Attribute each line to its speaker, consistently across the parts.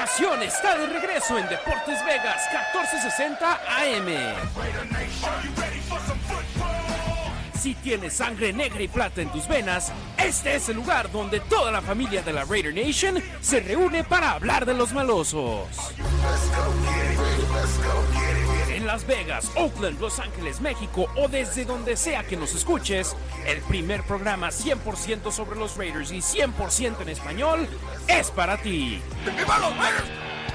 Speaker 1: Nación está de regreso en Deportes Vegas 1460 AM. Si tienes sangre negra y plata en tus venas, este es el lugar donde toda la familia de la Raider Nation se reúne para hablar de los malosos. En Las Vegas, Oakland, Los Ángeles, México o desde donde sea que nos escuches, el primer programa 100% sobre los Raiders y 100% en español es para ti.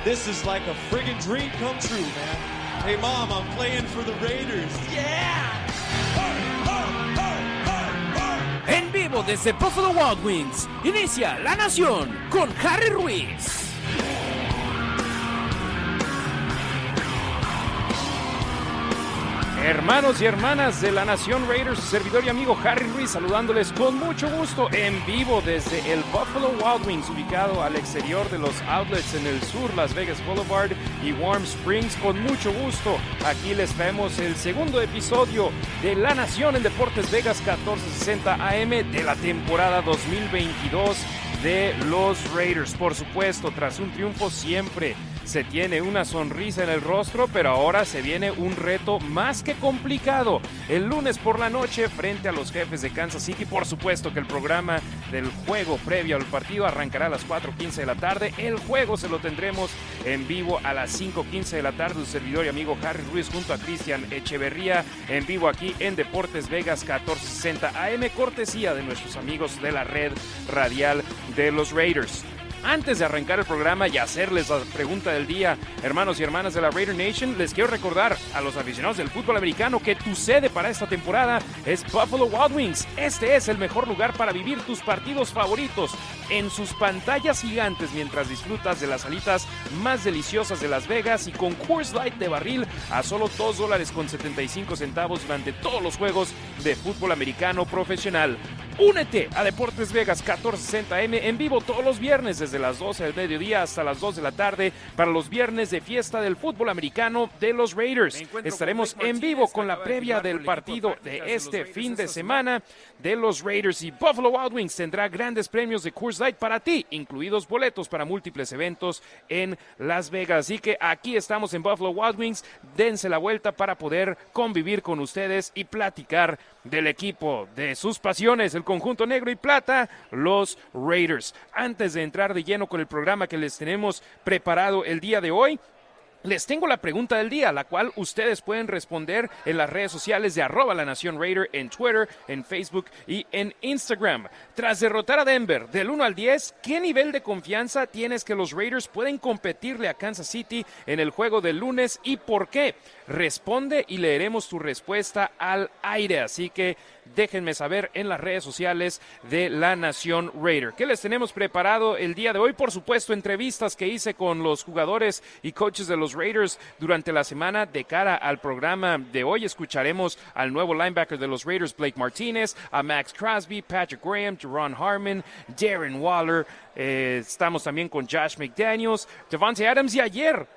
Speaker 2: This is like a friggin' dream come true, man. Hey, mom, I'm playing for the Raiders. Yeah!
Speaker 1: En vivo desde Buffalo Wild Wings, inicia La Nación con Harry Ruiz. Hermanos y hermanas de la Nación Raiders, servidor y amigo Harry Ruiz saludándoles con mucho gusto en vivo desde el Buffalo Wild Wings, ubicado al exterior de los outlets en el sur, Las Vegas Boulevard y Warm Springs. Con mucho gusto, aquí les traemos el segundo episodio de La Nación en Deportes Vegas 1460 AM de la temporada 2022 de los Raiders. Por supuesto, tras un triunfo siempre se tiene una sonrisa en el rostro, pero ahora se viene un reto más que complicado. El lunes por la noche frente a los jefes de Kansas City, por supuesto que el programa del juego previo al partido arrancará a las 4.15 de la tarde. El juego se lo tendremos en vivo a las 5.15 de la tarde. Un servidor y amigo Harry Ruiz junto a Cristian Echeverría en vivo aquí en Deportes Vegas 1460 AM, cortesía de nuestros amigos de la red radial de los Raiders. Antes de arrancar el programa y hacerles la pregunta del día, hermanos y hermanas de la Raider Nation, les quiero recordar a los aficionados del fútbol americano que tu sede para esta temporada es Buffalo Wild Wings. Este es el mejor lugar para vivir tus partidos favoritos en sus pantallas gigantes mientras disfrutas de las alitas más deliciosas de Las Vegas y con Coors Light de barril a solo 2 dólares con 75 centavos durante todos los juegos de fútbol americano profesional. Únete a Deportes Vegas 1460M en vivo todos los viernes desde las 12 del mediodía hasta las 2 de la tarde para los viernes de fiesta del fútbol americano de los Raiders. Estaremos en vivo con la previa del partido de este fin de semana de los Raiders y Buffalo Wild Wings tendrá grandes premios de Coors Light para ti, incluidos boletos para múltiples eventos en Las Vegas. Así que aquí estamos en Buffalo Wild Wings, dense la vuelta para poder convivir con ustedes y platicar del equipo, de sus pasiones, el conjunto negro y plata, los Raiders. Antes de entrar de lleno con el programa que les tenemos preparado el día de hoy, les tengo la pregunta del día, la cual ustedes pueden responder en las redes sociales de arroba la Nación Raider, en Twitter, en Facebook y en Instagram. Tras derrotar a Denver del 1 al 10, ¿qué nivel de confianza tienes que los Raiders pueden competirle a Kansas City en el juego del lunes y por qué? Responde y leeremos tu respuesta al aire. Así que déjenme saber en las redes sociales de la Nación Raider. ¿Qué les tenemos preparado el día de hoy? Por supuesto, entrevistas que hice con los jugadores y coaches de los Raiders durante la semana de cara al programa de hoy. Escucharemos al nuevo linebacker de los Raiders, Blake Martínez, a Max Crosby, Patrick Graham, Jerron Harmon, Darren Waller. Eh, estamos también con Josh McDaniels, Devante Adams y ayer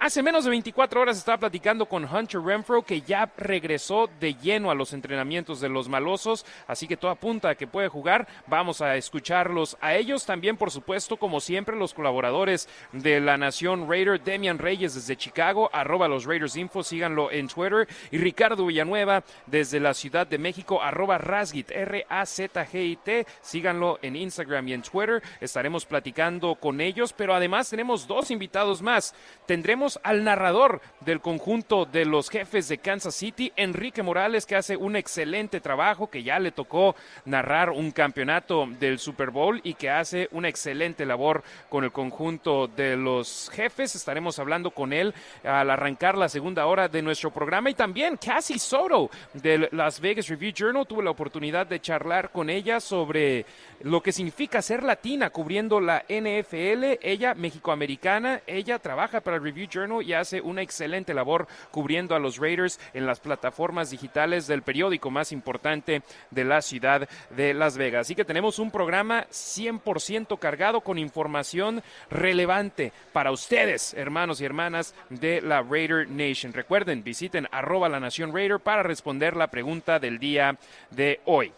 Speaker 1: Hace menos de 24 horas estaba platicando con Hunter Renfro que ya regresó de lleno a los entrenamientos de los malosos, así que todo apunta a que puede jugar. Vamos a escucharlos a ellos también, por supuesto, como siempre, los colaboradores de la Nación Raider, Demian Reyes desde Chicago, arroba los Raiders Info, síganlo en Twitter, y Ricardo Villanueva desde la Ciudad de México, arroba Razgit, R-A-Z-G-I-T, síganlo en Instagram y en Twitter, estaremos platicando con ellos, pero además tenemos dos invitados más. Tendremos al narrador del conjunto de los jefes de Kansas City, Enrique Morales, que hace un excelente trabajo, que ya le tocó narrar un campeonato del Super Bowl y que hace una excelente labor con el conjunto de los jefes. Estaremos hablando con él al arrancar la segunda hora de nuestro programa y también Cassie Soto del Las Vegas Review Journal. Tuve la oportunidad de charlar con ella sobre lo que significa ser latina cubriendo la NFL. Ella, mexicoamericana, ella trabaja para el Review Journal y hace una excelente labor cubriendo a los Raiders en las plataformas digitales del periódico más importante de la ciudad de Las Vegas. Así que tenemos un programa 100% cargado con información relevante para ustedes, hermanos y hermanas de la Raider Nation. Recuerden, visiten arroba la Nación Raider para responder la pregunta del día de hoy.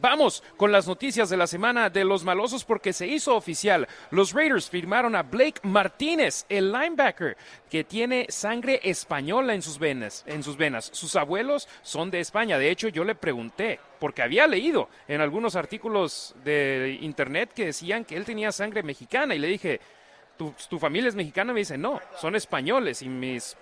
Speaker 1: Vamos con las noticias de la semana de los malosos porque se hizo oficial. Los Raiders firmaron a Blake Martínez, el linebacker, que tiene sangre española en sus venas. En sus venas. Sus abuelos son de España. De hecho, yo le pregunté porque había leído en algunos artículos de internet que decían que él tenía sangre mexicana y le dije, ¿tu, tu familia es mexicana? Me dice, no, son españoles y mis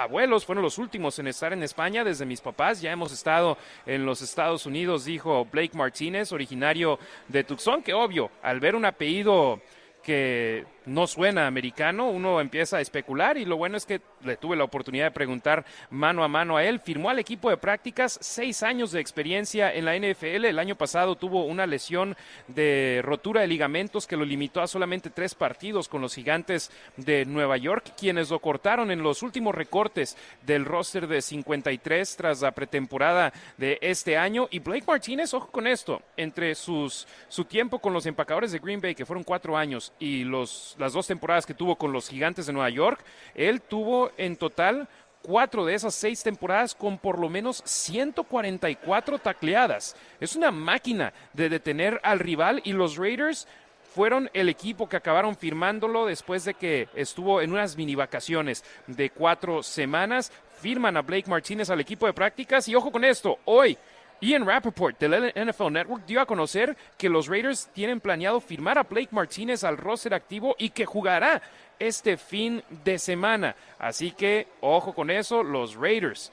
Speaker 1: abuelos fueron los últimos en estar en España desde mis papás. Ya hemos estado en los Estados Unidos, dijo Blake Martínez, originario de Tucson, que obvio, al ver un apellido que no suena americano, uno empieza a especular y lo bueno es que le tuve la oportunidad de preguntar mano a mano a él. Firmó al equipo de prácticas seis años de experiencia en la NFL. El año pasado tuvo una lesión de rotura de ligamentos que lo limitó a solamente tres partidos con los gigantes de Nueva York, quienes lo cortaron en los últimos recortes del roster de 53 tras la pretemporada de este año. Y Blake Martínez, ojo con esto, entre sus, su tiempo con los empacadores de Green Bay, que fueron cuatro años, y los las dos temporadas que tuvo con los Gigantes de Nueva York, él tuvo en total cuatro de esas seis temporadas con por lo menos 144 tacleadas. Es una máquina de detener al rival y los Raiders fueron el equipo que acabaron firmándolo después de que estuvo en unas mini vacaciones de cuatro semanas. Firman a Blake Martínez al equipo de prácticas y ojo con esto, hoy Ian Rappaport del NFL Network dio a conocer que los Raiders tienen planeado firmar a Blake Martínez al roster activo y que jugará este fin de semana. Así que, ojo con eso, los Raiders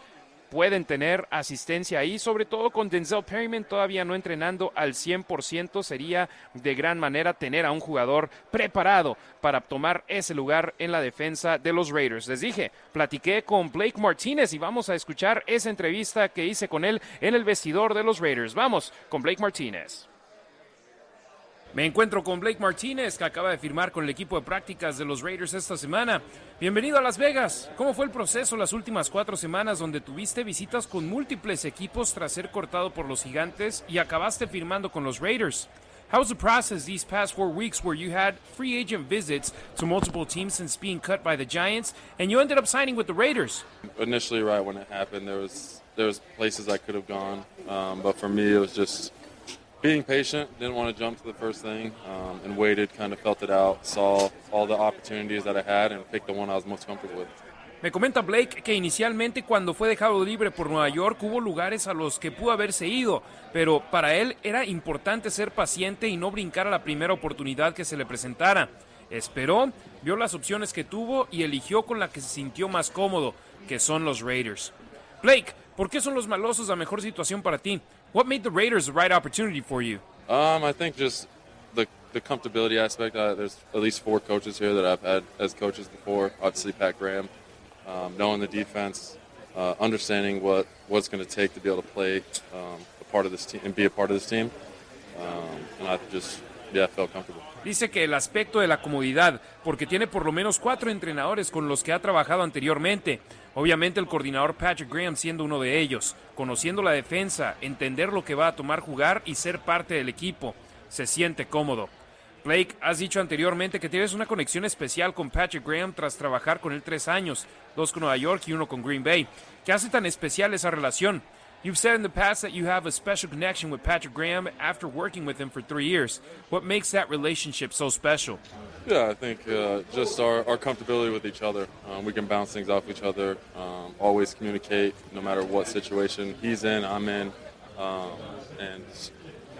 Speaker 1: pueden tener asistencia ahí, sobre todo con Denzel Perryman todavía no entrenando al 100%, sería de gran manera tener a un jugador preparado para tomar ese lugar en la defensa de los Raiders. Les dije, platiqué con Blake Martínez y vamos a escuchar esa entrevista que hice con él en el vestidor de los Raiders. Vamos con Blake Martínez. Me encuentro con Blake Martínez, que acaba de firmar con el equipo de prácticas de los Raiders esta semana. Bienvenido a Las Vegas. ¿Cómo fue el proceso las últimas cuatro semanas donde tuviste visitas con múltiples equipos tras ser cortado por los gigantes y acabaste firmando con los Raiders? How was the process these past four weeks where you had free agent visits to multiple teams since being cut by the Giants and you ended up signing with the Raiders?
Speaker 3: Initially, right when it happened, there was there was places I could have gone, um, but for me, it was just being patient, didn't want to jump to the first thing, um, and waited, kind of felt it out, saw all the opportunities that I had, and picked the one I was most comfortable with.
Speaker 1: Me comenta Blake que inicialmente cuando fue dejado libre por Nueva York hubo lugares a los que pudo haberse ido, pero para él era importante ser paciente y no brincar a la primera oportunidad que se le presentara. Esperó, vio las opciones que tuvo y eligió con la que se sintió más cómodo, que son los Raiders. Blake, ¿por qué son los malosos la mejor situación para ti? What made the Raiders the right opportunity for you?
Speaker 3: Um, I think just the the comfortability aspect. Uh, there's at least four coaches here that I've had as coaches before. Obviously, Pat Graham, um, knowing the defense, uh, understanding what what's going to take to be able to play um, a part of this team and be a part of this team. Um, and I just yeah felt comfortable.
Speaker 1: Dice que el aspecto de la comodidad, porque tiene por lo menos cuatro entrenadores con los que ha trabajado anteriormente. Obviamente el coordinador Patrick Graham siendo uno de ellos, conociendo la defensa, entender lo que va a tomar jugar y ser parte del equipo. Se siente cómodo. Blake, has dicho anteriormente que tienes una conexión especial con Patrick Graham tras trabajar con él tres años, dos con Nueva York y uno con Green Bay. ¿Qué hace tan especial esa relación? You've said in the past that you have a special connection with Patrick Graham after working with him for three years. What makes that relationship so special?
Speaker 3: Yeah, I think uh, just our, our comfortability with each other. Um, we can bounce things off each other, um, always communicate no matter what situation he's in, I'm in. Um, and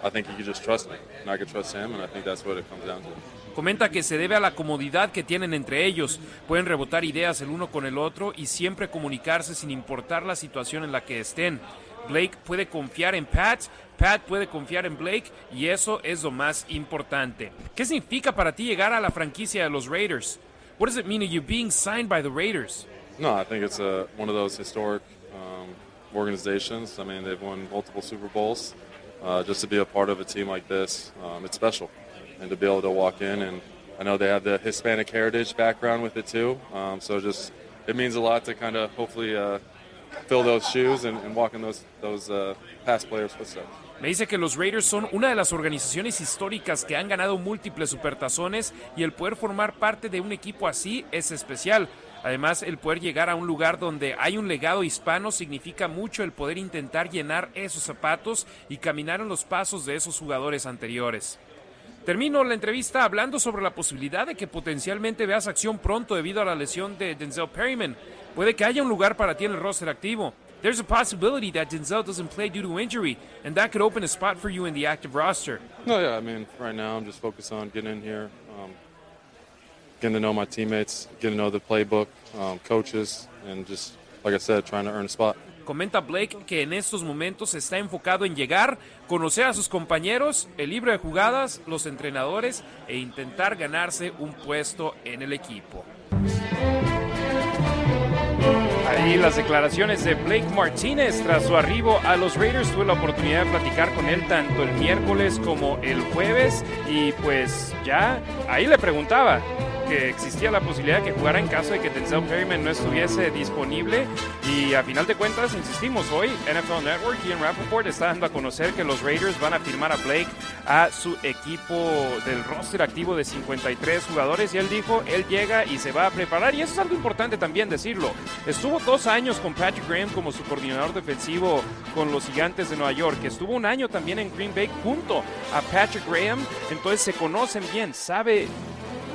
Speaker 3: I think he can just trust me, and I can trust him, and I think that's what it comes down to.
Speaker 1: Comenta que se debe a la comodidad que tienen entre ellos. Pueden rebotar ideas el uno con el otro y siempre comunicarse sin importar la situación en la que estén. Blake puede confiar en Pat, Pat puede confiar en Blake y eso es lo más importante. ¿Qué significa para ti llegar a la franquicia de los Raiders? What does it mean to you being signed by the Raiders?
Speaker 3: No, I think it's a, one of those historic um, organizations. I mean, they've won multiple Super Bowls. Uh, just to be a part of a team like this, um, it's special. And to be able to walk in, and I know they have the Hispanic heritage background with it too. Um, so just it means a lot to kind of hopefully uh, fill those shoes and, and walk in those, those uh, past players' footsteps.
Speaker 1: Me dice que los Raiders son una de las organizaciones históricas que han ganado múltiples supertazones y el poder formar parte de un equipo así es especial. Además, el poder llegar a un lugar donde hay un legado hispano significa mucho el poder intentar llenar esos zapatos y caminar en los pasos de esos jugadores anteriores. Termino la entrevista hablando sobre la posibilidad de que potencialmente veas acción pronto debido a la lesión de Denzel Perryman. Puede que haya un lugar para ti en el roster activo. There's a possibility that Denzel doesn't play due to injury, and that could open a spot for you in the active roster.
Speaker 3: No, yeah, I mean, right now I'm just focused on getting in here, um, getting to know my teammates, getting to know the playbook, um, coaches, and just, like I said, trying to earn a spot.
Speaker 1: Comenta Blake que en estos momentos está enfocado en llegar, conocer a sus compañeros, el libro de jugadas, los entrenadores e intentar ganarse un puesto en el equipo. Ahí las declaraciones de Blake Martínez tras su arribo a los Raiders. Tuve la oportunidad de platicar con él tanto el miércoles como el jueves y pues ya ahí le preguntaba que existía la posibilidad de que jugara en caso de que Denzel Perryman no estuviese disponible. Y a final de cuentas, insistimos, hoy NFL Network y en Rappaport está dando a conocer que los Raiders van a firmar a Blake a su equipo del roster activo de 53 jugadores. Y él dijo, él llega y se va a preparar. Y eso es algo importante también decirlo. Estuvo dos años con Patrick Graham como su coordinador defensivo con los Gigantes de Nueva York. Estuvo un año también en Green Bay junto a Patrick Graham. Entonces se conocen bien, sabe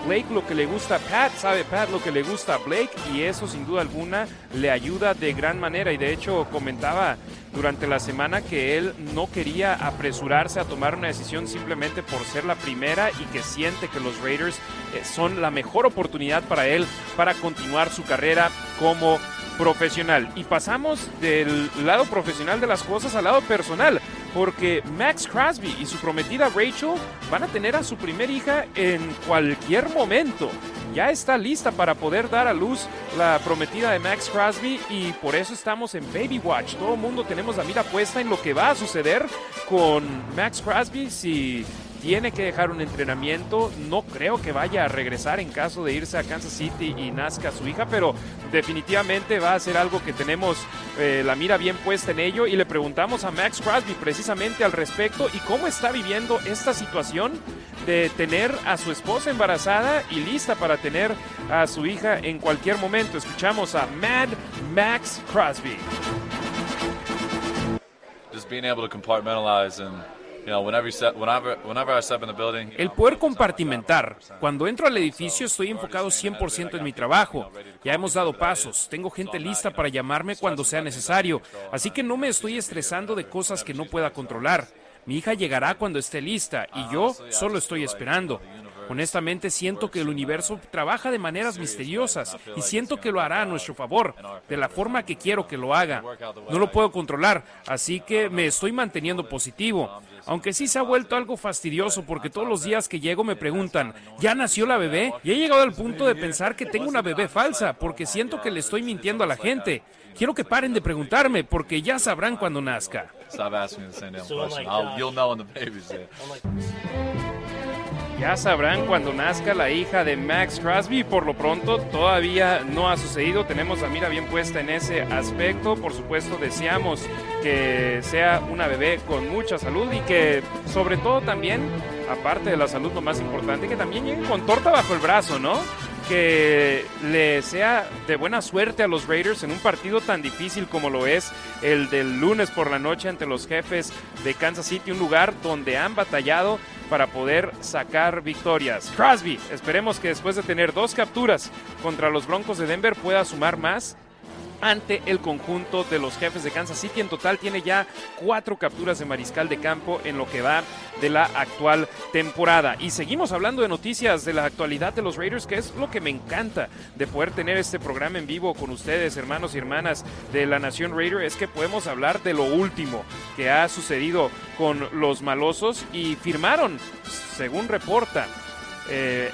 Speaker 1: Blake lo que le gusta a Pat, sabe Pat lo que le gusta a Blake y eso sin duda alguna le ayuda de gran manera y de hecho comentaba durante la semana que él no quería apresurarse a tomar una decisión simplemente por ser la primera y que siente que los Raiders eh, son la mejor oportunidad para él para continuar su carrera como profesional. Y pasamos del lado profesional de las cosas al lado personal, porque Max Crosby y su prometida Rachel van a tener a su primera hija en cualquier momento. Ya está lista para poder dar a luz la prometida de Max Crosby y por eso estamos en Baby Watch. Todo el mundo tenemos la mira puesta en lo que va a suceder con Max Crosby si tiene que dejar un entrenamiento. No creo que vaya a regresar en caso de irse a Kansas City y nazca su hija, pero definitivamente va a ser algo que tenemos eh, la mira bien puesta en ello. Y le preguntamos a Max Crosby precisamente al respecto y cómo está viviendo esta situación de tener a su esposa embarazada y lista para tener a su hija en cualquier momento. Escuchamos a Mad Max Crosby.
Speaker 4: Just being able to compartmentalize and
Speaker 1: el poder compartimentar. Cuando entro al edificio estoy enfocado 100% en mi trabajo. Ya hemos dado pasos. Tengo gente lista para llamarme cuando sea necesario. Así que no me estoy estresando de cosas que no pueda controlar. Mi hija llegará cuando esté lista y yo solo estoy esperando. Honestamente siento que el universo trabaja de maneras misteriosas y siento que lo hará a nuestro favor, de la forma que quiero que lo haga. No lo puedo controlar, así que me estoy manteniendo positivo. Aunque sí se ha vuelto algo fastidioso porque todos los días que llego me preguntan, ¿ya nació la bebé? Y he llegado al punto de pensar que tengo una bebé falsa porque siento que le estoy mintiendo a la gente. Quiero que paren de preguntarme porque ya sabrán cuando nazca. Ya sabrán cuando nazca la hija de Max Crosby. Por lo pronto todavía no ha sucedido. Tenemos la mira bien puesta en ese aspecto. Por supuesto deseamos que sea una bebé con mucha salud y que sobre todo también, aparte de la salud lo más importante, que también llegue con torta bajo el brazo, ¿no? que le sea de buena suerte a los Raiders en un partido tan difícil como lo es el del lunes por la noche ante los jefes de Kansas City, un lugar donde han batallado para poder sacar victorias. Crosby, esperemos que después de tener dos capturas contra los Broncos de Denver pueda sumar más ante el conjunto de los jefes de Kansas City. En total tiene ya cuatro capturas de mariscal de campo en lo que va de la actual temporada. Y seguimos hablando de noticias de la actualidad de los Raiders, que es lo que me encanta de poder tener este programa en vivo con ustedes, hermanos y hermanas de la Nación Raider, es que podemos hablar de lo último que ha sucedido con los malosos y firmaron, según reporta eh,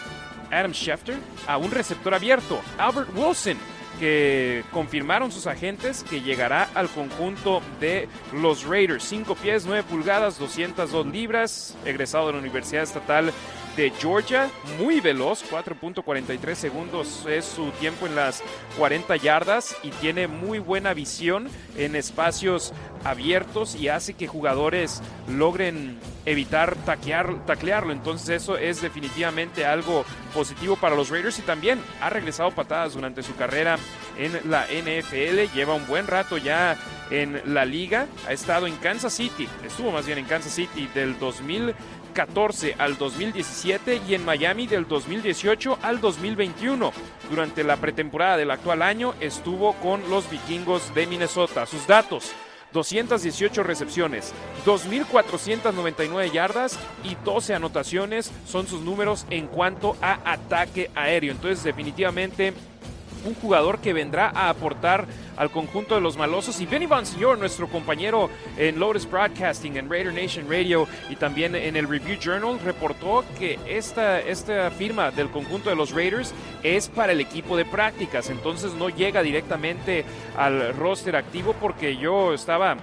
Speaker 1: Adam Schefter, a un receptor abierto, Albert Wilson que confirmaron sus agentes que llegará al conjunto de los Raiders. 5 pies, 9 pulgadas, 202 libras, egresado de la Universidad Estatal de Georgia, muy veloz, 4.43 segundos es su tiempo en las 40 yardas y tiene muy buena visión en espacios abiertos y hace que jugadores logren evitar taquear, taclearlo. Entonces eso es definitivamente algo positivo para los Raiders y también ha regresado patadas durante su carrera en la NFL. Lleva un buen rato ya en la liga. Ha estado en Kansas City, estuvo más bien en Kansas City del 2014 al 2017 y en Miami del 2018 al 2021. Durante la pretemporada del actual año estuvo con los vikingos de Minnesota. Sus datos. 218 recepciones, 2.499 yardas y 12 anotaciones son sus números en cuanto a ataque aéreo. Entonces definitivamente un jugador que vendrá a aportar al conjunto de los malosos. Y Benny Señor, nuestro compañero en Lotus Broadcasting, en Raider Nation Radio y también en el Review Journal, reportó que esta, esta firma del conjunto de los Raiders es para el equipo de prácticas. Entonces no llega directamente al roster activo porque yo estaba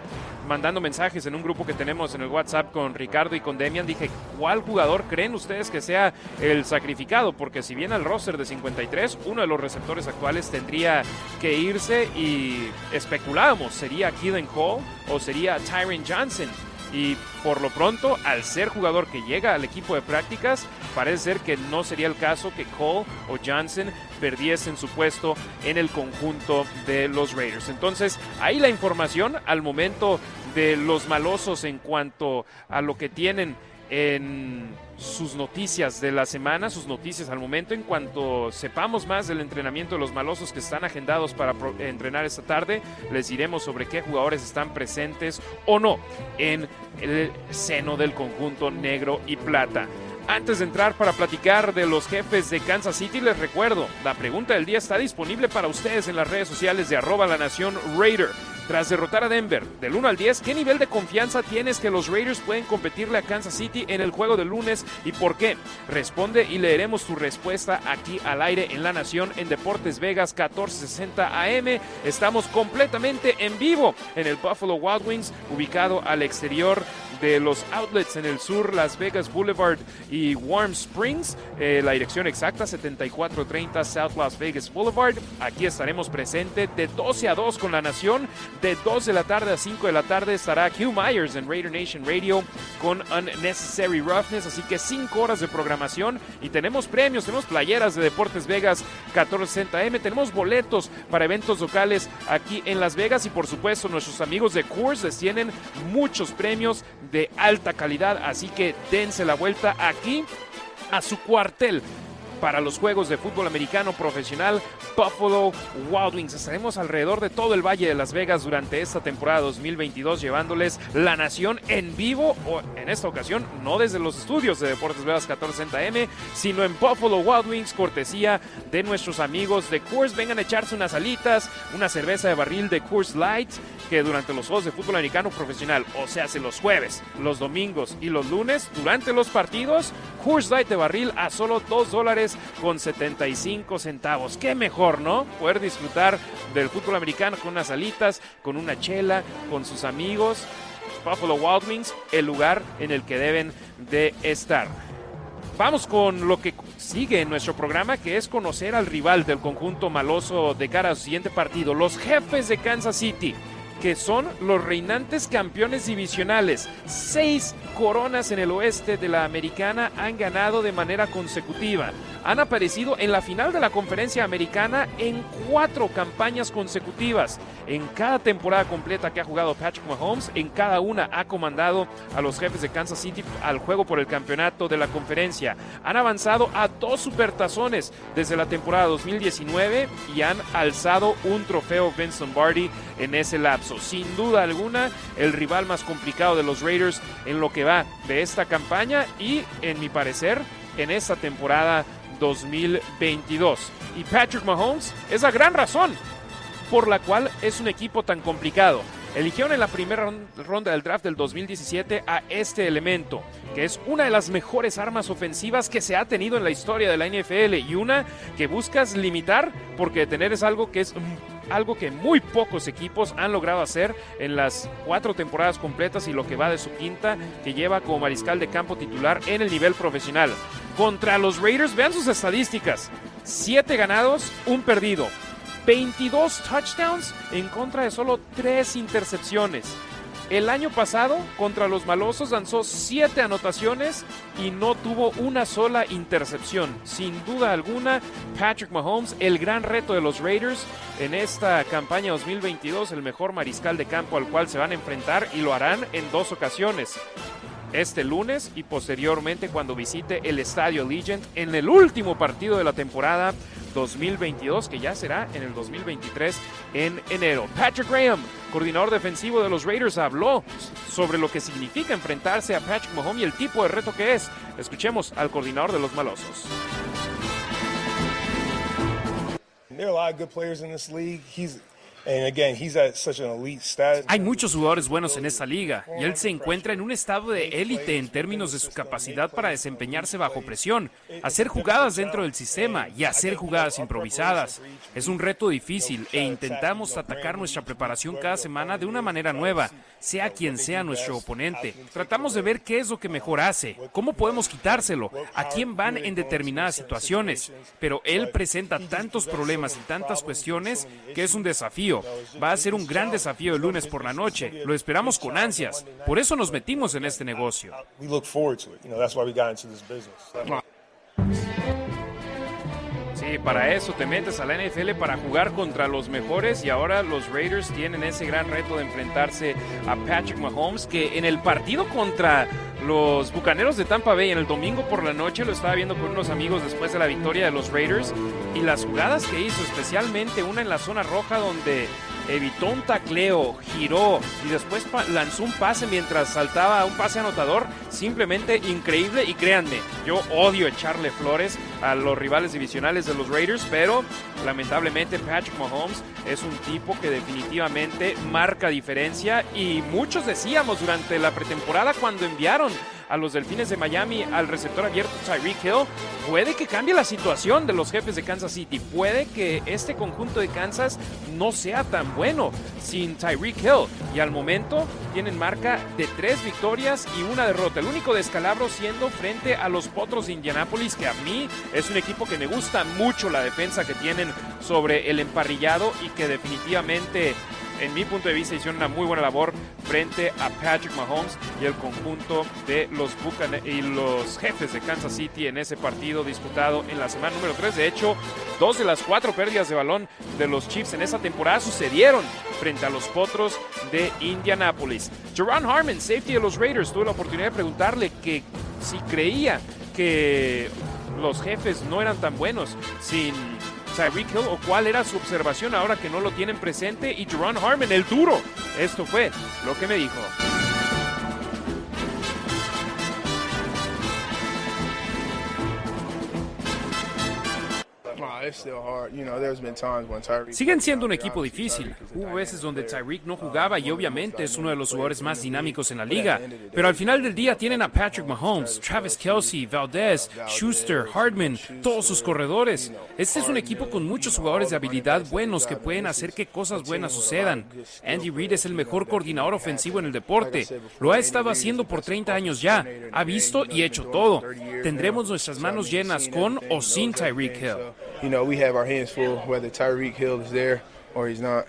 Speaker 1: mandando mensajes en un grupo que tenemos en el WhatsApp con Ricardo y con Demian, dije, ¿cuál jugador creen ustedes que sea el sacrificado? Porque si bien al roster de 53, uno de los receptores actuales tendría que irse y especulábamos, ¿sería Keelan Cole o sería Tyron Johnson? Y por lo pronto, al ser jugador que llega al equipo de prácticas, parece ser que no sería el caso que Cole o Johnson perdiesen su puesto en el conjunto de los Raiders. Entonces, ahí la información al momento de los malosos en cuanto a lo que tienen en sus noticias de la semana, sus noticias al momento. En cuanto sepamos más del entrenamiento de los malosos que están agendados para entrenar esta tarde, les diremos sobre qué jugadores están presentes o no en el seno del conjunto negro y plata. Antes de entrar para platicar de los jefes de Kansas City, les recuerdo, la pregunta del día está disponible para ustedes en las redes sociales de arroba la nación Raider. Tras derrotar a Denver del 1 al 10, ¿qué nivel de confianza tienes que los Raiders pueden competirle a Kansas City en el juego del lunes y por qué? Responde y leeremos tu respuesta aquí al aire en La Nación en Deportes Vegas 1460 AM. Estamos completamente en vivo en el Buffalo Wild Wings, ubicado al exterior de los outlets en el sur, Las Vegas Boulevard y Warm Springs. Eh, la dirección exacta 7430 South Las Vegas Boulevard. Aquí estaremos presentes de 12 a 2 con la Nación. De 2 de la tarde a 5 de la tarde estará Hugh Myers en Raider Nation Radio con Unnecessary Roughness. Así que 5 horas de programación y tenemos premios, tenemos playeras de Deportes Vegas 1460M, tenemos boletos para eventos locales aquí en Las Vegas y por supuesto nuestros amigos de Coors les tienen muchos premios de alta calidad, así que dense la vuelta aquí a su cuartel para los Juegos de Fútbol Americano Profesional Buffalo Wild Wings. Estaremos alrededor de todo el Valle de Las Vegas durante esta temporada 2022 llevándoles la nación en vivo o en esta ocasión no desde los estudios de Deportes Vegas 1460M, sino en Buffalo Wild Wings cortesía de nuestros amigos de Coors. Vengan a echarse unas alitas, una cerveza de barril de Coors Light que durante los Juegos de Fútbol Americano Profesional, o sea, hace los jueves, los domingos y los lunes, durante los partidos, Coors Light de barril a solo 2 dólares con 75 centavos. Qué mejor, ¿no? Poder disfrutar del fútbol americano con unas alitas, con una chela, con sus amigos. Buffalo Wild Wings, el lugar en el que deben de estar. Vamos con lo que sigue en nuestro programa, que es conocer al rival del conjunto maloso de cara al siguiente partido, los jefes de Kansas City que son los reinantes campeones divisionales. Seis coronas en el oeste de la americana han ganado de manera consecutiva. Han aparecido en la final de la conferencia americana en cuatro campañas consecutivas. En cada temporada completa que ha jugado Patrick Mahomes, en cada una ha comandado a los jefes de Kansas City al juego por el campeonato de la conferencia. Han avanzado a dos supertazones desde la temporada 2019 y han alzado un trofeo Vince Lombardi en ese lapso. Sin duda alguna, el rival más complicado de los Raiders en lo que va de esta campaña y, en mi parecer, en esta temporada 2022. Y Patrick Mahomes es la gran razón por la cual es un equipo tan complicado. Eligieron en la primera ronda del draft del 2017 a este elemento, que es una de las mejores armas ofensivas que se ha tenido en la historia de la NFL y una que buscas limitar porque tener es algo que es algo que muy pocos equipos han logrado hacer en las cuatro temporadas completas y lo que va de su quinta que lleva como mariscal de campo titular en el nivel profesional. Contra los Raiders, vean sus estadísticas. 7 ganados, un perdido. 22 touchdowns en contra de solo 3 intercepciones. El año pasado, contra los malosos, lanzó 7 anotaciones y no tuvo una sola intercepción. Sin duda alguna, Patrick Mahomes, el gran reto de los Raiders en esta campaña 2022, el mejor mariscal de campo al cual se van a enfrentar y lo harán en dos ocasiones este lunes y posteriormente cuando visite el Estadio Legend en el último partido de la temporada 2022, que ya será en el 2023 en enero. Patrick Graham, coordinador defensivo de los Raiders, habló sobre lo que significa enfrentarse a Patrick Mahomes y el tipo de reto que es. Escuchemos al coordinador de los malosos.
Speaker 5: There are a lot of good players in this league. He's
Speaker 1: hay muchos jugadores buenos en esta liga y él se encuentra en un estado de élite en términos de su capacidad para desempeñarse bajo presión, hacer jugadas dentro del sistema y hacer jugadas improvisadas. Es un reto difícil e intentamos atacar nuestra preparación cada semana de una manera nueva, sea quien sea nuestro oponente. Tratamos de ver qué es lo que mejor hace, cómo podemos quitárselo, a quién van en determinadas situaciones. Pero él presenta tantos problemas y tantas cuestiones que es un desafío Va a ser un gran desafío el lunes por la noche. Lo esperamos con ansias. Por eso nos metimos en este negocio. Sí, para eso te metes a la NFL para jugar contra los mejores y ahora los Raiders tienen ese gran reto de enfrentarse a Patrick Mahomes que en el partido contra los Bucaneros de Tampa Bay en el domingo por la noche lo estaba viendo con unos amigos después de la victoria de los Raiders y las jugadas que hizo, especialmente una en la zona roja donde evitó un tacleo, giró y después lanzó un pase mientras saltaba un pase anotador, simplemente increíble y créanme, yo odio echarle flores a los rivales divisionales de los Raiders, pero lamentablemente Patrick Mahomes es un tipo que definitivamente marca diferencia y muchos decíamos durante la pretemporada cuando enviaron a los Delfines de Miami al receptor abierto Tyreek Hill, puede que cambie la situación de los jefes de Kansas City. Puede que este conjunto de Kansas no sea tan bueno sin Tyreek Hill. Y al momento tienen marca de tres victorias y una derrota. El único descalabro siendo frente a los Potros de Indianápolis, que a mí es un equipo que me gusta mucho la defensa que tienen sobre el emparrillado y que definitivamente en mi punto de vista, hicieron una muy buena labor frente a Patrick Mahomes y el conjunto de los y los jefes de Kansas City en ese partido disputado en la semana número 3. De hecho, dos de las cuatro pérdidas de balón de los Chiefs en esa temporada sucedieron frente a los Potros de Indianapolis. Jerron Harmon, safety de los Raiders, tuve la oportunidad de preguntarle que si creía que los jefes no eran tan buenos sin Tyreek Hill o cuál era su observación ahora que no lo tienen presente y Jerron Harmon, el duro. Esto fue lo que me dijo. Siguen siendo un equipo difícil. Hubo veces donde Tyreek no jugaba y obviamente es uno de los jugadores más dinámicos en la liga. Pero al final del día tienen a Patrick Mahomes, Travis Kelsey, Valdez, Schuster, Hardman, todos sus corredores. Este es un equipo con muchos jugadores de habilidad buenos que pueden hacer que cosas buenas sucedan. Andy Reid es el mejor coordinador ofensivo en el deporte. Lo ha estado haciendo por 30 años ya. Ha visto y hecho todo. Tendremos nuestras manos llenas con o sin Tyreek Hill.
Speaker 5: Know, we have our hands full whether Tyreek Hill is there or he's not.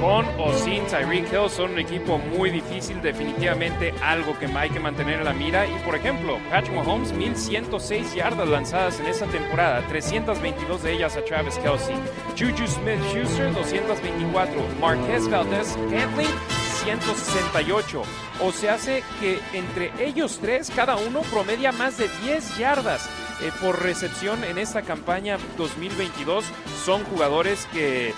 Speaker 1: Con o sin Tyreek Hill son un equipo muy difícil, definitivamente algo que hay que mantener en la mira. Y por ejemplo, Patrick Mahomes, 1106 yardas lanzadas en esta temporada, 322 de ellas a Travis Kelsey. Juju Smith Schuster, 224. Marquez Valdez Scantling, 168. O se hace que entre ellos tres, cada uno promedia más de 10 yardas. Eh, por recepción en esta campaña 2022 son jugadores que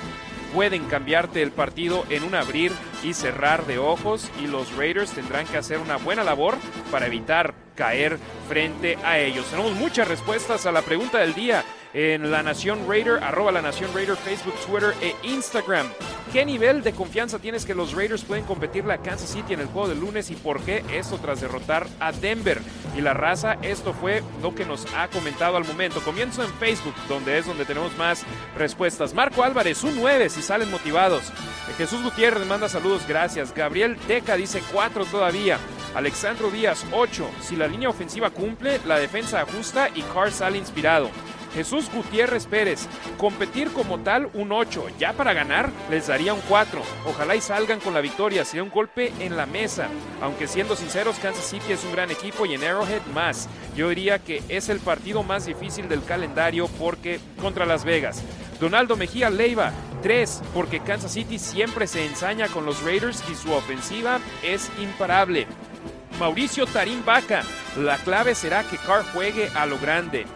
Speaker 1: pueden cambiarte el partido en un abrir y cerrar de ojos y los Raiders tendrán que hacer una buena labor para evitar caer frente a ellos. Tenemos muchas respuestas a la pregunta del día en La Nación Raider, arroba La Nación Raider, Facebook, Twitter e Instagram. ¿Qué nivel de confianza tienes que los Raiders pueden competirle a Kansas City en el juego del lunes y por qué esto tras derrotar a Denver? Y la raza, esto fue lo que nos ha comentado al momento. Comienzo en Facebook, donde es donde tenemos más respuestas. Marco Álvarez, un 9 si salen motivados. Jesús Gutiérrez manda saludos, gracias. Gabriel Teca dice 4 todavía. Alexandro Díaz 8. Si la línea ofensiva cumple, la defensa ajusta y Carr sale inspirado. Jesús Gutiérrez Pérez, competir como tal un 8, ya para ganar les daría un 4. Ojalá y salgan con la victoria, sería un golpe en la mesa. Aunque siendo sinceros, Kansas City es un gran equipo y en Arrowhead más. Yo diría que es el partido más difícil del calendario porque contra Las Vegas. Donaldo Mejía Leiva, 3, porque Kansas City siempre se ensaña con los Raiders y su ofensiva es imparable. Mauricio Tarín Vaca, la clave será que Carr juegue a lo grande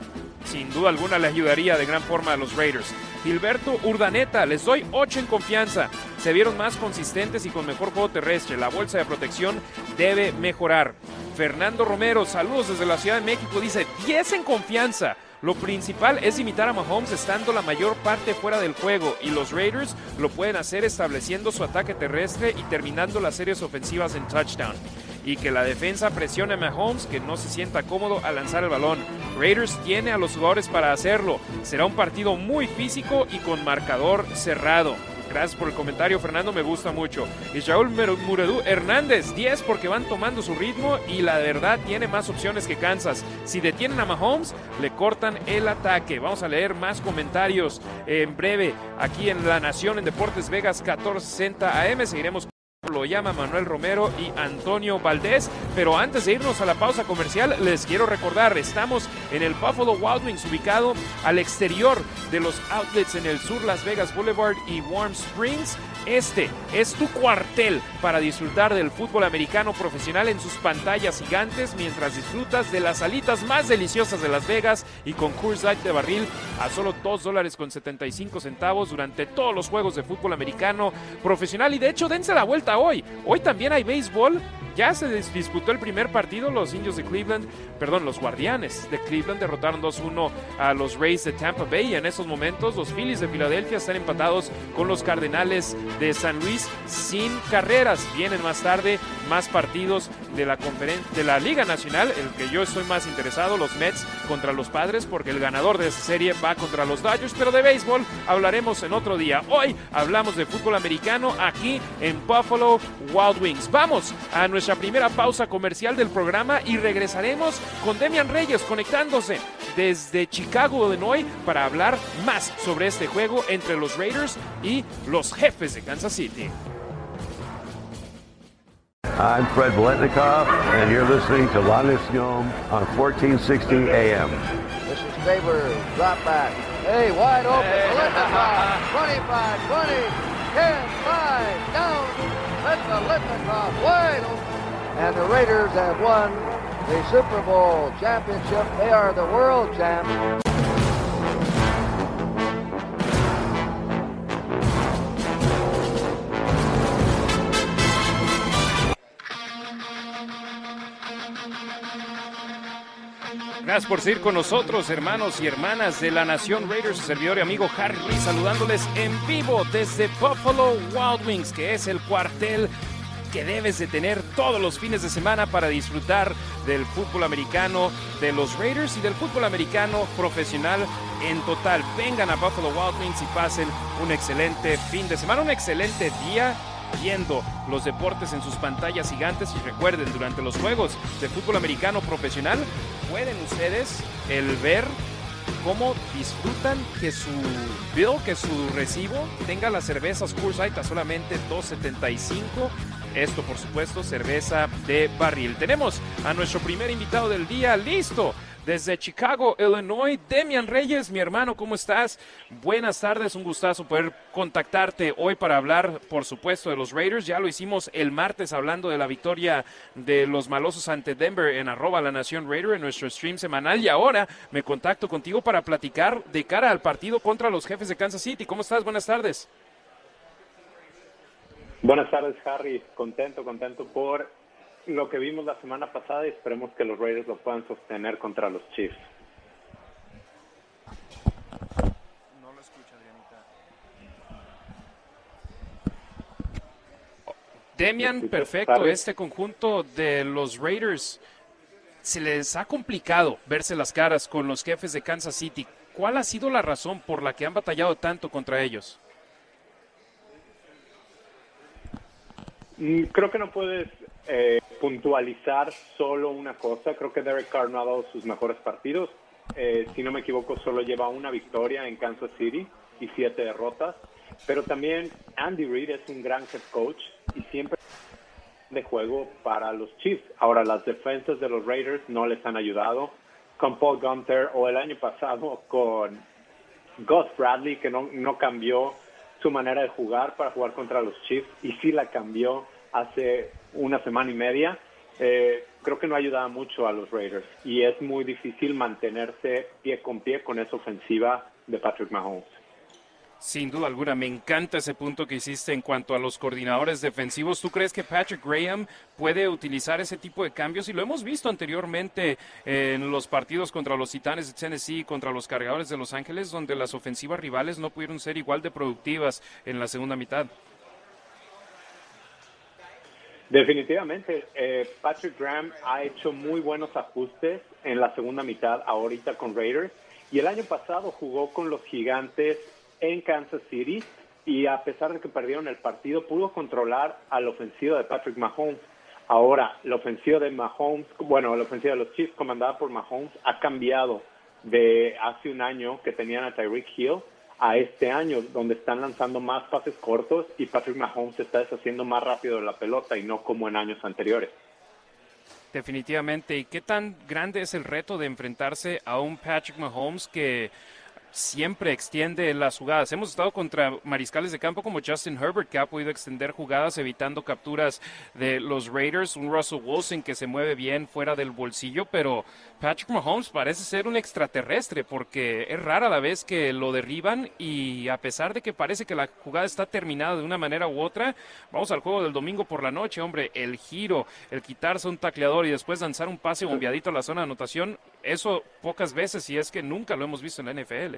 Speaker 1: sin duda alguna le ayudaría de gran forma a los Raiders. Gilberto Urdaneta, les doy 8 en confianza. Se vieron más consistentes y con mejor juego terrestre. La bolsa de protección debe mejorar. Fernando Romero, saludos desde la Ciudad de México, dice 10 en confianza. Lo principal es imitar a Mahomes estando la mayor parte fuera del juego y los Raiders lo pueden hacer estableciendo su ataque terrestre y terminando las series ofensivas en touchdown y que la defensa presione a Mahomes que no se sienta cómodo al lanzar el balón. Raiders tiene a los jugadores para hacerlo. Será un partido muy físico y con marcador cerrado. Gracias por el comentario, Fernando, me gusta mucho. Israel Muredú Hernández, 10 porque van tomando su ritmo y la verdad tiene más opciones que Kansas. Si detienen a Mahomes, le cortan el ataque. Vamos a leer más comentarios en breve aquí en La Nación en Deportes Vegas 1460 AM. Seguiremos lo llama Manuel Romero y Antonio Valdés. Pero antes de irnos a la pausa comercial, les quiero recordar, estamos en el Buffalo Wild Wings, ubicado al exterior de los outlets en el sur Las Vegas Boulevard y Warm Springs. Este es tu cuartel para disfrutar del fútbol americano profesional en sus pantallas gigantes mientras disfrutas de las alitas más deliciosas de Las Vegas y con Coors Light de barril a solo 2 dólares con 75 centavos durante todos los juegos de fútbol americano profesional. Y de hecho, dense la vuelta hoy. Hoy también hay béisbol. Ya se disputó el primer partido, los indios de Cleveland, perdón, los guardianes de Cleveland derrotaron 2-1 a los Rays de Tampa Bay y en esos momentos los Phillies de Filadelfia están empatados con los Cardenales de San Luis sin carreras. Vienen más tarde más partidos de la de la Liga Nacional, el que yo estoy más interesado, los Mets contra los Padres, porque el ganador de esta serie va contra los Dodgers, pero de béisbol hablaremos en otro día. Hoy hablamos de fútbol americano aquí en Buffalo Wild Wings. Vamos a nuestra primera pausa comercial del programa y regresaremos con Demian Reyes conectándose desde Chicago, Illinois, para hablar más sobre este juego entre los Raiders y los jefes de Kansas City.
Speaker 6: I'm Fred Biletnikoff, and you're listening to La Nacion on 1460 AM.
Speaker 7: This is Faber, drop back. Hey, wide open, Biletnikoff, 25, 20, 10, 5, down. The Biletnikoff wide open. And the Raiders have won the Super Bowl championship. They are the world champs.
Speaker 1: Gracias por seguir con nosotros, hermanos y hermanas de la Nación Raiders, servidor y amigo Harry saludándoles en vivo desde Buffalo Wild Wings, que es el cuartel que debes de tener todos los fines de semana para disfrutar del fútbol americano de los Raiders y del fútbol americano profesional en total. Vengan a Buffalo Wild Wings y pasen un excelente fin de semana, un excelente día viendo los deportes en sus pantallas gigantes y recuerden, durante los juegos de fútbol americano profesional, pueden ustedes el ver cómo disfrutan que su bill, que su recibo tenga las cervezas Coors solamente 2.75. Esto, por supuesto, cerveza de barril. Tenemos a nuestro primer invitado del día listo desde Chicago, Illinois. Demian Reyes, mi hermano, ¿cómo estás? Buenas tardes, un gustazo poder contactarte hoy para hablar, por supuesto, de los Raiders. Ya lo hicimos el martes hablando de la victoria de los malosos ante Denver en arroba la Nación Raider en nuestro stream semanal. Y ahora me contacto contigo para platicar de cara al partido contra los jefes de Kansas City. ¿Cómo estás? Buenas tardes.
Speaker 8: Buenas tardes, Harry. Contento, contento por lo que vimos la semana pasada y esperemos que los Raiders lo puedan sostener contra los Chiefs.
Speaker 1: No lo escucha, Adrianita. Demian, perfecto. Este conjunto de los Raiders se les ha complicado verse las caras con los jefes de Kansas City. ¿Cuál ha sido la razón por la que han batallado tanto contra ellos?
Speaker 8: Creo que no puedes eh, puntualizar solo una cosa. Creo que Derek Carr no ha dado sus mejores partidos. Eh, si no me equivoco, solo lleva una victoria en Kansas City y siete derrotas. Pero también Andy Reid es un gran head coach y siempre de juego para los Chiefs. Ahora, las defensas de los Raiders no les han ayudado. Con Paul Gunter o el año pasado con Gus Bradley, que no, no cambió su manera de jugar para jugar contra los Chiefs y sí la cambió hace una semana y media. Eh, creo que no ayudaba mucho a los Raiders y es muy difícil mantenerse pie con pie con esa ofensiva de Patrick Mahomes.
Speaker 1: Sin duda alguna, me encanta ese punto que hiciste en cuanto a los coordinadores defensivos. ¿Tú crees que Patrick Graham puede utilizar ese tipo de cambios? Y lo hemos visto anteriormente en los partidos contra los Titanes de Tennessee y contra los Cargadores de Los Ángeles, donde las ofensivas rivales no pudieron ser igual de productivas en la segunda mitad.
Speaker 8: Definitivamente, eh, Patrick Graham ha hecho muy buenos ajustes en la segunda mitad ahorita con Raiders y el año pasado jugó con los gigantes en Kansas City y a pesar de que perdieron el partido, pudo controlar a la ofensiva de Patrick Mahomes. Ahora, la ofensiva de Mahomes, bueno, la ofensiva de los Chiefs comandada por Mahomes ha cambiado de hace un año que tenían a Tyreek Hill a este año, donde están lanzando más pases cortos y Patrick Mahomes se está deshaciendo más rápido de la pelota y no como en años anteriores.
Speaker 1: Definitivamente. ¿Y qué tan grande es el reto de enfrentarse a un Patrick Mahomes que siempre extiende las jugadas. Hemos estado contra mariscales de campo como Justin Herbert, que ha podido extender jugadas evitando capturas de los Raiders, un Russell Wilson que se mueve bien fuera del bolsillo, pero Patrick Mahomes parece ser un extraterrestre porque es rara la vez que lo derriban y a pesar de que parece que la jugada está terminada de una manera u otra, vamos al juego del domingo por la noche, hombre, el giro, el quitarse un tacleador y después lanzar un pase bombeadito a la zona de anotación, eso pocas veces y es que nunca lo hemos visto en la NFL.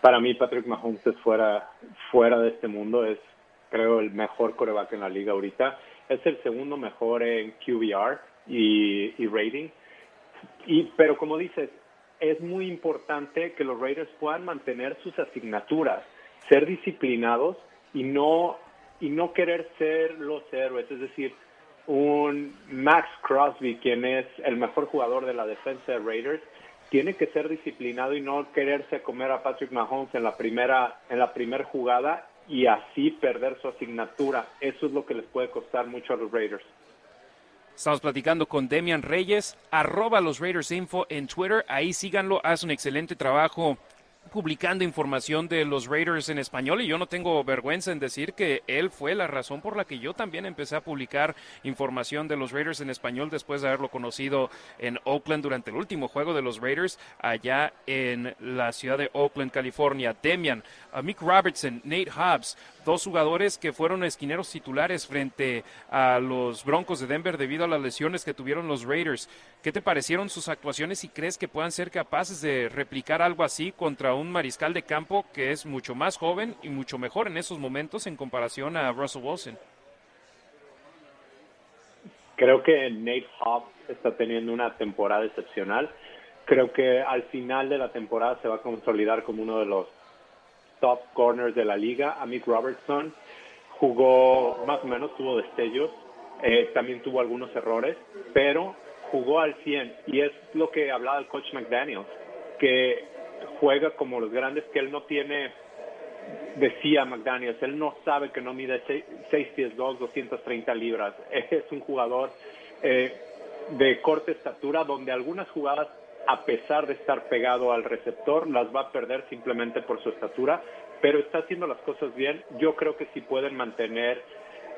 Speaker 8: Para mí Patrick Mahomes es fuera, fuera de este mundo, es creo el mejor coreback en la liga ahorita, es el segundo mejor en QBR y, y rating. Y, pero como dices, es muy importante que los Raiders puedan mantener sus asignaturas, ser disciplinados y no, y no querer ser los héroes. Es decir, un Max Crosby, quien es el mejor jugador de la defensa de Raiders, tiene que ser disciplinado y no quererse comer a Patrick Mahomes en la primera en la primera jugada y así perder su asignatura. Eso es lo que les puede costar mucho a los Raiders.
Speaker 1: Estamos platicando con Demian Reyes, arroba los Raiders Info en Twitter. Ahí síganlo, hace un excelente trabajo publicando información de los Raiders en español y yo no tengo vergüenza en decir que él fue la razón por la que yo también empecé a publicar información de los Raiders en español después de haberlo conocido en Oakland durante el último juego de los Raiders allá en la ciudad de Oakland, California. Demian, Mick Robertson, Nate Hobbs, dos jugadores que fueron esquineros titulares frente a los Broncos de Denver debido a las lesiones que tuvieron los Raiders. ¿Qué te parecieron sus actuaciones y crees que puedan ser capaces de replicar algo así contra un mariscal de campo que es mucho más joven y mucho mejor en esos momentos en comparación a Russell Wilson?
Speaker 8: Creo que Nate Hobbs está teniendo una temporada excepcional. Creo que al final de la temporada se va a consolidar como uno de los top corners de la liga. Amit Robertson jugó más o menos, tuvo destellos, eh, también tuvo algunos errores, pero jugó al 100 y es lo que hablaba el coach McDaniel, que juega como los grandes, que él no tiene, decía McDaniels, él no sabe que no mide 6 pies 2, 230 libras, es un jugador eh, de corta estatura donde algunas jugadas a pesar de estar pegado al receptor, las va a perder simplemente por su estatura, pero está haciendo las cosas bien. Yo creo que si pueden mantener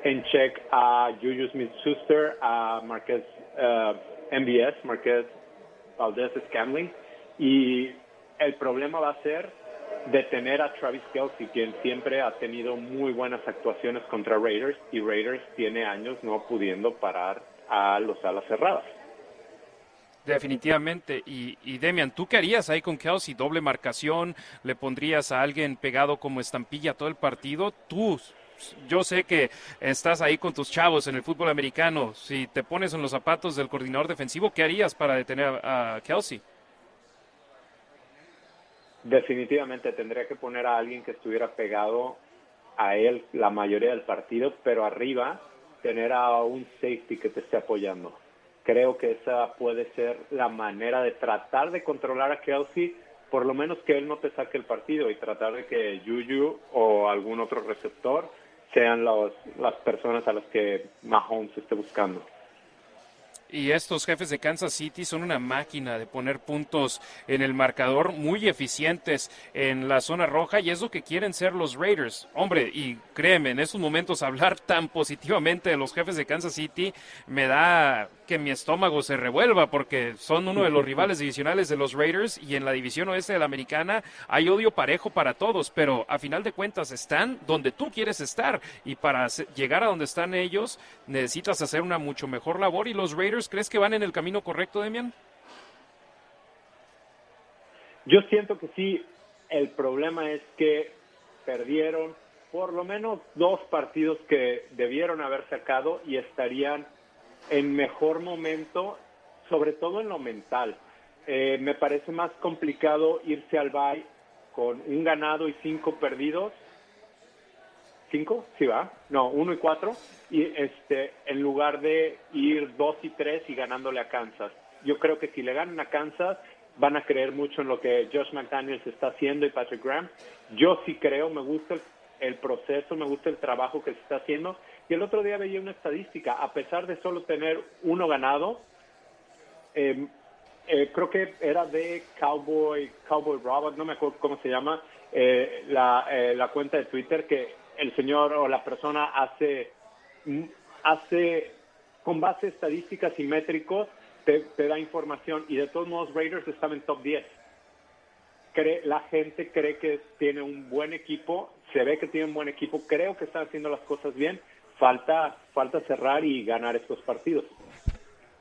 Speaker 8: en check a Juju Smith-Schuster, a Marquez uh, MBS, Marquez Valdez Scamling, y el problema va a ser detener a Travis Kelsey, quien siempre ha tenido muy buenas actuaciones contra Raiders, y Raiders tiene años no pudiendo parar a los alas cerradas.
Speaker 1: Definitivamente. Y, y, Demian, ¿tú qué harías ahí con Kelsey? ¿Doble marcación? ¿Le pondrías a alguien pegado como estampilla todo el partido? Tú, yo sé que estás ahí con tus chavos en el fútbol americano. Si te pones en los zapatos del coordinador defensivo, ¿qué harías para detener a Kelsey?
Speaker 8: Definitivamente tendría que poner a alguien que estuviera pegado a él la mayoría del partido, pero arriba tener a un safety que te esté apoyando. Creo que esa puede ser la manera de tratar de controlar a Kelsey, por lo menos que él no te saque el partido y tratar de que Juju o algún otro receptor sean los, las personas a las que Mahomes esté buscando.
Speaker 1: Y estos jefes de Kansas City son una máquina de poner puntos en el marcador, muy eficientes en la zona roja, y es lo que quieren ser los Raiders. Hombre, y créeme, en estos momentos hablar tan positivamente de los jefes de Kansas City me da que mi estómago se revuelva, porque son uno de los rivales divisionales de los Raiders, y en la división oeste de la americana hay odio parejo para todos, pero a final de cuentas están donde tú quieres estar, y para llegar a donde están ellos necesitas hacer una mucho mejor labor, y los Raiders crees que van en el camino correcto, Demian?
Speaker 8: Yo siento que sí. El problema es que perdieron por lo menos dos partidos que debieron haber sacado y estarían en mejor momento, sobre todo en lo mental. Eh, me parece más complicado irse al bye con un ganado y cinco perdidos. ¿Cinco? Sí va. No, uno y cuatro. Y este, en lugar de ir dos y tres y ganándole a Kansas. Yo creo que si le ganan a Kansas, van a creer mucho en lo que Josh McDaniels está haciendo y Patrick Graham. Yo sí creo, me gusta el, el proceso, me gusta el trabajo que se está haciendo y el otro día veía una estadística, a pesar de solo tener uno ganado, eh, eh, creo que era de Cowboy, Cowboy Robot, no me acuerdo cómo se llama, eh, la, la cuenta de Twitter, que el señor o la persona hace, hace con base estadísticas y métricos, te, te, da información y de todos modos Raiders estaba en top 10. Cree, la gente cree que tiene un buen equipo, se ve que tiene un buen equipo, creo que están haciendo las cosas bien falta, falta cerrar y ganar estos partidos.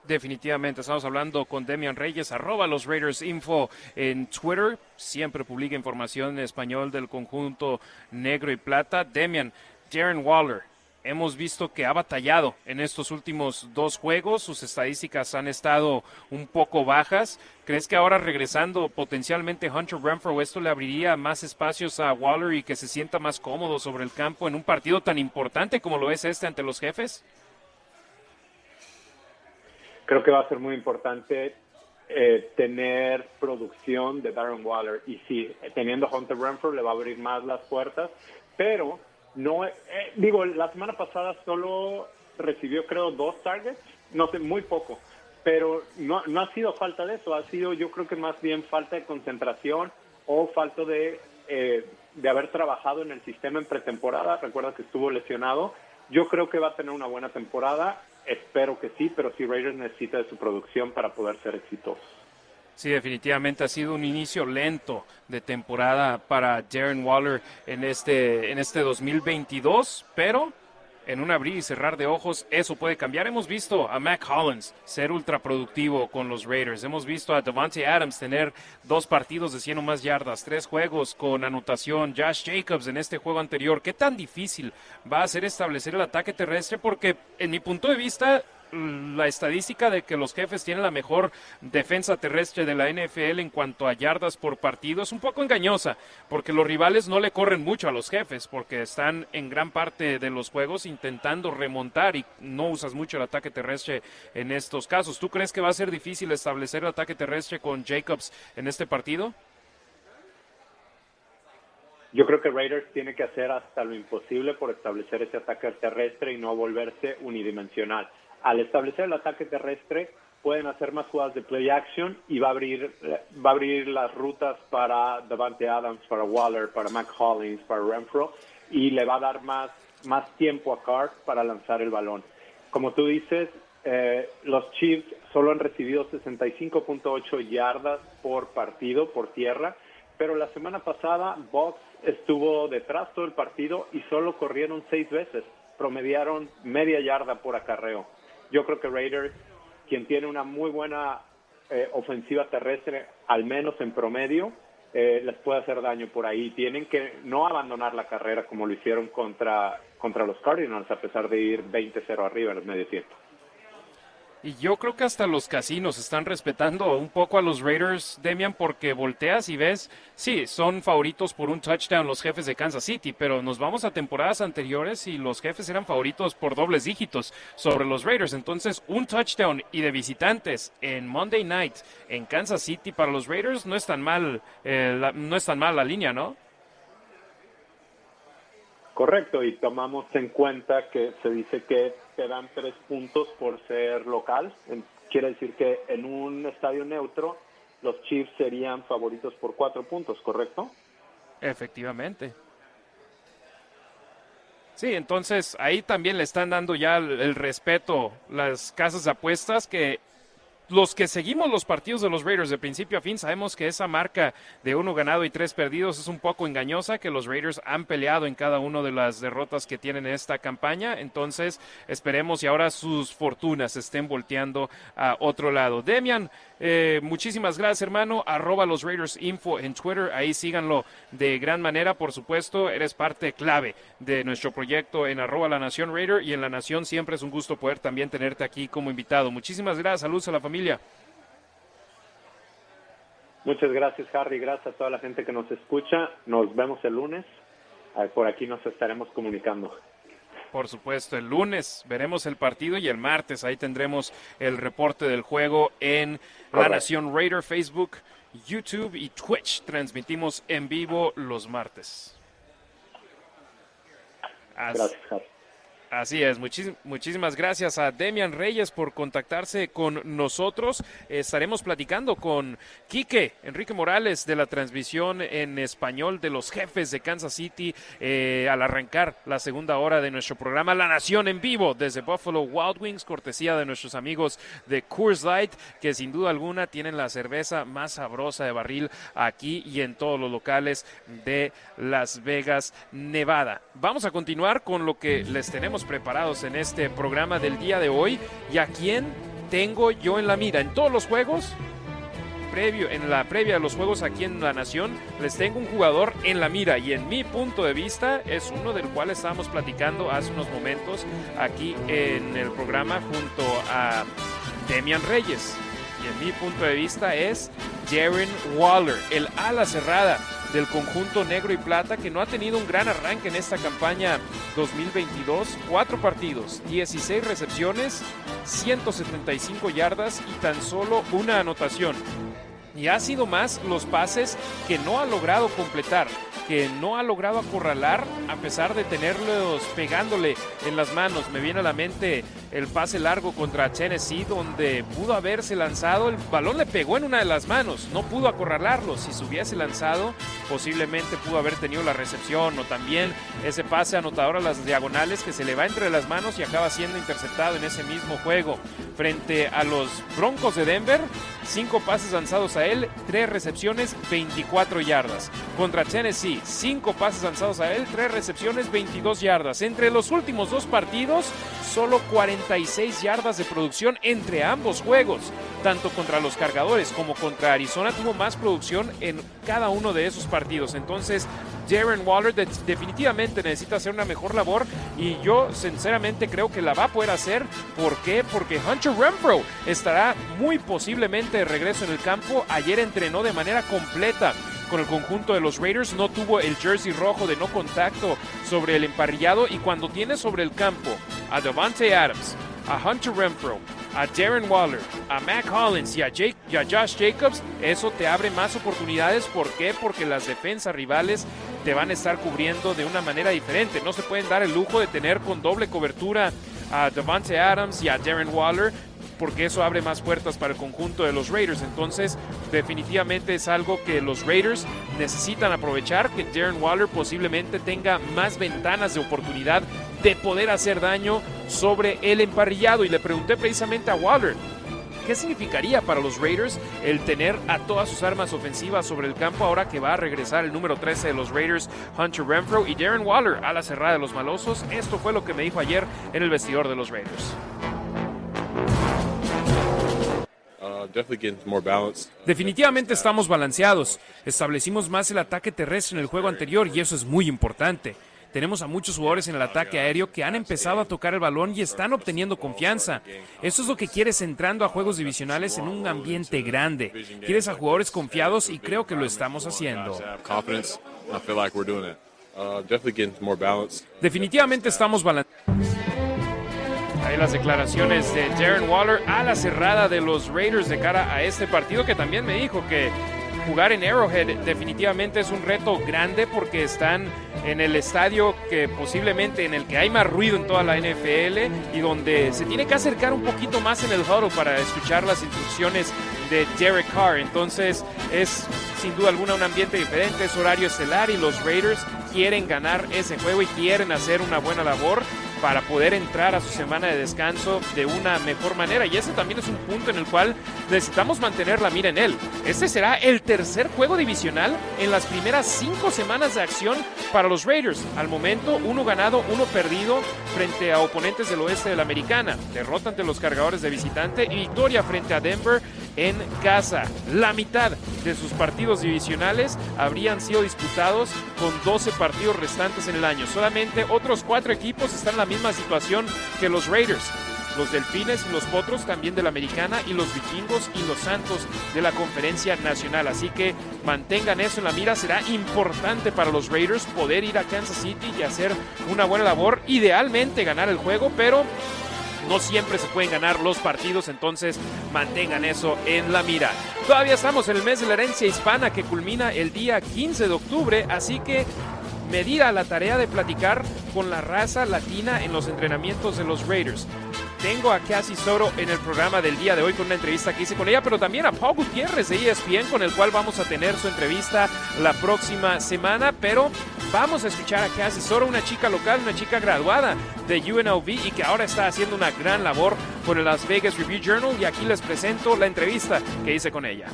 Speaker 1: Definitivamente, estamos hablando con Demian Reyes, arroba los Raiders Info en Twitter, siempre publica información en español del conjunto negro y plata. Demian, Darren Waller, hemos visto que ha batallado en estos últimos dos juegos, sus estadísticas han estado un poco bajas. ¿Crees que ahora regresando potencialmente Hunter Renfro esto le abriría más espacios a Waller y que se sienta más cómodo sobre el campo en un partido tan importante como lo es este ante los jefes?
Speaker 8: Creo que va a ser muy importante eh, tener producción de Darren Waller y sí, teniendo Hunter Renfro le va a abrir más las puertas, pero no, eh, digo, la semana pasada solo recibió creo dos targets, no sé, muy poco, pero no, no ha sido falta de eso, ha sido yo creo que más bien falta de concentración o falta de, eh, de haber trabajado en el sistema en pretemporada, recuerda que estuvo lesionado, yo creo que va a tener una buena temporada, espero que sí, pero sí Raiders necesita de su producción para poder ser exitoso.
Speaker 1: Sí, definitivamente ha sido un inicio lento de temporada para Darren Waller en este, en este 2022, pero en un abrir y cerrar de ojos eso puede cambiar. Hemos visto a Mac Hollins ser ultra productivo con los Raiders. Hemos visto a Devante Adams tener dos partidos de 100 o más yardas, tres juegos con anotación. Josh Jacobs en este juego anterior. ¿Qué tan difícil va a ser establecer el ataque terrestre? Porque en mi punto de vista la estadística de que los jefes tienen la mejor defensa terrestre de la NFL en cuanto a yardas por partido es un poco engañosa, porque los rivales no le corren mucho a los jefes, porque están en gran parte de los juegos intentando remontar y no usas mucho el ataque terrestre en estos casos. ¿Tú crees que va a ser difícil establecer el ataque terrestre con Jacobs en este partido?
Speaker 8: Yo creo que Raiders tiene que hacer hasta lo imposible por establecer ese ataque terrestre y no volverse unidimensional al establecer el ataque terrestre pueden hacer más jugadas de play action y va a abrir va a abrir las rutas para Davante Adams, para Waller, para Mac Hollins, para Renfro y le va a dar más más tiempo a Carr para lanzar el balón. Como tú dices, eh, los Chiefs solo han recibido 65.8 yardas por partido por tierra, pero la semana pasada Box estuvo detrás todo el partido y solo corrieron seis veces, promediaron media yarda por acarreo yo creo que Raiders, quien tiene una muy buena eh, ofensiva terrestre, al menos en promedio, eh, les puede hacer daño por ahí. Tienen que no abandonar la carrera como lo hicieron contra, contra los Cardinals, a pesar de ir 20-0 arriba en el medio tiempo.
Speaker 1: Y yo creo que hasta los casinos están respetando un poco a los Raiders, Demian, porque volteas y ves, sí, son favoritos por un touchdown los jefes de Kansas City, pero nos vamos a temporadas anteriores y los jefes eran favoritos por dobles dígitos sobre los Raiders. Entonces, un touchdown y de visitantes en Monday Night en Kansas City para los Raiders no es tan mal, eh, la, no es tan mal la línea, ¿no?
Speaker 8: Correcto, y tomamos en cuenta que se dice que te dan tres puntos por ser local. Quiere decir que en un estadio neutro los Chiefs serían favoritos por cuatro puntos, ¿correcto?
Speaker 1: Efectivamente. Sí, entonces ahí también le están dando ya el, el respeto las casas de apuestas que los que seguimos los partidos de los Raiders de principio a fin sabemos que esa marca de uno ganado y tres perdidos es un poco engañosa, que los Raiders han peleado en cada una de las derrotas que tienen en esta campaña. Entonces esperemos y ahora sus fortunas estén volteando a otro lado. Demian, eh, muchísimas gracias, hermano. Arroba los Raiders Info en Twitter. Ahí síganlo de gran manera, por supuesto. Eres parte clave de nuestro proyecto en arroba la Nación Raider y en la Nación siempre es un gusto poder también tenerte aquí como invitado. Muchísimas gracias. Saludos a la familia.
Speaker 8: Muchas gracias, Harry. Gracias a toda la gente que nos escucha. Nos vemos el lunes. Por aquí nos estaremos comunicando.
Speaker 1: Por supuesto, el lunes veremos el partido y el martes ahí tendremos el reporte del juego en La Nación Raider, Facebook, YouTube y Twitch. Transmitimos en vivo los martes.
Speaker 8: Gracias, Harry.
Speaker 1: Así es, muchísimas gracias a Demian Reyes por contactarse con nosotros. Estaremos platicando con Quique Enrique Morales de la transmisión en español de los jefes de Kansas City eh, al arrancar la segunda hora de nuestro programa La Nación en vivo desde Buffalo Wild Wings, cortesía de nuestros amigos de Coors Light, que sin duda alguna tienen la cerveza más sabrosa de barril aquí y en todos los locales de Las Vegas, Nevada. Vamos a continuar con lo que les tenemos preparados en este programa del día de hoy y a quién tengo yo en la mira. En todos los juegos, previo, en la previa de los juegos aquí en La Nación, les tengo un jugador en la mira y en mi punto de vista es uno del cual estábamos platicando hace unos momentos aquí en el programa junto a Demian Reyes. Y en mi punto de vista es Jaren Waller, el ala cerrada del conjunto negro y plata que no ha tenido un gran arranque en esta campaña 2022. Cuatro partidos, 16 recepciones, 175 yardas y tan solo una anotación. Y ha sido más los pases que no ha logrado completar que no ha logrado acorralar a pesar de tenerlos pegándole en las manos. Me viene a la mente el pase largo contra Tennessee donde pudo haberse lanzado, el balón le pegó en una de las manos, no pudo acorralarlo. Si se hubiese lanzado, posiblemente pudo haber tenido la recepción o también ese pase anotador a las diagonales que se le va entre las manos y acaba siendo interceptado en ese mismo juego. Frente a los Broncos de Denver, cinco pases lanzados a él, tres recepciones, 24 yardas. Contra Tennessee, cinco pases lanzados a él, tres recepciones, 22 yardas. Entre los últimos dos partidos, solo 46 yardas de producción entre ambos juegos. Tanto contra los cargadores como contra Arizona tuvo más producción en cada uno de esos partidos. Entonces, Darren Waller definitivamente necesita hacer una mejor labor y yo sinceramente creo que la va a poder hacer. ¿Por qué? Porque Hunter Renfro estará muy posiblemente de regreso en el campo. Ayer entrenó de manera completa con el conjunto de los Raiders, no tuvo el jersey rojo de no contacto sobre el emparrillado y cuando tiene sobre el campo a Devante Adams, a Hunter Renfro, a Darren Waller, a Mac Hollins y a, Jake, y a Josh Jacobs, eso te abre más oportunidades. ¿Por qué? Porque las defensas rivales te van a estar cubriendo de una manera diferente. No se pueden dar el lujo de tener con doble cobertura a Devante Adams y a Darren Waller porque eso abre más puertas para el conjunto de los Raiders. Entonces, definitivamente es algo que los Raiders necesitan aprovechar, que Darren Waller posiblemente tenga más ventanas de oportunidad de poder hacer daño sobre el emparrillado. Y le pregunté precisamente a Waller, ¿Qué significaría para los Raiders el tener a todas sus armas ofensivas sobre el campo ahora que va a regresar el número 13 de los Raiders, Hunter Renfro y Darren Waller a la cerrada de los malosos? Esto fue lo que me dijo ayer en el vestidor de los Raiders. Definitivamente estamos balanceados. Establecimos más el ataque terrestre en el juego anterior y eso es muy importante. Tenemos a muchos jugadores en el ataque aéreo que han empezado a tocar el balón y están obteniendo confianza. Eso es lo que quieres entrando a juegos divisionales en un ambiente grande. Quieres a jugadores confiados y creo que lo estamos haciendo. Definitivamente estamos balanceados. Ahí las declaraciones de Darren Waller a la cerrada de los Raiders de cara a este partido que también me dijo que jugar en Arrowhead definitivamente es un reto grande porque están en el estadio que posiblemente en el que hay más ruido en toda la NFL y donde se tiene que acercar un poquito más en el huddle para escuchar las instrucciones de Derek Carr. Entonces es sin duda alguna un ambiente diferente, es horario estelar y los Raiders quieren ganar ese juego y quieren hacer una buena labor para poder entrar a su semana de descanso de una mejor manera. Y ese también es un punto en el cual necesitamos mantener la mira en él. Este será el tercer juego divisional en las primeras cinco semanas de acción para los Raiders. Al momento, uno ganado, uno perdido frente a oponentes del oeste de la americana. Derrota ante los cargadores de visitante y victoria frente a Denver en casa. La mitad de sus partidos divisionales habrían sido disputados con 12 partidos restantes en el año. Solamente otros cuatro equipos están en la misma situación que los Raiders. Los Delfines y los Potros también de la Americana y los Vikingos y los Santos de la Conferencia Nacional. Así que mantengan eso en la mira. Será importante para los Raiders poder ir a Kansas City y hacer una buena labor. Idealmente ganar el juego, pero no siempre se pueden ganar los partidos, entonces mantengan eso en la mira. Todavía estamos en el mes de la herencia hispana que culmina el día 15 de octubre, así que me di a la tarea de platicar con la raza latina en los entrenamientos de los Raiders. Tengo a Cassie Soto en el programa del día de hoy con una entrevista que hice con ella, pero también a Paul Gutiérrez de ESPN, con el cual vamos a tener su entrevista la próxima semana. Pero vamos a escuchar a Cassie Soto, una chica local, una chica graduada de UNLV y que ahora está haciendo una gran labor con el Las Vegas Review Journal. Y aquí les presento la entrevista que hice con ella.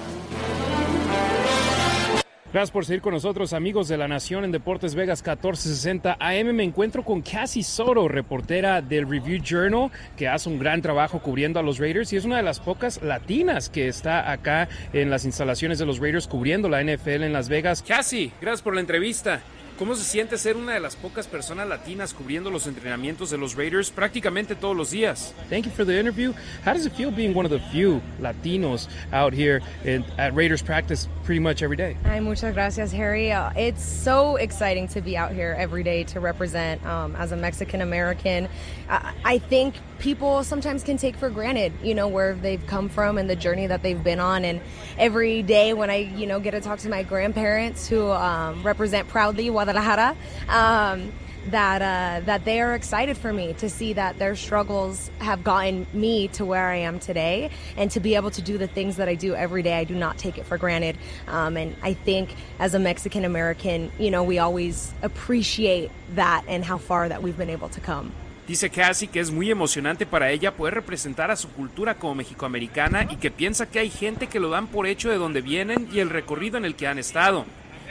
Speaker 1: Gracias por seguir con nosotros, amigos de la Nación en Deportes Vegas 1460 AM. Me encuentro con Cassie Soto, reportera del Review Journal, que hace un gran trabajo cubriendo a los Raiders y es una de las pocas latinas que está acá en las instalaciones de los Raiders cubriendo la NFL en Las Vegas. Cassie, gracias por la entrevista. ¿Cómo se siente ser una de las pocas personas latinas cubriendo los entrenamientos de los Raiders prácticamente todos los días? Thank you for the interview. How does it feel being one of the few Latinos out here in, at Raiders practice pretty much every day?
Speaker 9: Ay, muchas gracias, Harry. Uh, it's so exciting to be out here every day to represent um, as a Mexican American. I, I think people sometimes can take for granted, you know, where they've come from and the journey that they've been on. And every day when I, you know, get to talk to my grandparents who um, represent proudly Guadalajara, um, that uh, that they are excited for me to see that their struggles have gotten me to where I am today, and to be able to do the things that I do every day. I do not take it for granted, um, and I think as a Mexican American, you know, we always appreciate that and how far that we've been able to come.
Speaker 1: Dice Cassie que es muy emocionante para ella poder representar a su cultura como mexicoamericana y que piensa que hay gente que lo dan por hecho de donde vienen y el recorrido en el que han estado.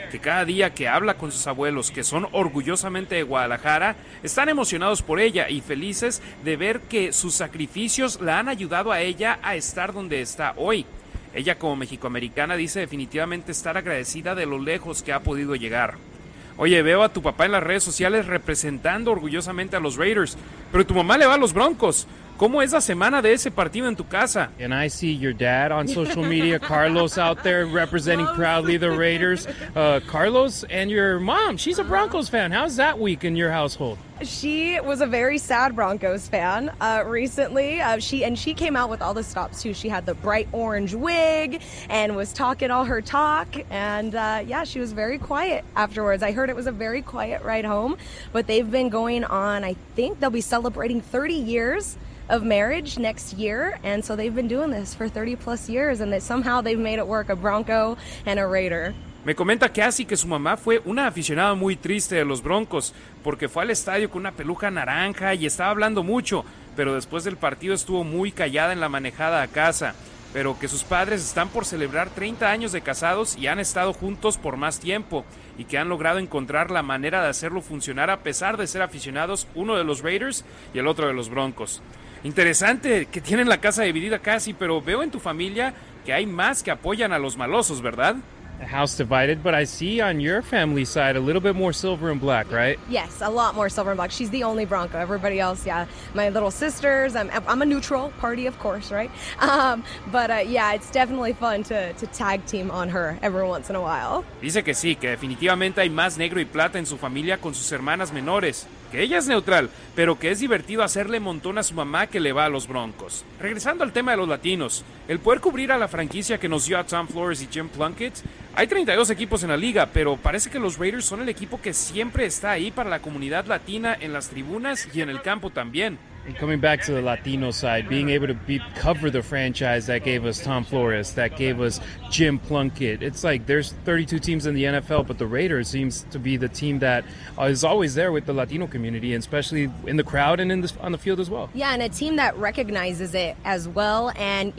Speaker 1: Que cada día que habla con sus abuelos, que son orgullosamente de Guadalajara, están emocionados por ella y felices de ver que sus sacrificios la han ayudado a ella a estar donde está hoy. Ella como mexicoamericana dice definitivamente estar agradecida de lo lejos que ha podido llegar. Oye, veo a tu papá en las redes sociales representando orgullosamente a los Raiders, pero tu mamá le va a los Broncos. ¿Cómo es la semana de ese partido en tu casa? And I see your dad on social media, Carlos out there representing proudly the Raiders. Uh, Carlos and your mom, she's a Broncos fan. How's that week in your household?
Speaker 9: She was a very sad Broncos fan uh, recently. Uh, she and she came out with all the stops too. She had the bright orange wig and was talking all her talk. And uh, yeah, she was very quiet afterwards. I heard it was a very quiet ride home. But they've been going on. I think they'll be celebrating 30 years of marriage next year, and so they've been doing this for 30 plus years, and that somehow they've made it work. A Bronco and a Raider.
Speaker 1: Me comenta Cassie que su mamá fue una aficionada muy triste de los Broncos, porque fue al estadio con una peluca naranja y estaba hablando mucho, pero después del partido estuvo muy callada en la manejada a casa. Pero que sus padres están por celebrar 30 años de casados y han estado juntos por más tiempo, y que han logrado encontrar la manera de hacerlo funcionar a pesar de ser aficionados uno de los Raiders y el otro de los Broncos. Interesante que tienen la casa dividida casi, pero veo en tu familia que hay más que apoyan a los malosos, ¿verdad? house divided, but I see on your family side a little bit more silver and black, right?
Speaker 9: Yes, a lot more silver and black. She's the only Bronco. Everybody else, yeah, my little sisters. I'm, I'm a neutral party, of course, right? Um, but uh, yeah, it's definitely fun to, to tag team on her every once in a while.
Speaker 1: Dice que sí, que definitivamente hay más negro y plata en su familia con sus hermanas menores. Que ella es neutral, pero que es divertido hacerle montón a su mamá que le va a los Broncos. Regresando al tema de los latinos, el poder cubrir a la franquicia que nos dio a Tom Flores y Jim Plunkett, hay 32 equipos en la liga, pero parece que los Raiders son el equipo que siempre está ahí para la comunidad latina en las tribunas y en el campo también. Coming back to the Latino side, being able to be, cover the franchise that gave us Tom Flores, that gave us Jim Plunkett. It's like there's 32 teams in the NFL, but the Raiders seems to be the team that is always there with the Latino community, and especially in the crowd and in the, on the field as well.
Speaker 9: Yeah, and a team that recognizes it as well. And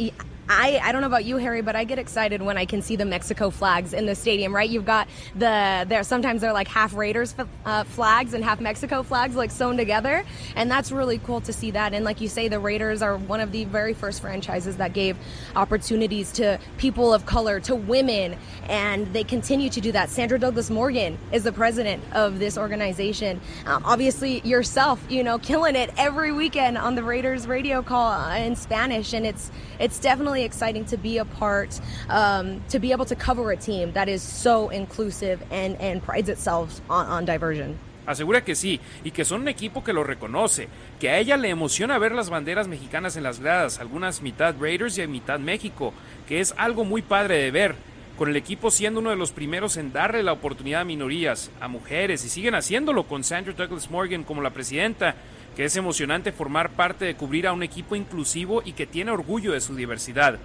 Speaker 9: I, I don't know about you, Harry, but I get excited when I can see the Mexico flags in the stadium, right? You've got the, there sometimes they're like half Raiders uh, flags and half Mexico flags like sewn together. And that's really cool to see that. And like you say, the Raiders are one of the very first franchises that gave opportunities to people of color, to women, and they continue to do that. Sandra Douglas Morgan is the president of this organization. Um, obviously, yourself, you know, killing it every weekend on the Raiders radio call in Spanish. And it's, it's definitely really exciting to be a part, um, to be able to cover a team that is so inclusive and, prides itself on, on diversion.
Speaker 1: Asegura que sí, y que son un equipo que lo reconoce, que a ella le emociona ver las banderas mexicanas en las gradas, algunas mitad Raiders y mitad México, que es algo muy padre de ver, con el equipo siendo uno de los primeros en darle la oportunidad a minorías, a mujeres, y siguen haciéndolo con Sandra Douglas Morgan como la presidenta, que es emocionante formar parte de cubrir a un equipo inclusivo y que tiene orgullo de su diversidad.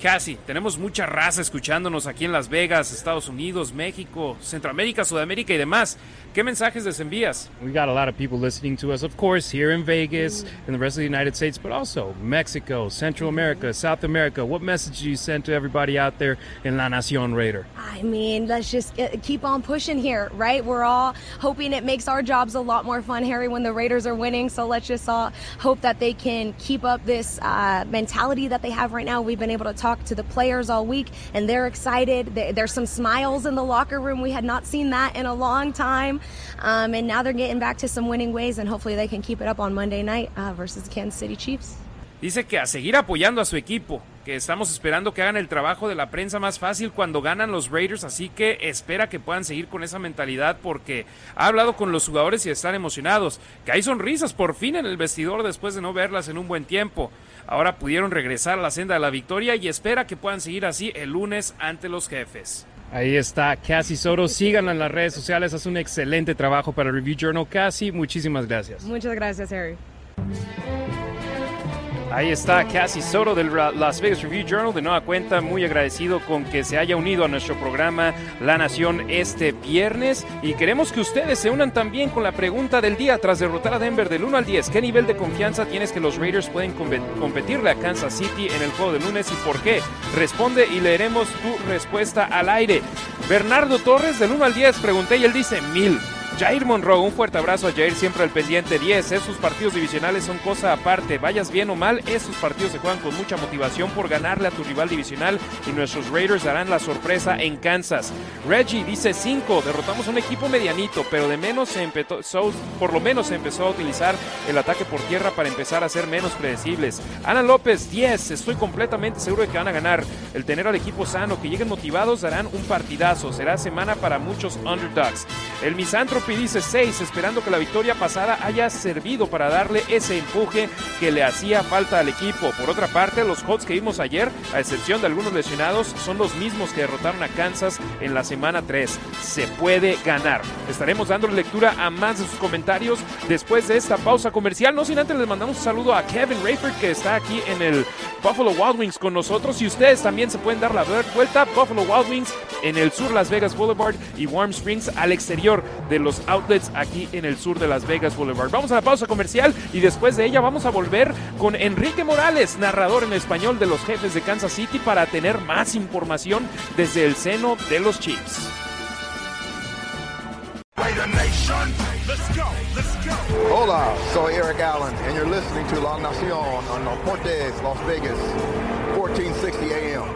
Speaker 1: Casi, tenemos mucha raza escuchándonos aquí en Las Vegas, Estados Unidos, México, Centroamérica, Sudamérica y demás. ¿Qué mensajes les envías? We got a lot of people listening to us, of course, here in Vegas, mm. in the rest of the United States, but also Mexico, Central America, mm. South America. What message do you send to everybody out there in La Nación Raider?
Speaker 9: I mean, let's just uh, keep on pushing here, right? We're all hoping it makes our jobs a lot more fun, Harry, when the Raiders are winning. So let's just all hope that they can keep up this uh, mentality that they have right now. We've been able to talk to the players all week, and they're excited. There's some smiles in the locker room. We had not seen that in a long time. Um, and now they're getting back to some winning ways, and hopefully they can keep it up on Monday night uh, versus the Kansas City Chiefs.
Speaker 1: Dice que a seguir apoyando a su equipo, que estamos esperando que hagan el trabajo de la prensa más fácil cuando ganan los Raiders, así que espera que puedan seguir con esa mentalidad porque ha hablado con los jugadores y están emocionados, que hay sonrisas por fin en el vestidor después de no verlas en un buen tiempo. Ahora pudieron regresar a la senda de la victoria y espera que puedan seguir así el lunes ante los jefes. Ahí está Cassie Soto. Síganla en las redes sociales. Hace un excelente trabajo para Review Journal. Cassie, muchísimas gracias.
Speaker 9: Muchas gracias, Harry.
Speaker 1: Ahí está Cassie Soto del Las Vegas Review Journal, de nueva cuenta, muy agradecido con que se haya unido a nuestro programa La Nación este viernes y queremos que ustedes se unan también con la pregunta del día tras derrotar a Denver del 1 al 10. ¿Qué nivel de confianza tienes que los Raiders pueden competirle a Kansas City en el juego de lunes y por qué? Responde y leeremos tu respuesta al aire. Bernardo Torres del 1 al 10 pregunté y él dice mil. Jair Monroe, un fuerte abrazo a Jair, siempre al pendiente 10. Esos partidos divisionales son cosa aparte. Vayas bien o mal, esos partidos se juegan con mucha motivación por ganarle a tu rival divisional y nuestros Raiders darán la sorpresa en Kansas. Reggie dice 5. Derrotamos un equipo medianito, pero de menos se empezó, por lo menos se empezó a utilizar el ataque por tierra para empezar a ser menos predecibles. Ana López 10. Estoy completamente seguro de que van a ganar. El tener al equipo sano, que lleguen motivados, darán un partidazo. Será semana para muchos underdogs. El misantro y dice 6, esperando que la victoria pasada haya servido para darle ese empuje que le hacía falta al equipo. Por otra parte, los Colts que vimos ayer, a excepción de algunos lesionados, son los mismos que derrotaron a Kansas en la semana 3. Se puede ganar. Estaremos dando lectura a más de sus comentarios después de esta pausa comercial. No sin antes les mandamos un saludo a Kevin Rayford que está aquí en el Buffalo Wild Wings con nosotros y ustedes también se pueden dar la vuelta. Buffalo Wild Wings en el sur Las Vegas Boulevard y Warm Springs al exterior de los outlets aquí en el sur de Las Vegas Boulevard. Vamos a la pausa comercial y después de ella vamos a volver con Enrique Morales, narrador en español de los jefes de Kansas City para tener más información desde el seno de los Chiefs.
Speaker 10: Hola, soy Eric Allen and you're listening to La Nación on Las Vegas, 14 1460 AM.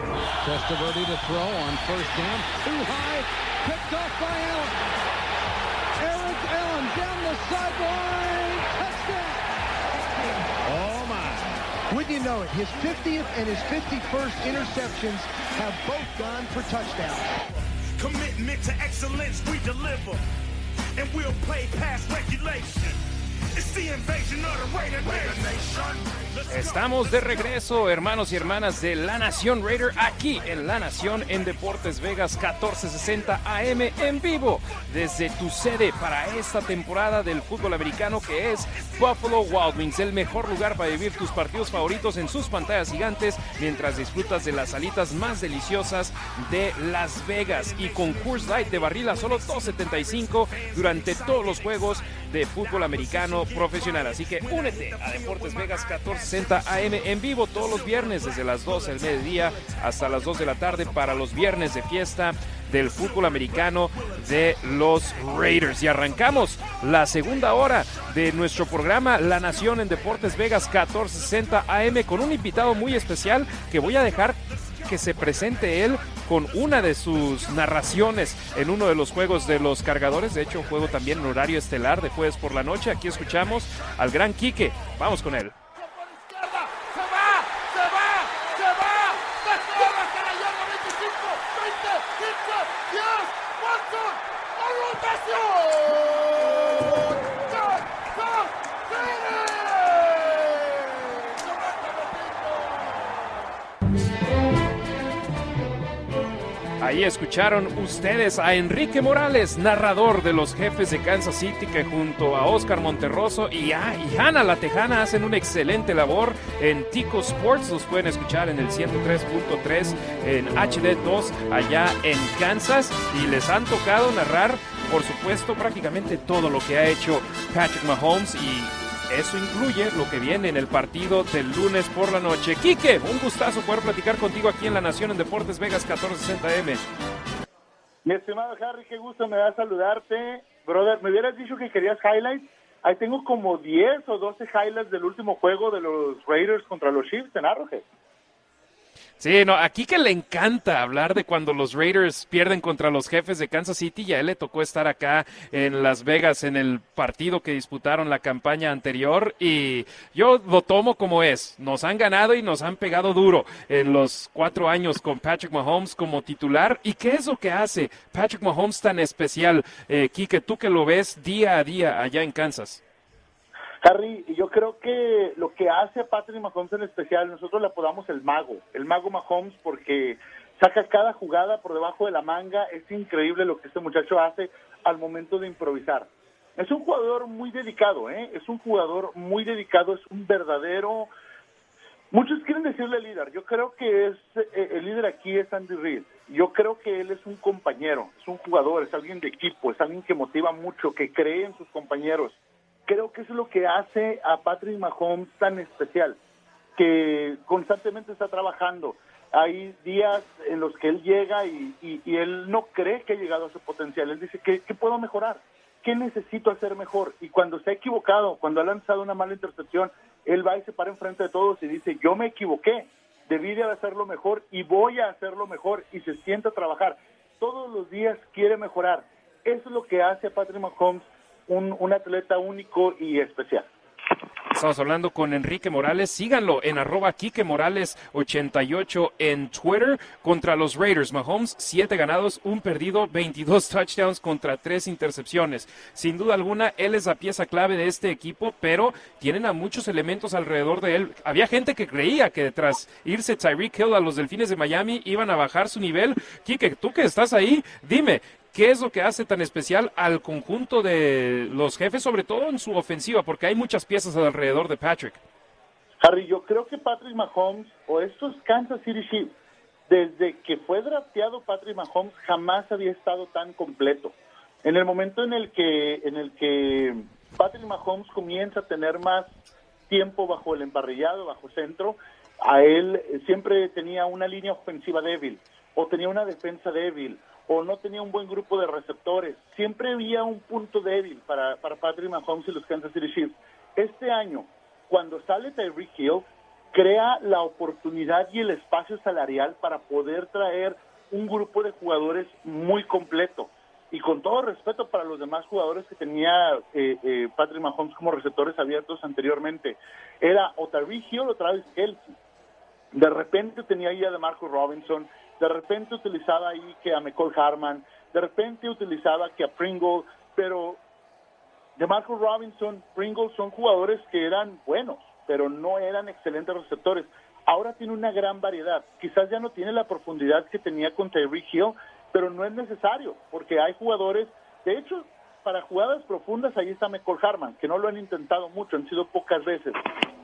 Speaker 11: Testaverde to throw on first down. Too high. Picked off by Allen. Sideline. Touchdown. Oh, my. Wouldn't you know it, his 50th and his 51st interceptions have both gone for touchdowns.
Speaker 12: Commitment to excellence, we deliver. And we'll play past regulation.
Speaker 1: Estamos de regreso, hermanos y hermanas de La Nación Raider, aquí en La Nación en Deportes Vegas 1460 AM en vivo desde tu sede para esta temporada del fútbol americano que es Buffalo Wild Wings, el mejor lugar para vivir tus partidos favoritos en sus pantallas gigantes mientras disfrutas de las salitas más deliciosas de Las Vegas y con Coors Light de barril a solo 2.75 durante todos los juegos de fútbol americano profesional. Así que únete a Deportes Vegas 1460 AM en vivo todos los viernes desde las 12 del mediodía hasta las 2 de la tarde para los viernes de fiesta del fútbol americano de los Raiders. Y arrancamos la segunda hora de nuestro programa La Nación en Deportes Vegas 1460 AM con un invitado muy especial que voy a dejar que se presente él con una de sus narraciones en uno de los juegos de los cargadores. De hecho, juego también en horario estelar de jueves por la noche. Aquí escuchamos al gran Quique. Vamos con él. Ahí escucharon ustedes a Enrique Morales, narrador de los jefes de Kansas City, que junto a Oscar Monterroso y a Hanna La Tejana hacen una excelente labor en Tico Sports. Los pueden escuchar en el 103.3 en HD2 allá en Kansas y les han tocado narrar, por supuesto, prácticamente todo lo que ha hecho Patrick Mahomes y eso incluye lo que viene en el partido del lunes por la noche. Quique, un gustazo poder platicar contigo aquí en La Nación en Deportes Vegas 1460M.
Speaker 13: Mi estimado Harry, qué gusto me da saludarte. Brother, me hubieras dicho que querías highlights. Ahí tengo como 10 o 12 highlights del último juego de los Raiders contra los Chiefs en Arrowhead.
Speaker 1: Sí, no, aquí que le encanta hablar de cuando los Raiders pierden contra los jefes de Kansas City. Ya él le tocó estar acá en Las Vegas en el partido que disputaron la campaña anterior y yo lo tomo como es. Nos han ganado y nos han pegado duro en los cuatro años con Patrick Mahomes como titular. ¿Y qué es lo que hace Patrick Mahomes tan especial, eh, Kike, tú que lo ves día a día allá en Kansas?
Speaker 13: Harry, yo creo que lo que hace a Patrick Mahomes en especial, nosotros le apodamos el mago, el mago Mahomes, porque saca cada jugada por debajo de la manga. Es increíble lo que este muchacho hace al momento de improvisar. Es un jugador muy dedicado, ¿eh? Es un jugador muy dedicado, es un verdadero... Muchos quieren decirle líder. Yo creo que es eh, el líder aquí es Andy Reid. Yo creo que él es un compañero, es un jugador, es alguien de equipo, es alguien que motiva mucho, que cree en sus compañeros creo que eso es lo que hace a Patrick Mahomes tan especial, que constantemente está trabajando. Hay días en los que él llega y, él no cree que ha llegado a su potencial. Él dice, ¿qué, ¿qué puedo mejorar? ¿Qué necesito hacer mejor? Y cuando se ha equivocado, cuando ha lanzado una mala intercepción, él va y se para enfrente de todos y dice, yo me equivoqué, debí de hacerlo mejor y voy a hacerlo mejor y se siente a trabajar. Todos los días quiere mejorar. Eso es lo que hace a Patrick Mahomes un, atleta único y especial.
Speaker 1: Estamos hablando con Enrique Morales. Síganlo en arroba Quique Morales 88 en Twitter contra los Raiders. Mahomes, 7 ganados, un perdido, 22 touchdowns contra 3 intercepciones. Sin duda alguna, él es la pieza clave de este equipo, pero tienen a muchos elementos alrededor de él. Había gente que creía que tras irse Tyreek Hill a los Delfines de Miami iban a bajar su nivel. Quique, tú que estás ahí, dime, ¿Qué es lo que hace tan especial al conjunto de los jefes, sobre todo en su ofensiva? Porque hay muchas piezas alrededor de Patrick.
Speaker 13: Harry, yo creo que Patrick Mahomes o estos Kansas City Chiefs, desde que fue drafteado Patrick Mahomes, jamás había estado tan completo. En el momento en el que, en el que Patrick Mahomes comienza a tener más tiempo bajo el emparrillado, bajo centro, a él siempre tenía una línea ofensiva débil o tenía una defensa débil o no tenía un buen grupo de receptores. Siempre había un punto débil para, para Patrick Mahomes y los Kansas City Chiefs. Este año, cuando sale Tyreek Hill, crea la oportunidad y el espacio salarial para poder traer un grupo de jugadores muy completo. Y con todo respeto para los demás jugadores que tenía eh, eh, Patrick Mahomes como receptores abiertos anteriormente, era o Tariq Hill o Travis Kelsey. De repente tenía ahí a DeMarco Robinson, de repente utilizaba ahí que a McCall Harman, de repente utilizaba que a Pringle, pero DeMarco Robinson, Pringle son jugadores que eran buenos, pero no eran excelentes receptores. Ahora tiene una gran variedad. Quizás ya no tiene la profundidad que tenía con Tyreek Hill, pero no es necesario, porque hay jugadores, de hecho, para jugadas profundas ahí está McCall Harman, que no lo han intentado mucho, han sido pocas veces,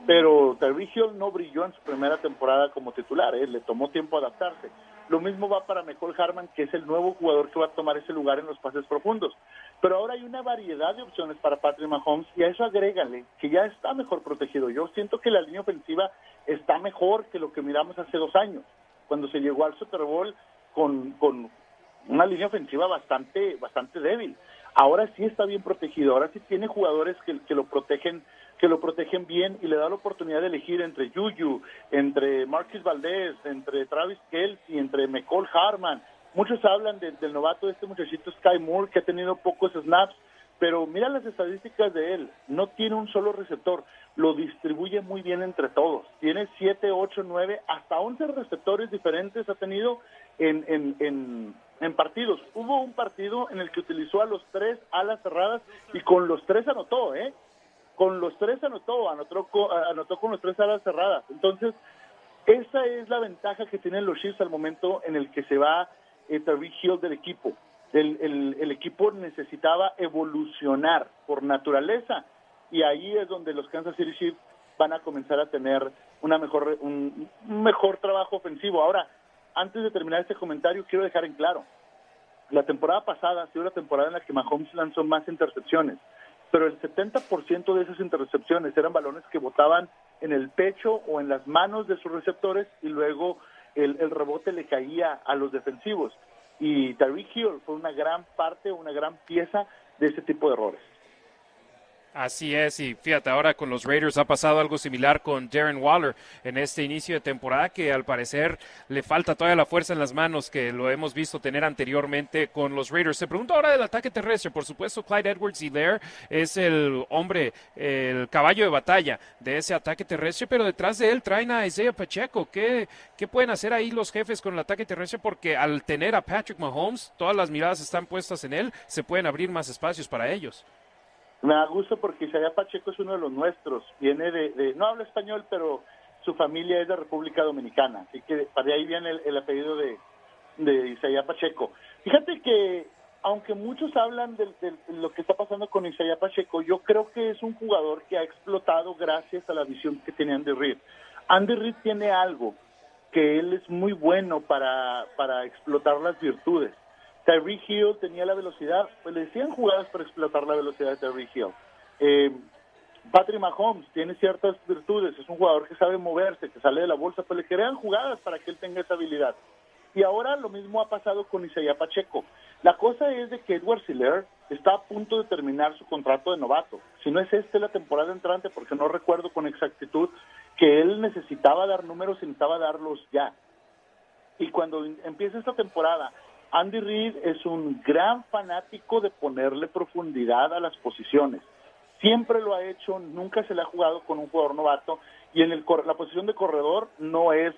Speaker 13: pero Hill no brilló en su primera temporada como titular, ¿eh? le tomó tiempo adaptarse. Lo mismo va para McCall Harman, que es el nuevo jugador que va a tomar ese lugar en los pases profundos. Pero ahora hay una variedad de opciones para Patrick Mahomes y a eso agrégale que ya está mejor protegido. Yo siento que la línea ofensiva está mejor que lo que miramos hace dos años, cuando se llegó al Super Bowl con, con una línea ofensiva bastante, bastante débil. Ahora sí está bien protegido, ahora sí tiene jugadores que, que lo protegen que lo protegen bien y le da la oportunidad de elegir entre Yuyu, entre Marquis Valdés, entre Travis Kelsey, entre McCall Harman. Muchos hablan del novato de este muchachito Sky Moore que ha tenido pocos snaps, pero mira las estadísticas de él. No tiene un solo receptor, lo distribuye muy bien entre todos. Tiene 7, 8, 9, hasta 11 receptores diferentes ha tenido en, en, en, en partidos. Hubo un partido en el que utilizó a los tres alas cerradas y con los tres anotó, ¿eh? Con los tres anotó, anotó, anotó con los tres alas cerradas. Entonces, esa es la ventaja que tienen los Chiefs al momento en el que se va eh, Hill del equipo. El, equipo necesitaba evolucionar por naturaleza y ahí es donde los Kansas City Chiefs van a comenzar a tener una mejor, un, un mejor trabajo ofensivo. Ahora, antes de terminar este comentario, quiero dejar en claro, la temporada pasada ha sido la temporada en la que Mahomes lanzó más intercepciones pero el 70% de esas intercepciones eran balones que botaban en el pecho o en las manos de sus receptores y luego el, rebote le caía a los defensivos. Y Tyreek Hill fue una gran parte, una gran pieza de ese tipo de errores.
Speaker 1: Así es, y fíjate, ahora con los Raiders ha pasado algo similar con Darren Waller en este inicio de temporada, que al parecer le falta toda la fuerza en las manos que lo hemos visto tener anteriormente con los Raiders. Se pregunta ahora del ataque terrestre, por supuesto, Clyde Edwards Hilaire es el hombre, el caballo de batalla de ese ataque terrestre, pero detrás de él traen a Isaiah Pacheco. ¿Qué, ¿Qué pueden hacer ahí los jefes con el ataque terrestre? Porque al tener a Patrick Mahomes, todas las miradas están puestas en él, se pueden abrir más espacios para ellos.
Speaker 13: Me da gusto porque Isaiah Pacheco es uno de los nuestros. Viene de, no habla español, pero su familia es de República Dominicana. Así que para ahí viene el, apellido de, de Isaiah Pacheco. Fíjate que, aunque muchos hablan de, lo que está pasando con Isaiah Pacheco, yo creo que es un jugador que ha explotado gracias a la visión que tiene Andy Reid. Andy Reid tiene algo que él es muy bueno para, para explotar las virtudes. Tyreek Hill tenía la velocidad, pues le decían jugadas para explotar la velocidad de Tyreek Hill. Eh, Patrick Mahomes tiene ciertas virtudes, es un jugador que sabe moverse, que sale de la bolsa, pues le crean jugadas para que él tenga esa habilidad. Y ahora lo mismo ha pasado con Isaiah Pacheco. La cosa es de que Edward Siller está a punto de terminar su contrato de novato. Si no es este la temporada entrante, porque no recuerdo con exactitud que él necesitaba dar números y necesitaba darlos ya. Y cuando empiece esta temporada Andy Reid es un gran fanático de ponerle profundidad a las posiciones. Siempre lo ha hecho, nunca se le ha jugado con un jugador novato y en el, la posición de corredor no es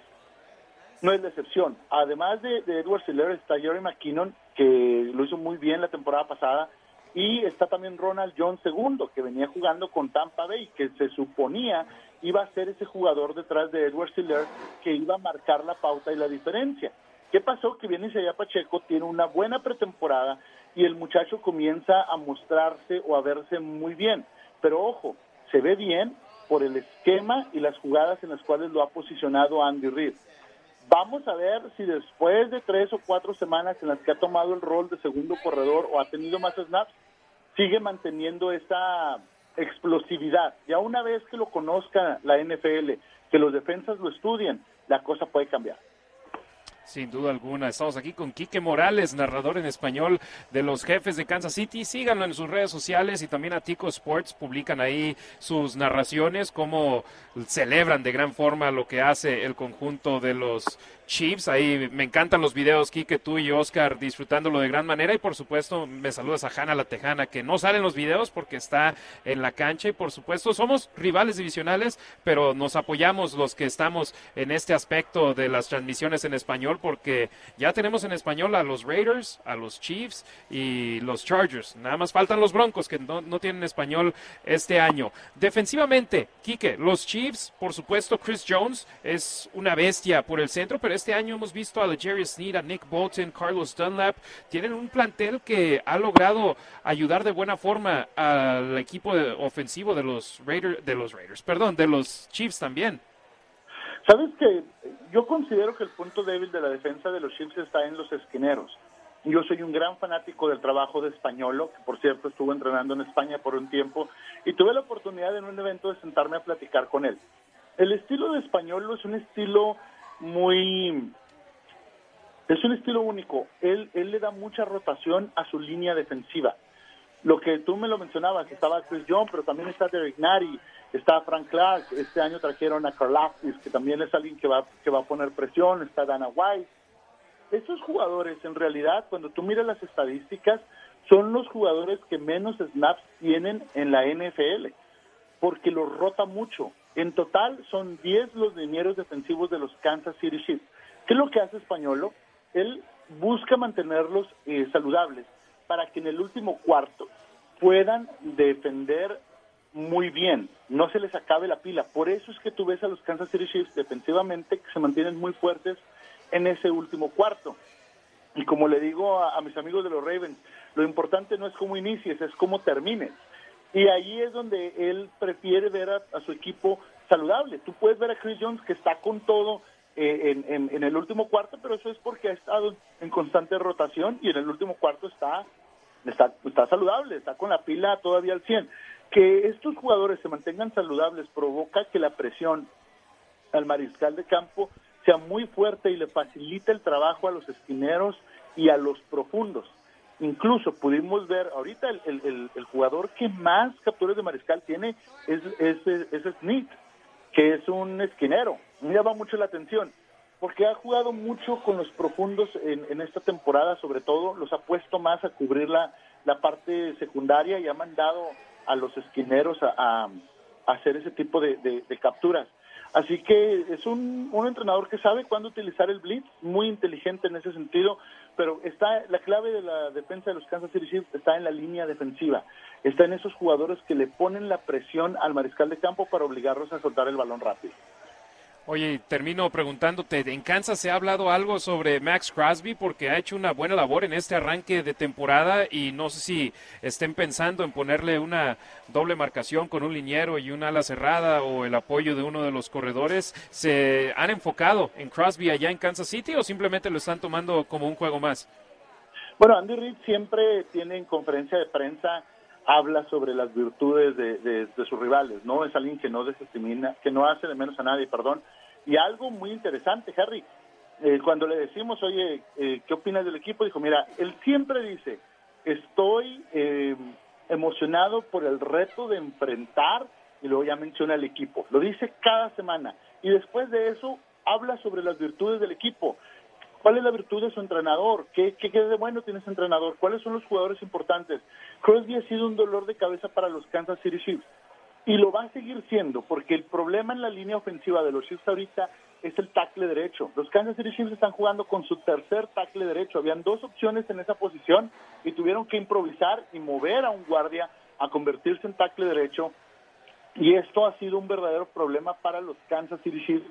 Speaker 13: no es la excepción. Además de, Edward Siller está Jerry McKinnon, que lo hizo muy bien la temporada pasada, y está también Ronald Jones II, que venía jugando con Tampa Bay, que se suponía iba a ser ese jugador detrás de Edward Siller que iba a marcar la pauta y la diferencia. ¿Qué pasó? Que viene Isaiah Pacheco, tiene una buena pretemporada y el muchacho comienza a mostrarse o a verse muy bien. Pero ojo, se ve bien por el esquema y las jugadas en las cuales lo ha posicionado Andy Reid. Vamos a ver si después de tres o cuatro semanas en las que ha tomado el rol de segundo corredor o ha tenido más snaps, sigue manteniendo esa explosividad. Ya una vez que lo conozca la NFL, que los defensas lo estudien, la cosa puede cambiar.
Speaker 1: Sin duda alguna. Estamos aquí con Quique Morales, narrador en español de los jefes de Kansas City. Síganlo en sus redes sociales y también a Tico Sports. Publican ahí sus narraciones, cómo celebran de gran forma lo que hace el conjunto de los Chiefs. Ahí me encantan los videos, Quique, tú y Oscar disfrutándolo de gran manera. Y por supuesto, me saludas a Hanna la Tejana, que no sale en los videos porque está en la cancha. Y por supuesto, somos rivales divisionales, pero nos apoyamos los que estamos en este aspecto de las transmisiones en español, porque ya tenemos en español a los Raiders, a los Chiefs y los Chargers. Nada más faltan los Broncos, que no, no tienen español este año. Defensivamente, Quique, los Chiefs, por supuesto, Chris Jones es una bestia por el centro, pero este año hemos visto a Jerry Sneed, a Nick Bolton, Carlos Dunlap. Tienen un plantel que ha logrado ayudar de buena forma al equipo ofensivo de los Raiders, de los Raiders, perdón, de los Chiefs también.
Speaker 13: Sabes que yo considero que el punto débil de la defensa de los Chiefs está en los esquineros. Yo soy un gran fanático del trabajo de Españolo, que por cierto estuvo entrenando en España por un tiempo, y tuve la oportunidad en un evento de sentarme a platicar con él. El estilo de Españolo es un estilo muy... Es un estilo único. Él, él le da mucha rotación a su línea defensiva. Lo que tú me lo mencionabas, estaba Chris Jones, pero también está Derek Nari, está Frank Clark, este año trajeron a Karlaftis, que también es alguien que va, que va a poner presión, está Dana White. Esos jugadores, en realidad, cuando tú miras las estadísticas, son los jugadores que menos snaps tienen en la NFL, porque los rota mucho. En total son 10 los linieros defensivos de los Kansas City Chiefs. ¿Qué es lo que hace Españolo? Él busca mantenerlos eh, saludables para que en el último cuarto puedan defender muy bien, no se les acabe la pila. Por eso es que tú ves a los Kansas City Chiefs defensivamente que se mantienen muy fuertes en ese último cuarto. Y como le digo a, a mis amigos de los Ravens, lo importante no es cómo inicies, es cómo termines. Y ahí es donde él prefiere ver a, su equipo saludable. Tú puedes ver a Chris Jones que está con todo eh, en el último cuarto, pero eso es porque ha estado en constante rotación y en el último cuarto está, está, está saludable, está con la pila todavía al 100. Que estos jugadores se mantengan saludables provoca que la presión al mariscal de campo sea muy fuerte y le facilita el trabajo a los esquineros y a los profundos. Incluso pudimos ver, ahorita el, el- jugador que más capturas de mariscal tiene es, es, es Smith, que es un esquinero. Me llama mucho la atención, porque ha jugado mucho con los profundos en, en esta temporada, sobre todo, los ha puesto más a cubrir la, la parte secundaria y ha mandado a los esquineros a, hacer ese tipo de capturas. Así que es un, un entrenador que sabe cuándo utilizar el blitz, muy inteligente en ese sentido, pero está la clave de la defensa de los Kansas City Chiefs está en la línea defensiva, está en esos jugadores que le ponen la presión al mariscal de campo para obligarlos a soltar el balón rápido.
Speaker 1: Oye, termino preguntándote, ¿en Kansas se ha hablado algo sobre Max Crosby? Porque ha hecho una buena labor en este arranque de temporada y no sé si estén pensando en ponerle una doble marcación con un liniero y una ala cerrada o el apoyo de uno de los corredores. ¿Se han enfocado en Crosby allá en Kansas City o simplemente lo están tomando como un juego más?
Speaker 13: Bueno, Andy Reid siempre tiene en conferencia de prensa habla sobre las virtudes de, de- de sus rivales, ¿no? Es alguien que no desestimina, que no hace de menos a nadie, perdón. Y algo muy interesante, Harry, eh, cuando le decimos, oye, eh, ¿qué opinas del equipo? Dijo, mira, él siempre dice, estoy eh, emocionado por el reto de enfrentar, y luego ya menciona el equipo. Lo dice cada semana. Y después de eso, habla sobre las virtudes del equipo. ¿Cuál es la virtud de su entrenador? ¿Qué, qué, qué de bueno tiene ese entrenador? ¿Cuáles son los jugadores importantes? Crosby ha sido un dolor de cabeza para los Kansas City Chiefs y lo va a seguir siendo porque el problema en la línea ofensiva de los Chiefs ahorita es el tackle derecho. Los Kansas City Chiefs están jugando con su tercer tackle derecho. Habían dos opciones en esa posición y tuvieron que improvisar y mover a un guardia a convertirse en tackle derecho y esto ha sido un verdadero problema para los Kansas City Chiefs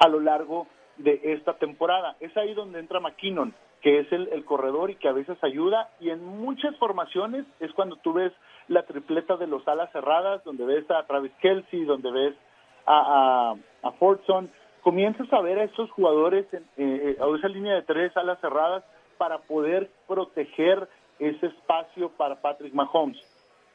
Speaker 13: a lo largo de esta temporada. Es ahí donde entra McKinnon, que es el, corredor y que a veces ayuda, y en muchas formaciones es cuando tú ves la tripleta de los alas cerradas, donde ves a Travis Kelsey, donde ves a, a, Fordson, comienzas a ver a estos jugadores, en, eh, a esa línea de tres alas cerradas, para poder proteger ese espacio para Patrick Mahomes.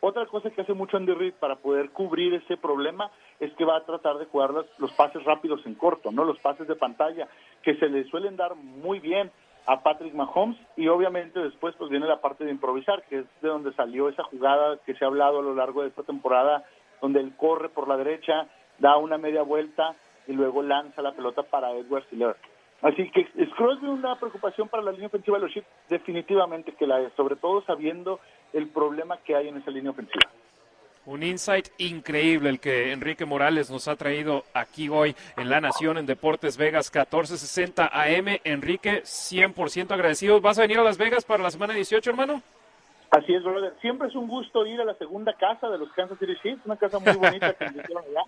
Speaker 13: Otra cosa que hace mucho Andy Reid para poder cubrir ese problema es que va a tratar de jugar los, los pases rápidos en corto, no los pases de pantalla, que se le suelen dar muy bien a Patrick Mahomes y obviamente después pues viene la parte de improvisar, que es de donde salió esa jugada que se ha hablado a lo largo de esta temporada, donde él corre por la derecha, da una media vuelta y luego lanza la pelota para Edward Siller. Así que es Crosby una preocupación para la línea ofensiva de los Chiefs, definitivamente que la es, sobre todo sabiendo el problema que hay en esa línea ofensiva.
Speaker 1: Un insight increíble el que Enrique Morales nos ha traído aquí hoy en La Nación en Deportes Vegas 1460 AM. Enrique, 100% agradecido. ¿Vas a venir a Las Vegas para la semana 18, hermano?
Speaker 13: Así es, brother. Siempre es un gusto ir a la segunda casa de los Kansas City Chiefs, una casa muy bonita que hicieron allá.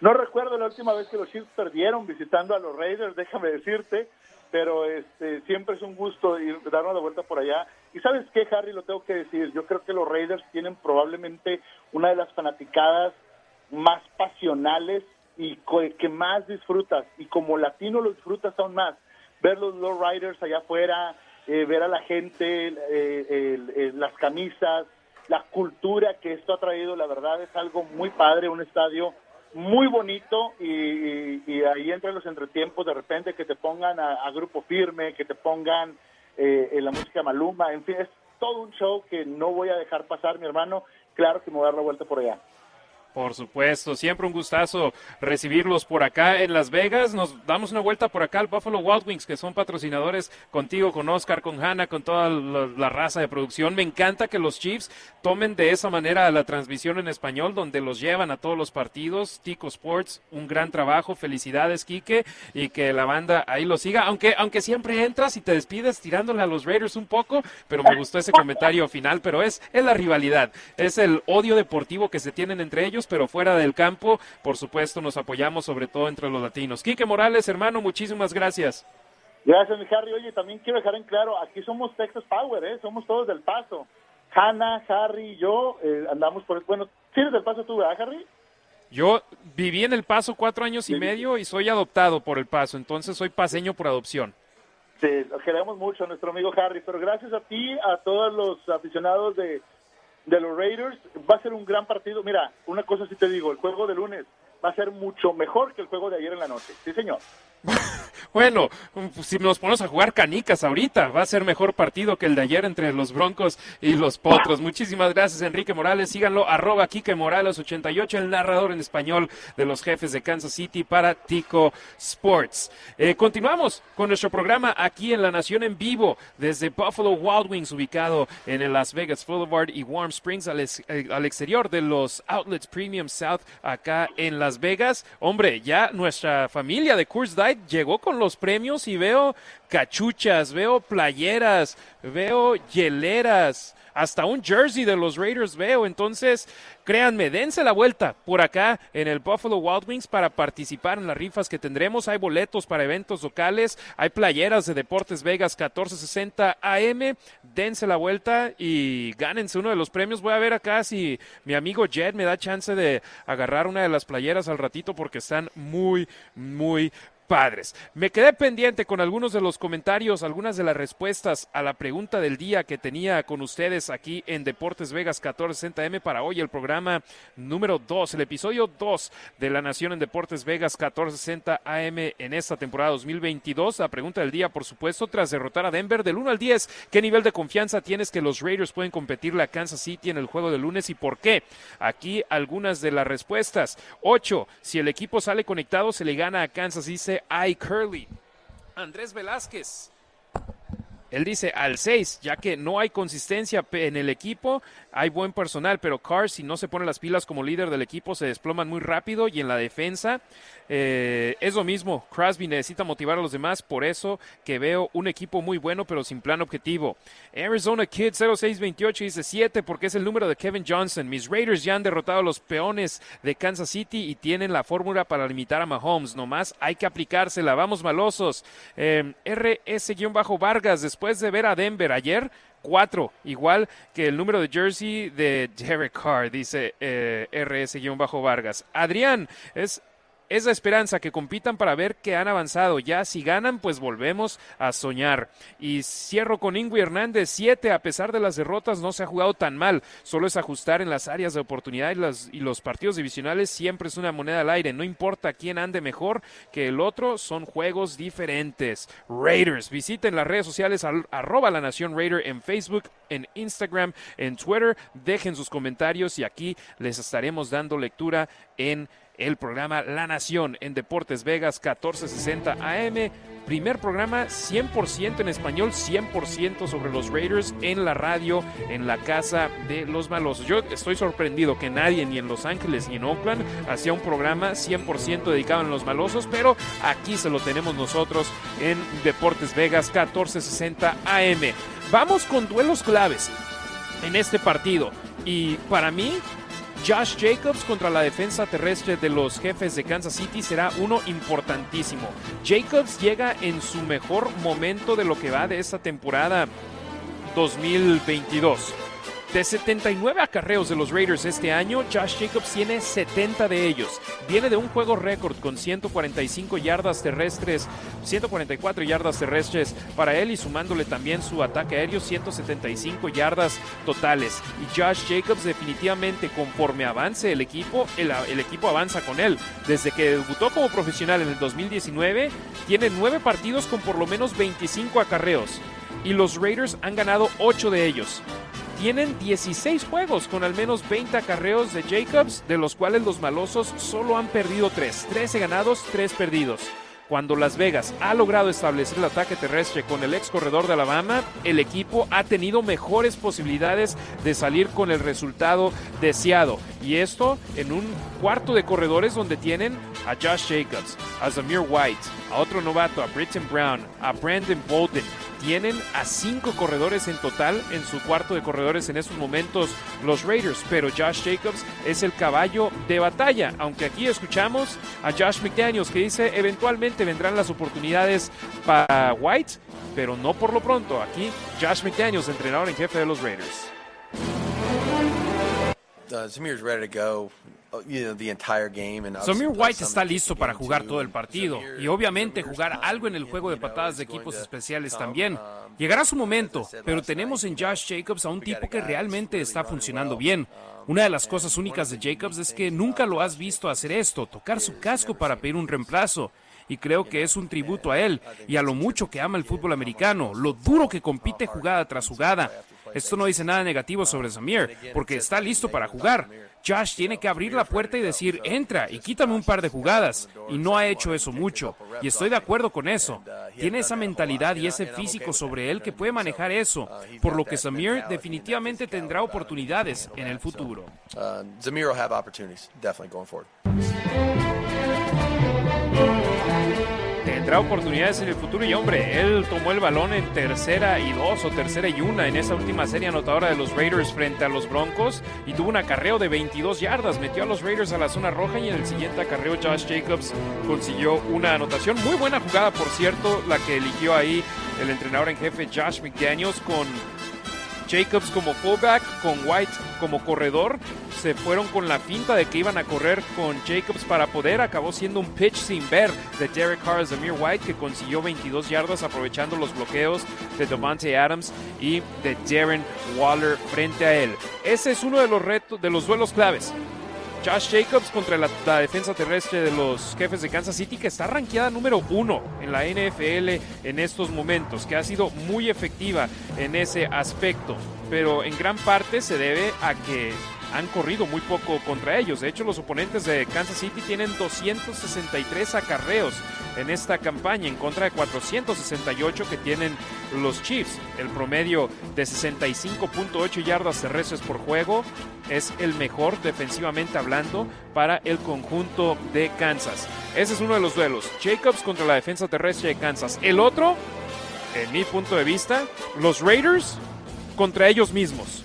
Speaker 13: No recuerdo la última vez que los Chiefs perdieron visitando a los Raiders, déjame decirte, pero este siempre es un gusto ir dar una vuelta por allá. Y sabes qué, Harry, lo tengo que decir, yo creo que los Raiders tienen probablemente una de las fanaticadas más pasionales y que más disfrutas, y como latino lo disfrutas aún más, ver los Low Riders allá afuera, eh, ver a la gente, eh, las camisas, la cultura que esto ha traído, la verdad es algo muy padre, un estadio muy bonito y, ahí entre los entretiempos de repente que te pongan a, grupo firme, que te pongan eh, la música Maluma, en fin, es todo un show que no voy a dejar pasar, mi hermano. Claro que me voy a dar la vuelta por allá.
Speaker 1: Por supuesto, siempre un gustazo recibirlos por acá en Las Vegas. Nos damos una vuelta por acá al Buffalo Wild Wings, que son patrocinadores contigo, con Oscar, con Hanna, con toda la, raza de producción. Me encanta que los Chiefs tomen de esa manera la transmisión en español, donde los llevan a todos los partidos. Tico Sports, un gran trabajo. Felicidades, Quique, y que la banda ahí lo siga. Aunque, aunque siempre entras y te despides tirándole a los Raiders un poco, pero me gustó ese comentario final. Pero es, es la rivalidad, es el odio deportivo que se tienen entre ellos pero fuera del campo, por supuesto, nos apoyamos sobre todo entre los latinos. Quique Morales, hermano, muchísimas gracias.
Speaker 13: Gracias, mi Harry. Oye, también quiero dejar en claro, aquí somos Texas Power, ¿eh? Somos todos del Paso. Hanna, Harry y yo eh, andamos por... Bueno, ¿sí eres del Paso tú, verdad, Harry?
Speaker 1: Yo viví en El Paso cuatro años y medio y soy adoptado por El Paso, entonces soy paseño por adopción.
Speaker 13: Sí, lo queremos mucho, nuestro amigo Harry, pero gracias a ti, a todos los aficionados de de los Raiders. Va a ser un gran partido. Mira, una cosa sí te digo, el juego de lunes va a ser mucho mejor que el juego de ayer en la noche. Sí, señor.
Speaker 1: Bueno, si nos ponemos a jugar canicas ahorita, va a ser mejor partido que el de ayer entre los Broncos y los Potros. Muchísimas gracias, Enrique Morales. Síganlo, arroba Kike Morales 88, el narrador en español de los jefes de Kansas City para Tico Sports. Eh, continuamos con nuestro programa aquí en La Nación en vivo desde Buffalo Wild Wings, ubicado en el Las Vegas Boulevard y Warm Springs, al, eh, exterior de los Outlets Premium South, acá en Las Vegas. Hombre, ya nuestra familia de Coors Diet llegó con los premios y veo cachuchas, veo playeras, veo hieleras, hasta un jersey de los Raiders veo. Entonces, créanme, dense la vuelta por acá en el Buffalo Wild Wings para participar en las rifas que tendremos. Hay boletos para eventos locales, hay playeras de Deportes Vegas 1460 AM. Dense la vuelta y gánense uno de los premios. Voy a ver acá si mi amigo Jed me da chance de agarrar una de las playeras al ratito porque están muy, muy padres. Me quedé pendiente con algunos de los comentarios, algunas de las respuestas a la pregunta del día que tenía con ustedes aquí en Deportes Vegas 1460M para hoy el programa número 2, el episodio 2 de La Nación en Deportes Vegas 1460 AM en esta temporada 2022. La pregunta del día, por supuesto, tras derrotar a Denver del 1 al 10, ¿qué nivel de confianza tienes que los Raiders pueden competirle a Kansas City en el juego de lunes y por qué? Aquí algunas de las respuestas. 8. Si el equipo sale conectado, se le gana a Kansas, dice I Curly. Andrés Velázquez. Él dice al 6, ya que no hay consistencia en el equipo, hay buen personal, pero Carr, si no se pone las pilas como líder del equipo, se desploman muy rápido y en la defensa eh, es lo mismo. Crosby necesita motivar a los demás, por eso que veo un equipo muy bueno, pero sin plan objetivo. Arizona Kid 0628 dice 7 porque es el número de Kevin Johnson. Mis Raiders ya han derrotado a los peones de Kansas City y tienen la fórmula para limitar a Mahomes. Nomás hay que aplicársela. Vamos malosos. Eh, RS-Vargas, después de ver a Denver ayer, 4, igual que el número de jersey de Derek Carr, dice eh, RS-Vargas. Adrián, es es la esperanza que compitan para ver que han avanzado. Ya si ganan, pues volvemos a soñar. Y cierro con Ingui Hernández, 7, a pesar de las derrotas, no se ha jugado tan mal. Solo es ajustar en las áreas de oportunidad y, las, y los partidos divisionales siempre es una moneda al aire. No importa quién ande mejor que el otro, son juegos diferentes. Raiders, visiten las redes sociales al, arroba la nación Raider en Facebook, en Instagram, en Twitter. Dejen sus comentarios y aquí les estaremos dando lectura en el programa La Nación en Deportes Vegas 1460 AM. Primer programa 100% en español, 100% sobre los Raiders en la radio, en la casa de los malosos. Yo estoy sorprendido que nadie, ni en Los Ángeles ni en Oakland, hacía un programa 100% dedicado a los malosos, pero aquí se lo tenemos nosotros en Deportes Vegas 1460 AM. Vamos con duelos claves en este partido. Y para mí, Josh Jacobs contra la defensa terrestre de los jefes de Kansas City será uno importantísimo. Jacobs llega en su mejor momento de lo que va de esta temporada 2022. De 79 acarreos de los Raiders este año, Josh Jacobs tiene 70 de ellos. Viene de un juego récord con 145 yardas terrestres, 144 yardas terrestres para él y sumándole también su ataque aéreo, 175 yardas totales. Y Josh Jacobs definitivamente conforme avance el equipo, el, el equipo avanza con él. Desde que debutó como profesional en el 2019, tiene 9 partidos con por lo menos 25 acarreos. Y los Raiders han ganado 8 de ellos tienen 16 juegos con al menos 20 acarreos de Jacobs, de los cuales los malosos solo han perdido 3, 13 ganados, 3 perdidos. Cuando Las Vegas ha logrado establecer el ataque terrestre con el ex corredor de Alabama, el equipo ha tenido mejores posibilidades de salir con el resultado deseado. Y esto en un cuarto de corredores donde tienen a Josh Jacobs, a Zamir White, a otro novato, a Britton Brown, a Brandon Bolden, tienen a cinco corredores en total en su cuarto de corredores en estos momentos los Raiders, pero Josh Jacobs es el caballo de batalla, aunque aquí escuchamos a Josh McDaniels que dice eventualmente vendrán las oportunidades para White, pero no por lo pronto. Aquí Josh McDaniels, entrenador en jefe de los Raiders.
Speaker 14: Uh, Zamir's ready to go.
Speaker 1: Samir
Speaker 14: obviously
Speaker 1: White está listo para jugar todo el partido y obviamente jugar algo en el juego de patadas de equipos especiales también.
Speaker 14: Um,
Speaker 1: Llegará su momento, pero tenemos en Josh Jacobs a un tipo que realmente está funcionando bien.
Speaker 14: Um,
Speaker 1: Una de las cosas únicas de Jacobs es que nunca lo has visto hacer esto, tocar su casco para pedir un reemplazo. Y creo que es un tributo a él y a lo mucho que ama el fútbol americano, lo duro que compite jugada tras jugada. Esto no dice nada negativo sobre Samir, porque está listo para jugar. Josh tiene que abrir la puerta y decir, entra y quítame un par de jugadas. Y no ha hecho eso mucho. Y estoy de acuerdo con eso. Tiene esa mentalidad y ese físico sobre él que puede manejar eso. Por lo que Samir definitivamente tendrá oportunidades en el futuro.
Speaker 14: Uh, Zamir will have opportunities, definitely going forward.
Speaker 1: Tendrá oportunidades en el futuro y hombre, él tomó el balón en tercera y dos o tercera y una en esa última serie anotadora de los Raiders frente a los Broncos y tuvo un acarreo de 22 yardas, metió a los Raiders a la zona roja y en el siguiente acarreo Josh Jacobs consiguió una anotación. Muy buena jugada, por cierto, la que eligió ahí el entrenador en jefe Josh McDaniels con Jacobs como fullback, con White como corredor. Se fueron con la finta de que iban a correr con Jacobs para poder. Acabó siendo un pitch sin ver de Derek Carr Zamir White, que consiguió 22 yardas aprovechando los bloqueos de Devante Adams y de Darren Waller frente a él. Ese es uno de los retos, de los duelos claves. Josh Jacobs contra la, defensa terrestre de los jefes de Kansas City, que está rankeada número uno en la NFL en estos momentos, que ha sido muy efectiva en ese aspecto, pero en gran parte se debe a que han corrido muy poco contra ellos. De hecho, los oponentes de Kansas City tienen 263 acarreos en esta campaña en contra de 468 que tienen los Chiefs. El promedio de 65.8 yardas terrestres por juego es el mejor defensivamente hablando para el conjunto de Kansas. Ese es uno de los duelos. Jacobs contra la defensa terrestre de Kansas. El otro, en mi punto de vista, los Raiders contra ellos mismos.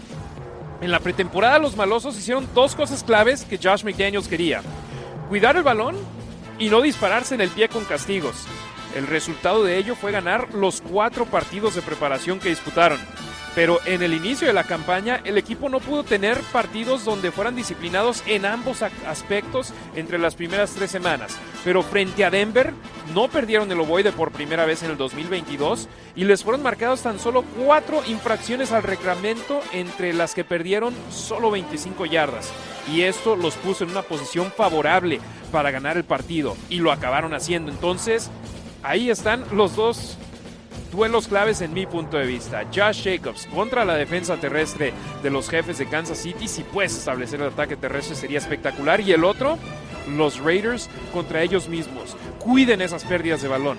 Speaker 1: En la pretemporada los malosos hicieron dos cosas claves que Josh McDaniels quería. Cuidar el balón y no dispararse en el pie con castigos. El resultado de ello fue ganar los cuatro partidos de preparación que disputaron. Pero en el inicio de la campaña el equipo no pudo tener partidos donde fueran disciplinados en ambos aspectos entre las primeras tres semanas. Pero frente a Denver no perdieron el ovoide por primera vez en el 2022 y les fueron marcados tan solo cuatro infracciones al reglamento entre las que perdieron solo 25 yardas. Y esto los puso en una posición favorable para ganar el partido y lo acabaron haciendo. Entonces, ahí están los dos duelos claves en mi punto de vista. Josh Jacobs contra la defensa terrestre de los jefes de Kansas City. Si puedes establecer el ataque terrestre sería espectacular. Y el otro, los Raiders contra ellos mismos. Cuiden esas pérdidas de balón.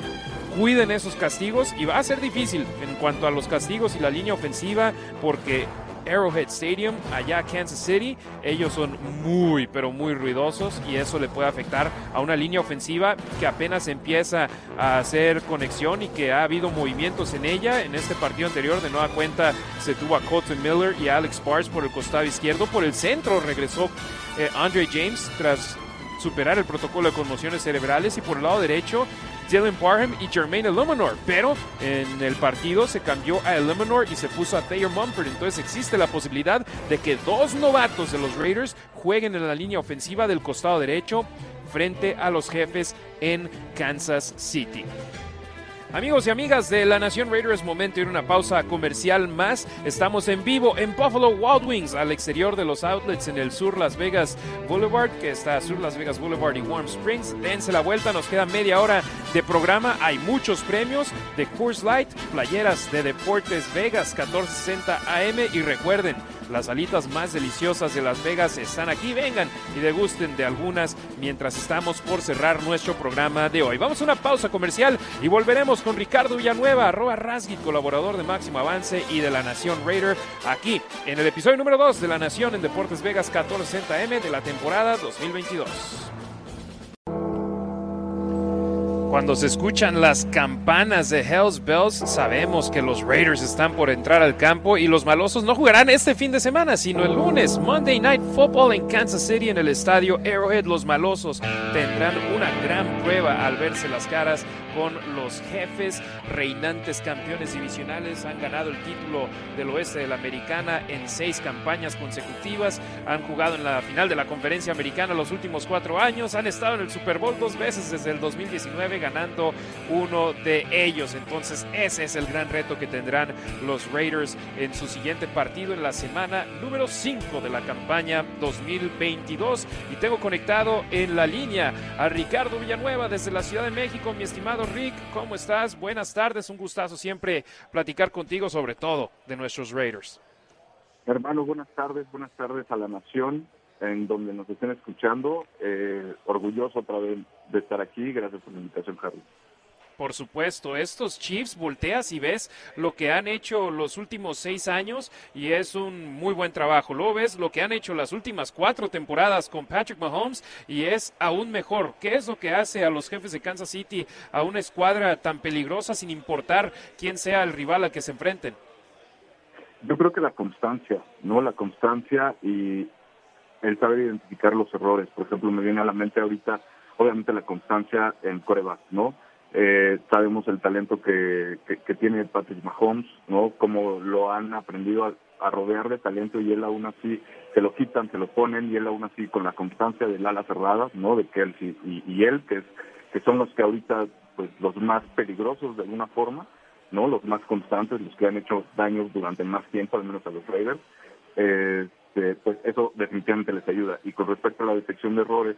Speaker 1: Cuiden esos castigos y va a ser difícil en cuanto a los castigos y la línea ofensiva porque Arrowhead Stadium, allá Kansas City. Ellos son muy, pero muy ruidosos y eso le puede afectar a una línea ofensiva que apenas empieza a hacer conexión y que ha habido movimientos en ella. En este partido anterior, de nueva cuenta, se tuvo a Colton Miller y Alex Parks por el costado izquierdo. Por el centro regresó eh, Andre James tras superar el protocolo de conmociones cerebrales y por el lado derecho Dylan Parham y Jermaine Illuminor, pero en el partido se cambió a Illuminor y se puso a Thayer Mumford, entonces existe la posibilidad de que dos novatos de los Raiders jueguen en la línea ofensiva del costado derecho frente a los jefes en Kansas City. Amigos y amigas de la Nación Raiders, momento de ir una pausa comercial más. Estamos en vivo en Buffalo Wild Wings, al exterior de los outlets en el sur Las Vegas Boulevard, que está sur Las Vegas Boulevard y Warm Springs. Dense la vuelta, nos queda media hora de programa. Hay muchos premios de Coors Light, playeras de Deportes Vegas 1460 AM y recuerden, las alitas más deliciosas de Las Vegas están aquí. Vengan y degusten de algunas mientras estamos por cerrar nuestro programa de hoy. Vamos a una pausa comercial y volveremos con Ricardo Villanueva, arroba Rasgit, colaborador de Máximo Avance y de la Nación Raider, aquí en el episodio número 2 de la Nación en Deportes Vegas 1460M de la temporada 2022. Cuando se escuchan las campanas de Hells Bells, sabemos que los Raiders están por entrar al campo y los malosos no jugarán este fin de semana, sino el lunes, Monday Night Football en Kansas City en el estadio Arrowhead. Los malosos tendrán una gran prueba al verse las caras con los jefes reinantes campeones divisionales. Han ganado el título del oeste de la americana en seis campañas consecutivas. Han jugado en la final de la conferencia americana los últimos cuatro años. Han estado en el Super Bowl dos veces desde el 2019 ganando uno de ellos. Entonces ese es el gran reto que tendrán los Raiders en su siguiente partido en la semana número 5 de la campaña 2022. Y tengo conectado en la línea a Ricardo Villanueva desde la Ciudad de México. Mi estimado Rick, ¿cómo estás? Buenas tardes, un gustazo siempre platicar contigo sobre todo de nuestros Raiders.
Speaker 15: Hermano, buenas tardes, buenas tardes a la nación en donde nos estén escuchando. Eh, orgulloso otra vez de estar aquí. Gracias por la invitación, Harry.
Speaker 1: Por supuesto, estos Chiefs volteas y ves lo que han hecho los últimos seis años y es un muy buen trabajo. Luego ves lo que han hecho las últimas cuatro temporadas con Patrick Mahomes y es aún mejor. ¿Qué es lo que hace a los jefes de Kansas City a una escuadra tan peligrosa sin importar quién sea el rival al que se enfrenten?
Speaker 15: Yo creo que la constancia, ¿no? La constancia y el saber identificar los errores. Por ejemplo, me viene a la mente ahorita, obviamente, la constancia en coreback, ¿no? Eh, sabemos el talento que, tiene Patrick Mahomes, ¿no? Cómo lo han aprendido a, rodear de talento y él aún así se lo quitan, se lo ponen y él aún así con la constancia del ala cerrada, ¿no? De Kelsey y, y él, que, es, que son los que ahorita, pues, los más peligrosos de alguna forma, ¿no? Los más constantes, los que han hecho daños durante más tiempo, al menos a los Raiders. Eh, este, pues eso definitivamente les ayuda. Y con respecto a la detección de errores,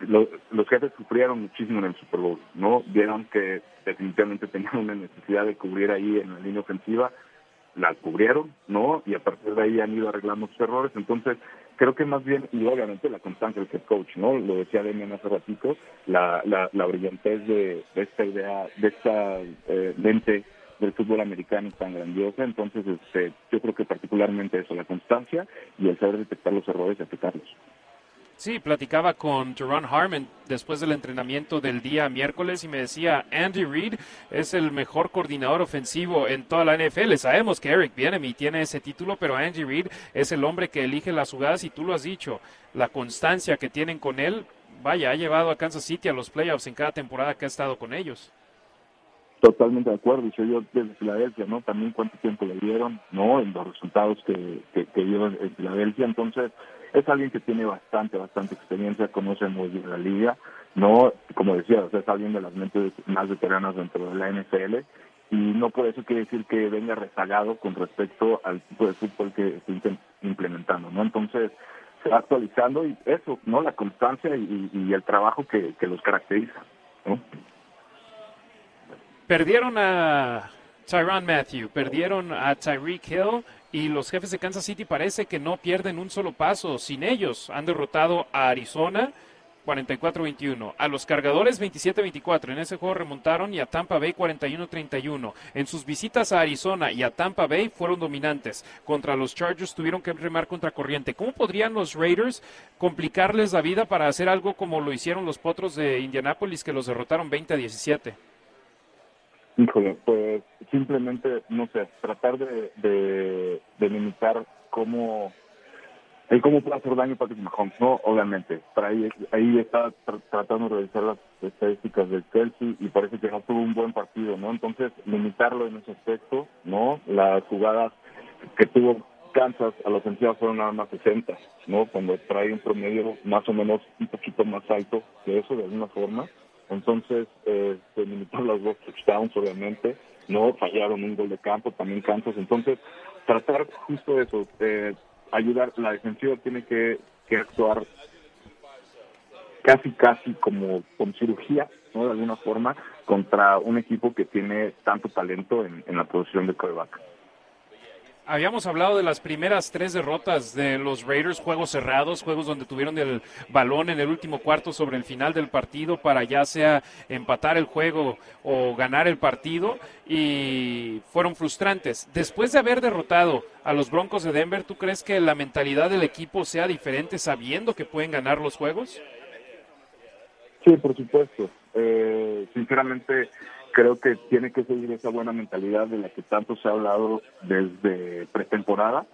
Speaker 15: los jefes sufrieron muchísimo en el Super Bowl, ¿no? Vieron que definitivamente tenían una necesidad de cubrir ahí en la línea ofensiva, la cubrieron, ¿no? Y a partir de ahí han ido arreglando sus errores. Entonces, creo que más bien, y obviamente la constancia del head coach, ¿no? Lo decía Demian hace ratito, la, la, la brillantez de, esta idea, de esta eh, mente del fútbol americano tan grandiosa. Entonces, este, yo creo que particularmente eso, la constancia y el saber detectar los errores y aplicarlos.
Speaker 1: Sí, platicaba con Jerron Harmon después del entrenamiento del día miércoles y me decía, Andy Reid es el mejor coordinador ofensivo en toda la NFL. Sabemos que Eric Bienemy tiene ese título, pero Andy Reid es el hombre que elige las jugadas y tú lo has dicho, la constancia que tienen con él, vaya, ha llevado a Kansas City a los playoffs en cada temporada que ha estado con ellos.
Speaker 15: Totalmente de acuerdo, y soy yo desde Filadelfia, ¿no? También cuánto tiempo le dieron, ¿no? En los resultados que, que, que dio en Filadelfia. Entonces, es alguien que tiene bastante, bastante experiencia, conoce muy bien la liga, ¿no? Como decía, o sea, es alguien de las mentes más veteranas dentro de la NFL, y no por eso quiere decir que venga rezagado con respecto al tipo de fútbol que está implementando, ¿no? Entonces, se va actualizando y eso, ¿no? La constancia y, y el trabajo que, que los caracteriza.
Speaker 1: Perdieron a Tyron Matthew, perdieron a Tyreek Hill y los jefes de Kansas City parece que no pierden un solo paso. Sin ellos han derrotado a Arizona 44-21, a los cargadores 27-24. En ese juego remontaron y a Tampa Bay 41-31. En sus visitas a Arizona y a Tampa Bay fueron dominantes. Contra los Chargers tuvieron que remar contra corriente. ¿Cómo podrían los Raiders complicarles la vida para hacer algo como lo hicieron los Potros de Indianápolis que los derrotaron 20 17?
Speaker 15: Híjole, pues simplemente, no sé, tratar de, de, de limitar cómo el cómo puede hacer daño Patrick Mahomes, ¿no? Obviamente. Ahí, ahí está tratando de revisar las estadísticas del Chelsea y parece que no tuvo un buen partido, ¿no? Entonces, limitarlo en ese aspecto, ¿no? Las jugadas que tuvo Kansas a la ofensiva fueron nada más 60, ¿no? Cuando trae un promedio más o menos un poquito más alto que eso, de alguna forma. Entonces, eh, se limitaron los dos touchdowns, obviamente, no fallaron un gol de campo, también Kansas. Entonces, tratar justo eso, eh, ayudar, la defensiva tiene que, actuar casi, casi como con cirugía, ¿no? De alguna forma, contra un equipo que tiene tanto talento en, en la posición de coreback.
Speaker 1: Habíamos hablado de las primeras tres derrotas de los Raiders, juegos cerrados, juegos donde tuvieron el balón en el último cuarto sobre el final del partido para ya sea empatar el juego o ganar el partido y fueron frustrantes. Después de haber derrotado a los Broncos de Denver, ¿tú crees que la mentalidad del equipo sea diferente sabiendo que pueden ganar los juegos?
Speaker 15: Sí, por supuesto. Eh, sinceramente, creo que tiene que seguir esa buena mentalidad de la que tanto se ha hablado desde pretemporada,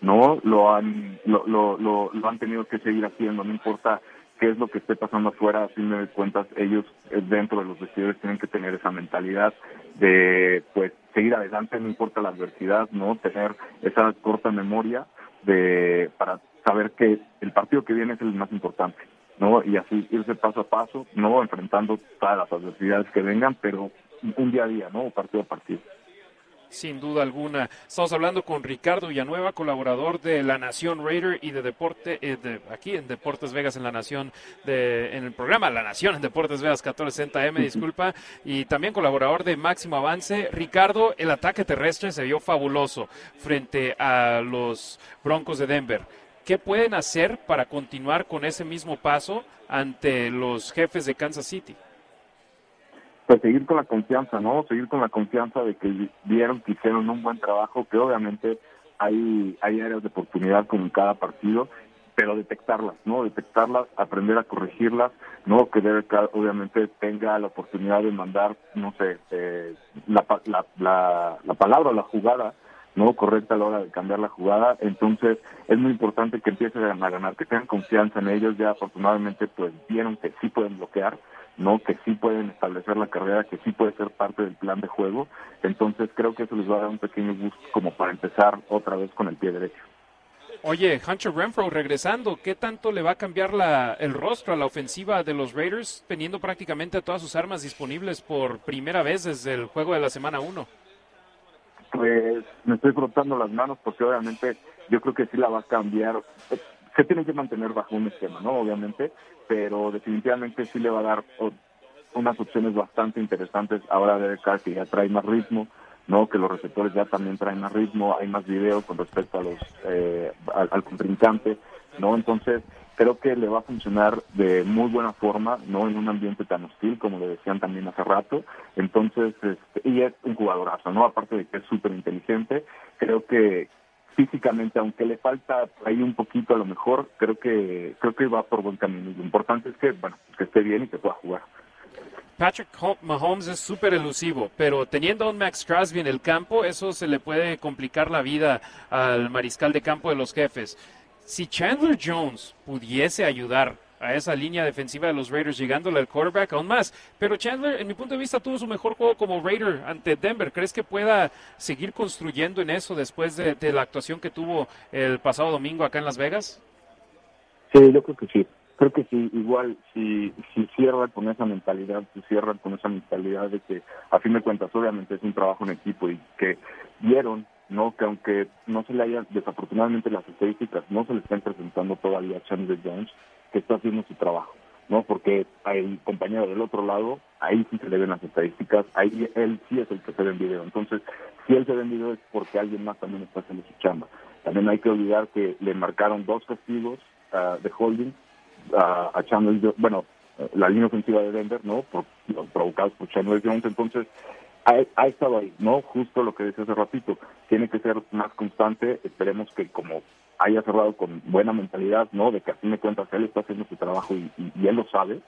Speaker 15: ¿no? Lo han, lo, han tenido que seguir haciendo, no importa qué es lo que esté pasando afuera, a fin de cuentas ellos eh, dentro de los vestidores tienen que tener esa mentalidad de pues seguir adelante, no importa la adversidad, ¿no? Tener esa corta memoria de para saber que el partido que viene es el más importante. ¿No? Y así irse paso a paso, ¿no? Enfrentando todas las adversidades que vengan, pero un día a día, ¿no? Partido a partido.
Speaker 1: Sin duda alguna. Estamos hablando con Ricardo Villanueva, colaborador de La Nación Raider y de Deporte, eh, de, aquí en Deportes Vegas en La Nación, de, en el programa La Nación en Deportes Vegas 1460M, disculpa, y también colaborador de Máximo Avance. Ricardo, el ataque terrestre se vio fabuloso frente a los Broncos de Denver. ¿Qué pueden hacer para continuar con ese mismo paso ante los jefes de Kansas City?
Speaker 15: Pues seguir con la confianza, ¿no? Seguir con la confianza de que vieron que hicieron un buen trabajo, que obviamente hay, hay áreas de oportunidad como en cada partido, pero detectarlas, ¿no? Detectarlas, aprender a corregirlas, ¿no? Que debe, obviamente tenga la oportunidad de mandar, no sé, eh, la, la, la, la palabra la jugada no correcta a la hora de cambiar la jugada. Entonces es muy importante que empiecen a ganar, que tengan confianza en ellos. Ya afortunadamente pues vieron que sí pueden bloquear, no que sí pueden establecer la carrera, que sí puede ser parte del plan de juego. Entonces creo que eso les va a dar un pequeño gusto como para empezar otra vez con el pie derecho.
Speaker 1: Oye, Hunter Renfro regresando, ¿qué tanto le va a cambiar la, el rostro a la ofensiva de los Raiders teniendo prácticamente todas sus armas disponibles por primera vez desde el juego de la semana 1?
Speaker 15: Pues me estoy frotando las manos porque obviamente yo creo que sí la va a cambiar. Se tiene que mantener bajo un esquema, ¿no? Obviamente, pero definitivamente sí le va a dar unas opciones bastante interesantes ahora de Carr que ya trae más ritmo, ¿no? Que los receptores ya también traen más ritmo, hay más video con respecto a los eh, al, al contrincante, ¿no? Entonces creo que le va a funcionar de muy buena forma, no en un ambiente tan hostil como le decían también hace rato. Entonces, este, y es un jugadorazo, ¿no? Aparte de que es súper inteligente, creo que físicamente, aunque le falta ahí un poquito a lo mejor, creo que creo que va por buen camino. Lo importante es que, bueno, que esté bien y que pueda jugar.
Speaker 1: Patrick Mahomes es súper elusivo, pero teniendo a un Max Crosby en el campo, eso se le puede complicar la vida al mariscal de campo de los jefes si Chandler Jones pudiese ayudar a esa línea defensiva de los Raiders, llegándole al quarterback aún más. Pero Chandler, en mi punto de vista, tuvo su mejor juego como Raider ante Denver. ¿Crees que pueda seguir construyendo en eso después de, la actuación que tuvo el pasado domingo acá en Las Vegas?
Speaker 15: Sí, yo creo que sí. Creo que sí, igual, si, si cierra con esa mentalidad, si cierra con esa mentalidad de que, a fin de cuentas, obviamente es un trabajo en equipo y que vieron, ¿no? Que aunque no se le hayan, desafortunadamente las estadísticas no se le están presentando todavía a Chandler Jones, que está haciendo su trabajo, ¿no? Porque el compañero del otro lado, ahí sí se le ven las estadísticas, ahí él sí es el que se ve en video. Entonces, si él se ve en video es porque alguien más también está haciendo su chamba. También hay que olvidar que le marcaron dos castigos uh, de holding uh, a Chandler, bueno, la línea ofensiva de Denver, ¿no? Por, provocados por Chandler Jones. Entonces, ha, estado ahí, ¿no? Justo lo que decía hace ratito. Tiene que ser más constante. Esperemos que como haya cerrado con buena mentalidad, ¿no? De que a fin de cuentas él está haciendo su trabajo y, y, y él lo sabe,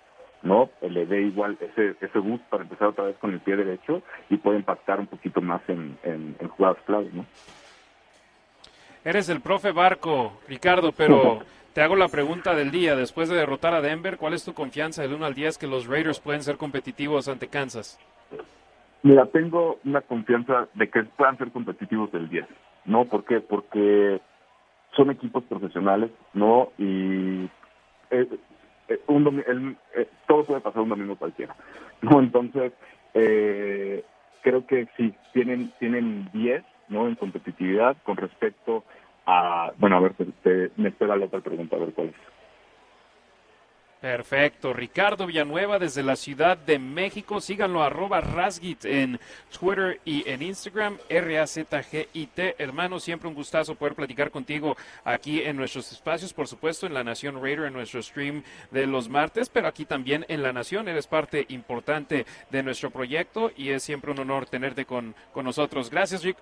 Speaker 15: ¿no? Le dé igual ese ese boost para empezar otra vez con el pie derecho y puede impactar un poquito más en, en, en jugadas clave, ¿no?
Speaker 1: Eres el profe Barco, Ricardo, pero te hago la pregunta del día. Después de derrotar a Denver, ¿cuál es tu confianza del 1 al 10 que los Raiders pueden ser competitivos ante Kansas?
Speaker 15: Mira, tengo una confianza de que puedan ser competitivos del 10. ¿No? ¿Por qué? Porque son equipos profesionales, ¿no? Y eh, eh, el, eh, todo puede pasar un domingo cualquiera, ¿no? Entonces, eh, creo que sí, tienen tienen 10, ¿no? En competitividad con respecto a... Bueno, a ver, te, te, me espera la otra pregunta, a ver cuál es.
Speaker 1: Perfecto. Ricardo Villanueva desde la Ciudad de México. Síganlo arroba Rasgit en Twitter y en Instagram. R-A-Z-G-I-T. Hermano, siempre un gustazo poder platicar contigo aquí en nuestros espacios. Por supuesto, en La Nación Raider, en nuestro stream de los martes, pero aquí también en La Nación. Eres parte importante de nuestro proyecto y es siempre un honor tenerte con, con nosotros. Gracias, Rick.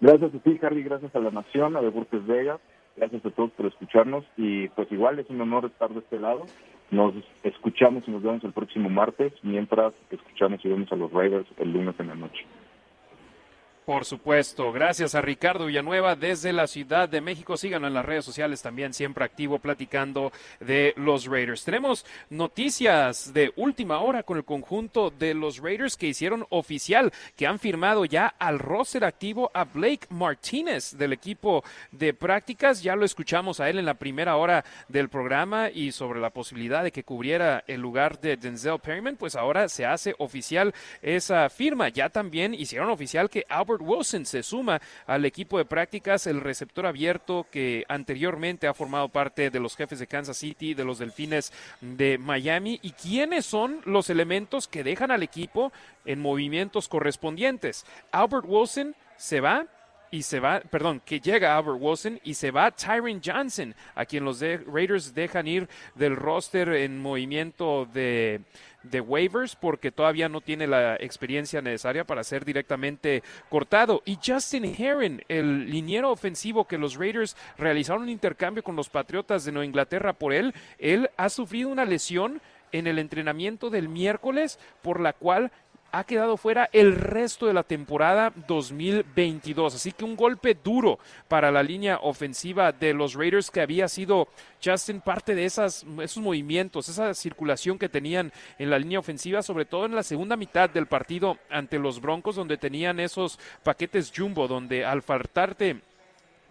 Speaker 15: Gracias a ti, Harry. Gracias a La Nación, a Deportes Vegas. Gracias a todos por escucharnos y pues igual es un honor estar de este lado. Nos escuchamos y nos vemos el próximo martes, mientras escuchamos y vemos a los Raiders el lunes en la noche.
Speaker 1: Por supuesto, gracias a Ricardo Villanueva desde la Ciudad de México. Síganlo en las redes sociales también, siempre activo platicando de los Raiders. Tenemos noticias de última hora con el conjunto de los Raiders que hicieron oficial, que han firmado ya al roster activo a Blake Martínez del equipo de prácticas. Ya lo escuchamos a él en la primera hora del programa y sobre la posibilidad de que cubriera el lugar de Denzel Perryman, pues ahora se hace oficial esa firma. Ya también hicieron oficial que Albert Wilson se suma al equipo de prácticas, el receptor abierto que anteriormente ha formado parte de los jefes de Kansas City, de los Delfines de Miami. ¿Y quiénes son los elementos que dejan al equipo en movimientos correspondientes? Albert Wilson se va y se va, perdón, que llega Albert Wilson y se va Tyron Johnson, a quien los de Raiders dejan ir del roster en movimiento de, de waivers porque todavía no tiene la experiencia necesaria para ser directamente cortado. Y Justin Heron, el liniero ofensivo que los Raiders realizaron un intercambio con los Patriotas de Nueva Inglaterra por él, él ha sufrido una lesión en el entrenamiento del miércoles por la cual ha quedado fuera el resto de la temporada 2022. Así que un golpe duro para la línea ofensiva de los Raiders que había sido Justin parte de esas, esos movimientos, esa circulación que tenían en la línea ofensiva, sobre todo en la segunda mitad del partido ante los Broncos, donde tenían esos paquetes jumbo, donde al faltarte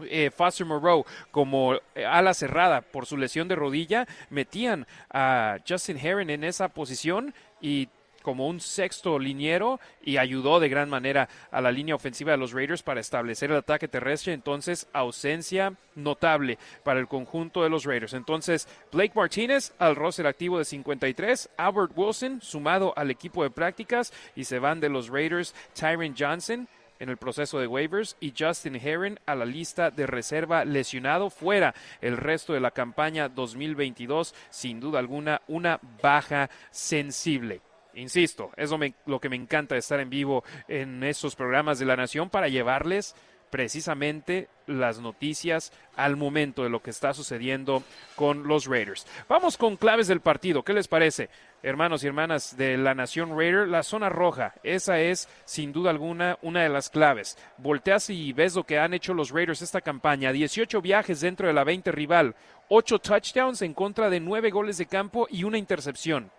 Speaker 1: eh, Foster Moreau como ala cerrada por su lesión de rodilla, metían a Justin Heron en esa posición y como un sexto liniero y ayudó de gran manera a la línea ofensiva de los Raiders para establecer el ataque terrestre. Entonces, ausencia notable para el conjunto de los Raiders. Entonces, Blake Martínez al roster activo de 53, Albert Wilson sumado al equipo de prácticas y se van de los Raiders Tyron Johnson en el proceso de waivers y Justin Heron a la lista de reserva lesionado fuera el resto de la campaña 2022 sin duda alguna una baja sensible. Insisto, es lo, que me encanta de estar en vivo en estos programas de la Nación para llevarles precisamente las noticias al momento de lo que está sucediendo con los Raiders. Vamos con claves del partido. ¿Qué les parece? Hermanos y hermanas de la Nación Raider, la zona roja, esa es sin duda alguna una de las claves. Volteas y ves lo que han hecho los Raiders esta campaña. 18 viajes dentro de la 20 rival, 8 touchdowns en contra de 9 goles de campo y una intercepción.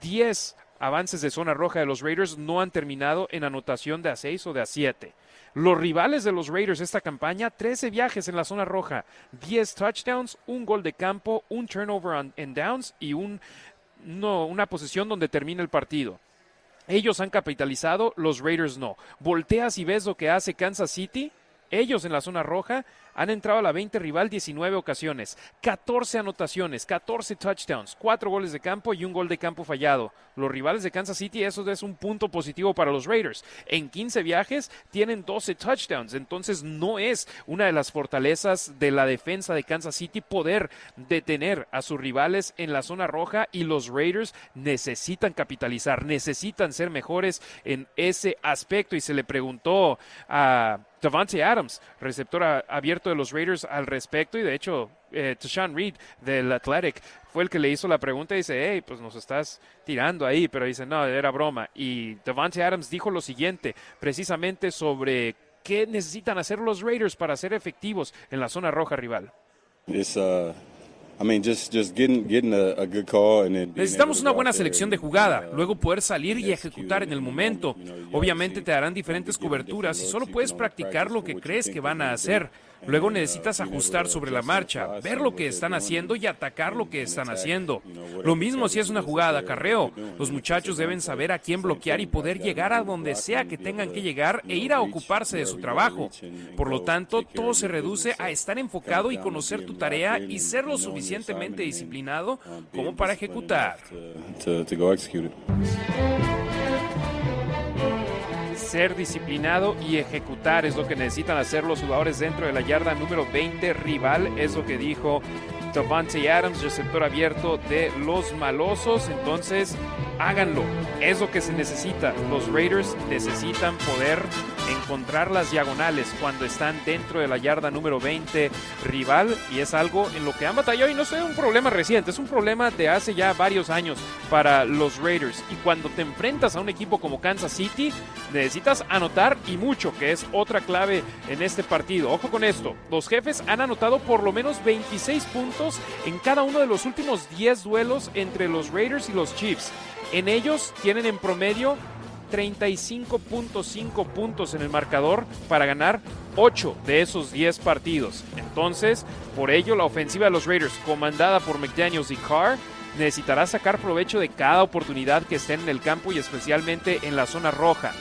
Speaker 1: 10 avances de zona roja de los Raiders no han terminado en anotación de a 6 o de a 7. Los rivales de los Raiders esta campaña, 13 viajes en la zona roja, 10 touchdowns, un gol de campo, un turnover en downs y un, no, una posición donde termina el partido. Ellos han capitalizado, los Raiders no. Volteas y ves lo que hace Kansas City, ellos en la zona roja han entrado a la 20 rival 19 ocasiones, 14 anotaciones, 14 touchdowns, 4 goles de campo y un gol de campo fallado. Los rivales de Kansas City, eso es un punto positivo para los Raiders. En 15 viajes tienen 12 touchdowns, entonces no es una de las fortalezas de la defensa de Kansas City poder detener a sus rivales en la zona roja y los Raiders necesitan capitalizar, necesitan ser mejores en ese aspecto y se le preguntó a Davante Adams, receptor abierto de los Raiders al respecto y de hecho eh, Tashawn Reed del Athletic fue el que le hizo la pregunta y dice, hey, pues nos estás tirando ahí, pero dice, no, era broma. Y Davante Adams dijo lo siguiente, precisamente sobre qué necesitan hacer los Raiders para ser efectivos en la zona roja rival.
Speaker 16: I mean, just, just getting, getting a, a good call and then
Speaker 1: Necesitamos una buena selección de jugada, luego poder salir y ejecutar en el momento. Obviamente te darán diferentes coberturas y solo puedes practicar lo que crees que van a hacer. Luego necesitas ajustar sobre la marcha, ver lo que están haciendo y atacar lo que están haciendo. Lo mismo si es una jugada carreo. Los muchachos deben saber a quién bloquear y poder llegar a donde sea que tengan que llegar e ir a ocuparse de su trabajo. Por lo tanto, todo se reduce a estar enfocado y conocer tu tarea y ser lo suficientemente disciplinado como para ejecutar ser disciplinado y ejecutar es lo que necesitan hacer los jugadores dentro de la yarda número 20 rival, es lo que dijo Davante Adams, receptor abierto de los malosos. Entonces, háganlo. Es lo que se necesita. Los Raiders necesitan poder encontrar las diagonales cuando están dentro de la yarda número 20 rival y es algo en lo que han batallado y no es un problema reciente, es un problema de hace ya varios años para los Raiders y cuando te enfrentas a un equipo como Kansas City necesitas anotar y mucho, que es otra clave en este partido. Ojo con esto, los jefes han anotado por lo menos 26 puntos en cada uno de los últimos 10 duelos entre los Raiders y los Chiefs. En ellos tienen en promedio 35.5 puntos en el marcador para ganar 8 de esos 10 partidos. Entonces, por ello, la ofensiva de los Raiders, comandada por McDaniels y Carr, necesitará sacar provecho de cada oportunidad que estén en el campo y especialmente en la zona roja.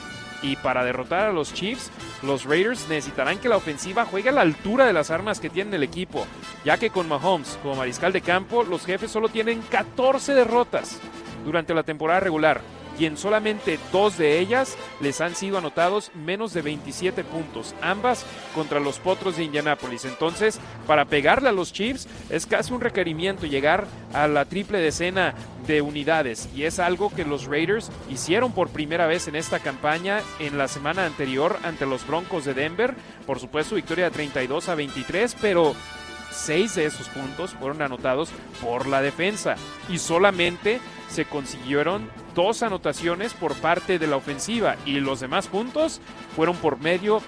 Speaker 1: Y para derrotar a los Chiefs, los Raiders necesitarán que la ofensiva juegue a la altura de las armas que tiene el equipo, ya que con Mahomes como mariscal de campo, los jefes solo tienen 14 derrotas durante la temporada regular y en solamente dos de ellas les han sido anotados menos de 27 puntos, ambas contra los Potros de Indianápolis. Entonces, para pegarle a los Chiefs es casi un requerimiento llegar a la triple decena de unidades y es algo que los Raiders hicieron por primera vez en esta campaña en la semana anterior ante los Broncos de Denver. Por supuesto, victoria de 32 a 23, pero seis de esos puntos fueron anotados por la defensa y solamente se consiguieron dos anotaciones por parte de la ofensiva y los demás puntos fueron por medio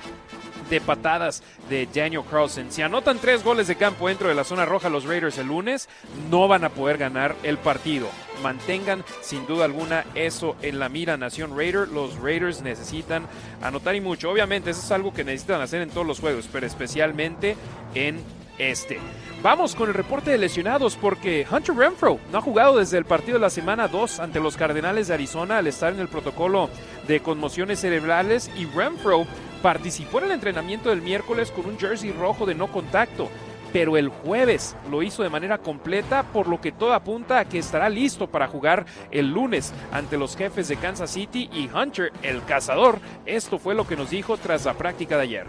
Speaker 1: de patadas de Daniel Carlson. Si anotan tres goles de campo dentro de la zona roja los Raiders el lunes, no van a poder ganar el partido. Mantengan sin duda alguna eso en la mira Nación Raider. Los Raiders necesitan anotar y mucho. Obviamente eso es algo que necesitan hacer en todos los juegos, pero especialmente en este. Vamos con el reporte de lesionados porque Hunter Renfro no ha jugado desde el partido de la semana 2 ante los Cardenales de Arizona al estar en el protocolo de conmociones cerebrales y Renfro participó en el entrenamiento del miércoles con un jersey rojo de no contacto pero el jueves lo hizo de manera completa, por lo que todo apunta a que estará listo para jugar el lunes ante los jefes de Kansas City y Hunter, el cazador. Esto fue lo que nos dijo tras la práctica de ayer.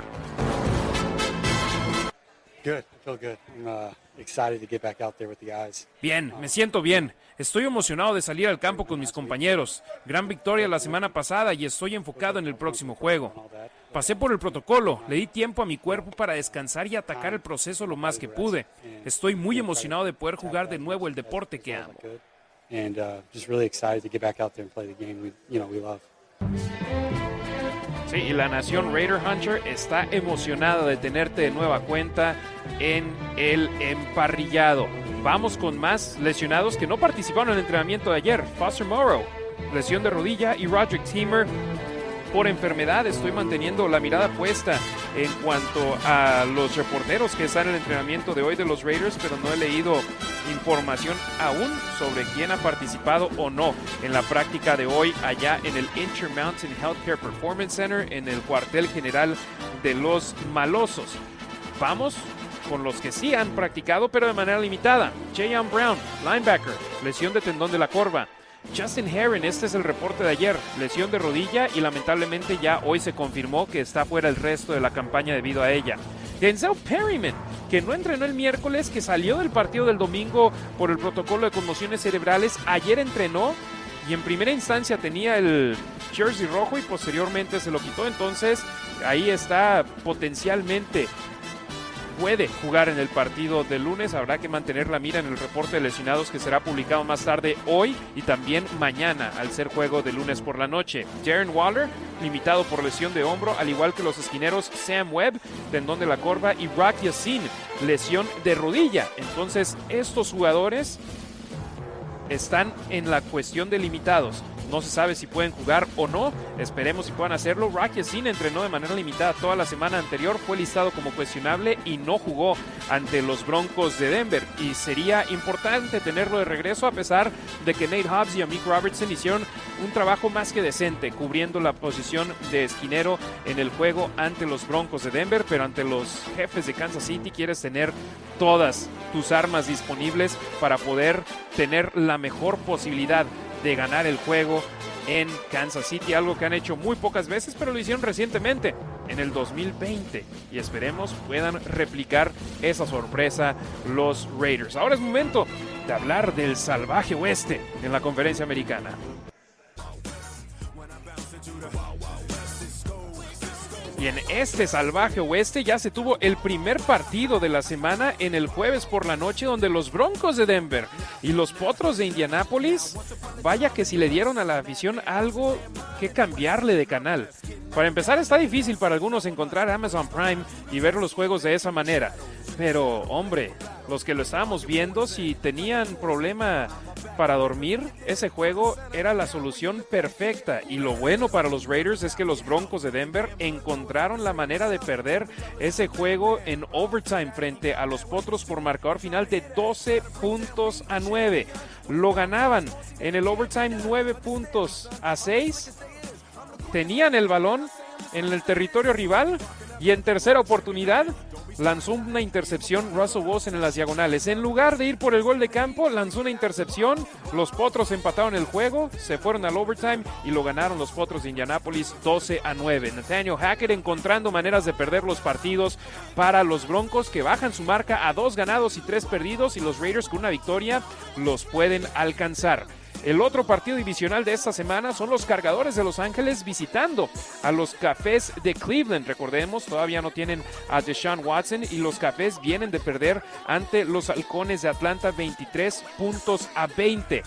Speaker 1: Bien, me siento bien. Estoy emocionado de salir al campo con mis compañeros. Gran victoria la semana pasada y estoy enfocado en el próximo juego. Pasé por el protocolo, le di tiempo a mi cuerpo para descansar y atacar el proceso lo más que pude. Estoy muy emocionado de poder jugar de nuevo el deporte que amo.
Speaker 17: And uh, just really excited to get back out there and play the game we, you know, we love.
Speaker 1: Sí, y la nación Raider Hunter está emocionada de tenerte de nueva cuenta en el emparrillado. Vamos con más lesionados que no participaron en el entrenamiento de ayer. Foster Morrow, lesión de rodilla, y Roderick Teamer por enfermedad. Estoy manteniendo la mirada puesta en cuanto a los reporteros que están en el entrenamiento de hoy de los Raiders, pero no he leído información aún sobre quién ha participado o no en la práctica de hoy allá en el Intermountain Healthcare Performance Center en el cuartel general de los malosos. Vamos con los que sí han practicado, pero de manera limitada. Jayon Brown, linebacker, lesión de tendón de la corva. Justin Herron, este es el reporte de ayer, lesión de rodilla y lamentablemente ya hoy se confirmó que está fuera el resto de la campaña debido a ella. Denzel Perryman, que no entrenó el miércoles, que salió del partido del domingo por el protocolo de conmociones cerebrales, ayer entrenó y en primera instancia tenía el jersey rojo y posteriormente se lo quitó, entonces ahí está potencialmente puede jugar en el partido de lunes. Habrá que mantener la mira en el reporte de lesionados que será publicado más tarde hoy y también mañana al ser juego de lunes por la noche. Darren Waller, limitado por lesión de hombro, al igual que los esquineros Sam Webb, tendón de la corva, y Brock Yassin, lesión de rodilla. Entonces, estos jugadores están en la cuestión de limitados. No se sabe si pueden jugar o no. Esperemos si puedan hacerlo. Rocky Sin entrenó de manera limitada toda la semana anterior. Fue listado como cuestionable y no jugó ante los Broncos de Denver. Y sería importante tenerlo de regreso a pesar de que Nate Hobbs y Amik Robertson hicieron un trabajo más que decente cubriendo la posición de esquinero en el juego ante los Broncos de Denver. Pero ante los jefes de Kansas City quieres tener todas tus armas disponibles para poder tener la mejor posibilidad de ganar el juego en Kansas City, algo que han hecho muy pocas veces, pero lo hicieron recientemente, en el 2020, y esperemos puedan replicar esa sorpresa los Raiders. Ahora es momento de hablar del salvaje oeste en la conferencia americana. Y en este salvaje oeste ya se tuvo el primer partido de la semana en el jueves por la noche donde los Broncos de Denver y los Potros de Indianápolis, vaya que si le dieron a la afición algo que cambiarle de canal. Para empezar está difícil para algunos encontrar Amazon Prime y ver los juegos de esa manera. Pero hombre, los que lo estábamos viendo, si tenían problema para dormir, ese juego era la solución perfecta. Y lo bueno para los Raiders es que los Broncos de Denver encontraron la manera de perder ese juego en overtime frente a los Potros por marcador final de 12 puntos a 9. Lo ganaban en el overtime 9 puntos a 6. Tenían el balón en el territorio rival y en tercera oportunidad lanzó una intercepción Russell Wilson en las diagonales. En lugar de ir por el gol de campo, lanzó una intercepción. Los Potros empataron el juego, se fueron al overtime y lo ganaron los Potros de Indianapolis 12 a 9. Nathaniel Hackett encontrando maneras de perder los partidos para los Broncos que bajan su marca a dos ganados y tres perdidos y los Raiders con una victoria los pueden alcanzar. El otro partido divisional de esta semana son los cargadores de Los Ángeles visitando a los cafés de Cleveland. Recordemos, todavía no tienen a Deshaun Watson y los cafés vienen de perder ante los halcones de Atlanta 23 puntos a 20.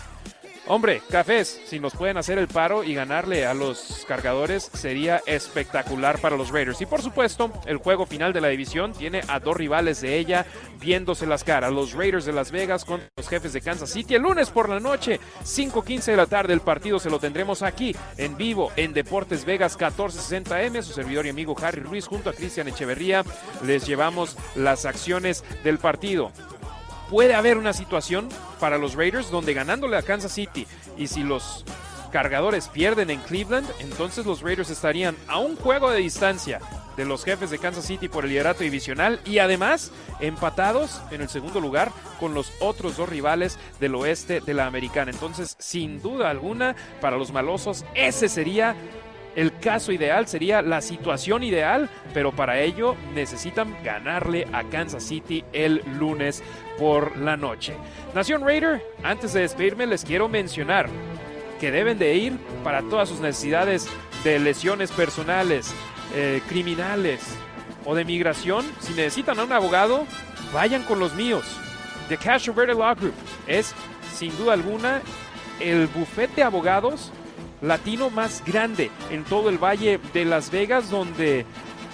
Speaker 1: Hombre, cafés, si nos pueden hacer el paro y ganarle a los cargadores sería espectacular para los Raiders. Y por supuesto, el juego final de la división tiene a dos rivales de ella viéndose las caras. Los Raiders de Las Vegas contra los jefes de Kansas City. El lunes por la noche, 5.15 de la tarde, el partido se lo tendremos aquí en vivo en Deportes Vegas 1460M. Su servidor y amigo Harry Ruiz junto a Cristian Echeverría les llevamos las acciones del partido puede haber una situación para los Raiders donde ganándole a Kansas City y si los cargadores pierden en Cleveland, entonces los Raiders estarían a un juego de distancia de los jefes de Kansas City por el liderato divisional y además empatados en el segundo lugar con los otros dos rivales del oeste de la americana. Entonces, sin duda alguna, para los malosos, ese sería el caso ideal, sería la situación ideal, pero para ello necesitan ganarle a Kansas City el lunes por la noche. Nación Raider, antes de despedirme les quiero mencionar que deben de ir para todas sus necesidades de lesiones personales, eh, criminales o de migración. Si necesitan a un abogado, vayan con los míos. The Cash Verde Law Group es, sin duda alguna, el bufete de abogados latino más grande en todo el Valle de Las Vegas, donde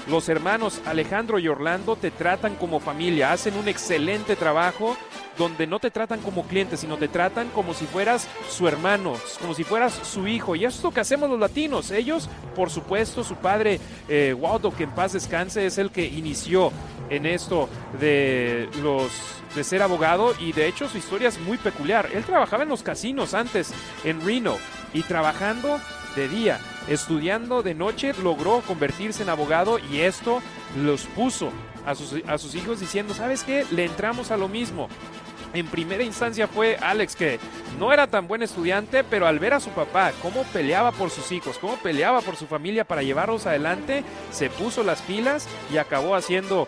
Speaker 1: los hermanos Alejandro y Orlando te tratan como familia, hacen un excelente trabajo donde no te tratan como cliente, sino te tratan como si fueras su hermano, como si fueras su hijo. Y eso es lo que hacemos los latinos. Ellos, por supuesto, su padre, eh, Waldo, que en paz descanse, es el que inició en esto de los de ser abogado y de hecho su historia es muy peculiar. Él trabajaba en los casinos antes en Reno y trabajando de día, estudiando de noche, logró convertirse en abogado y esto los puso a sus, a sus hijos diciendo, ¿sabes qué? Le entramos a lo mismo. En primera instancia fue Alex que no era tan buen estudiante, pero al ver a su papá cómo peleaba por sus hijos, cómo peleaba por su familia para llevarlos adelante, se puso las pilas y acabó haciendo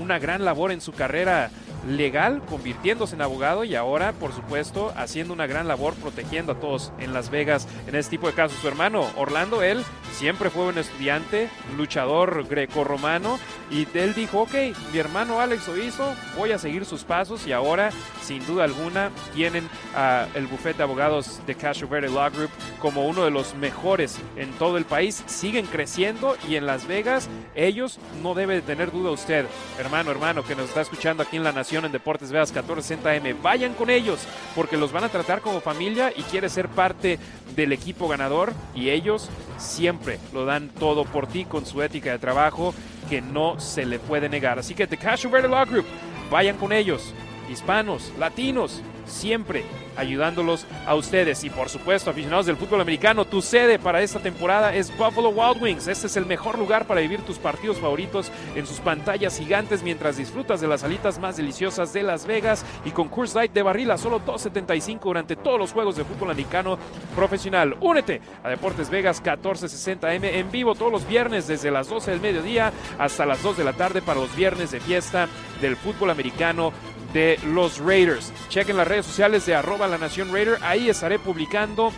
Speaker 1: una gran labor en su carrera legal, convirtiéndose en abogado y ahora, por supuesto, haciendo una gran labor protegiendo a todos en Las Vegas en este tipo de casos. Su hermano Orlando, él siempre fue un estudiante, luchador greco-romano y él dijo, ok, mi hermano Alex lo hizo, voy a seguir sus pasos y ahora, sin duda alguna, tienen a el bufete de abogados de Castro Verde Law Group como uno de los mejores en todo el país. Siguen creciendo y en Las Vegas ellos no debe tener duda usted, hermano, hermano, que nos está escuchando aquí en la Nación en Deportes Vegas 1460 M. Vayan con ellos porque los van a tratar como familia y quiere ser parte del equipo ganador y ellos siempre lo dan todo por ti con su ética de trabajo que no se le puede negar. Así que The Cash Verde Law Group, vayan con ellos, hispanos, latinos, siempre ayudándolos a ustedes. Y por supuesto, aficionados del fútbol americano, tu sede para esta temporada es Buffalo Wild Wings. Este es el mejor lugar para vivir tus partidos favoritos en sus pantallas gigantes mientras disfrutas de las alitas más deliciosas de Las Vegas y con Coors Light de barrila solo 2.75 durante todos los juegos de fútbol americano profesional. Únete a Deportes Vegas 1460M en vivo todos los viernes desde las 12 del mediodía hasta las 2 de la tarde para los viernes de fiesta del fútbol americano de los Raiders. Chequen las redes sociales de arroba la Nación Raider. Ahí estaré publicando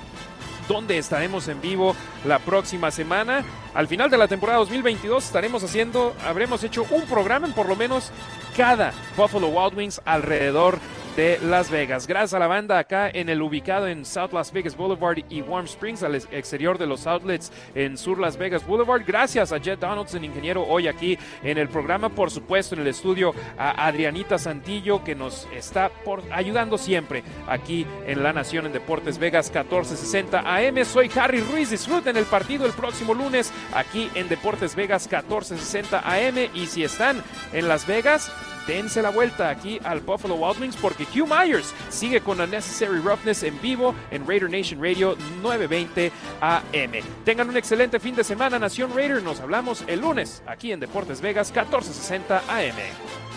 Speaker 1: dónde estaremos en vivo la próxima semana. Al final de la temporada 2022 estaremos haciendo, habremos hecho un programa en por lo menos cada Buffalo Wild Wings alrededor Las Vegas. Gracias a la banda acá en el ubicado en South Las Vegas Boulevard y Warm Springs, al exterior de los outlets en Sur Las Vegas Boulevard. Gracias a Jet Donaldson, ingeniero, hoy aquí en el programa. Por supuesto, en el estudio a Adrianita Santillo, que nos está ayudando siempre aquí en La Nación en Deportes Vegas 1460 AM. Soy Harry Ruiz. Disfruten el partido el próximo lunes aquí en Deportes Vegas 1460 AM. Y si están en Las Vegas, dense la vuelta aquí al Buffalo Wild Wings porque Hugh Myers sigue con Unnecessary Roughness en vivo en Raider Nation Radio 920 AM. Tengan un excelente fin de semana, Nación Raider. Nos hablamos el lunes aquí en Deportes Vegas 1460 AM.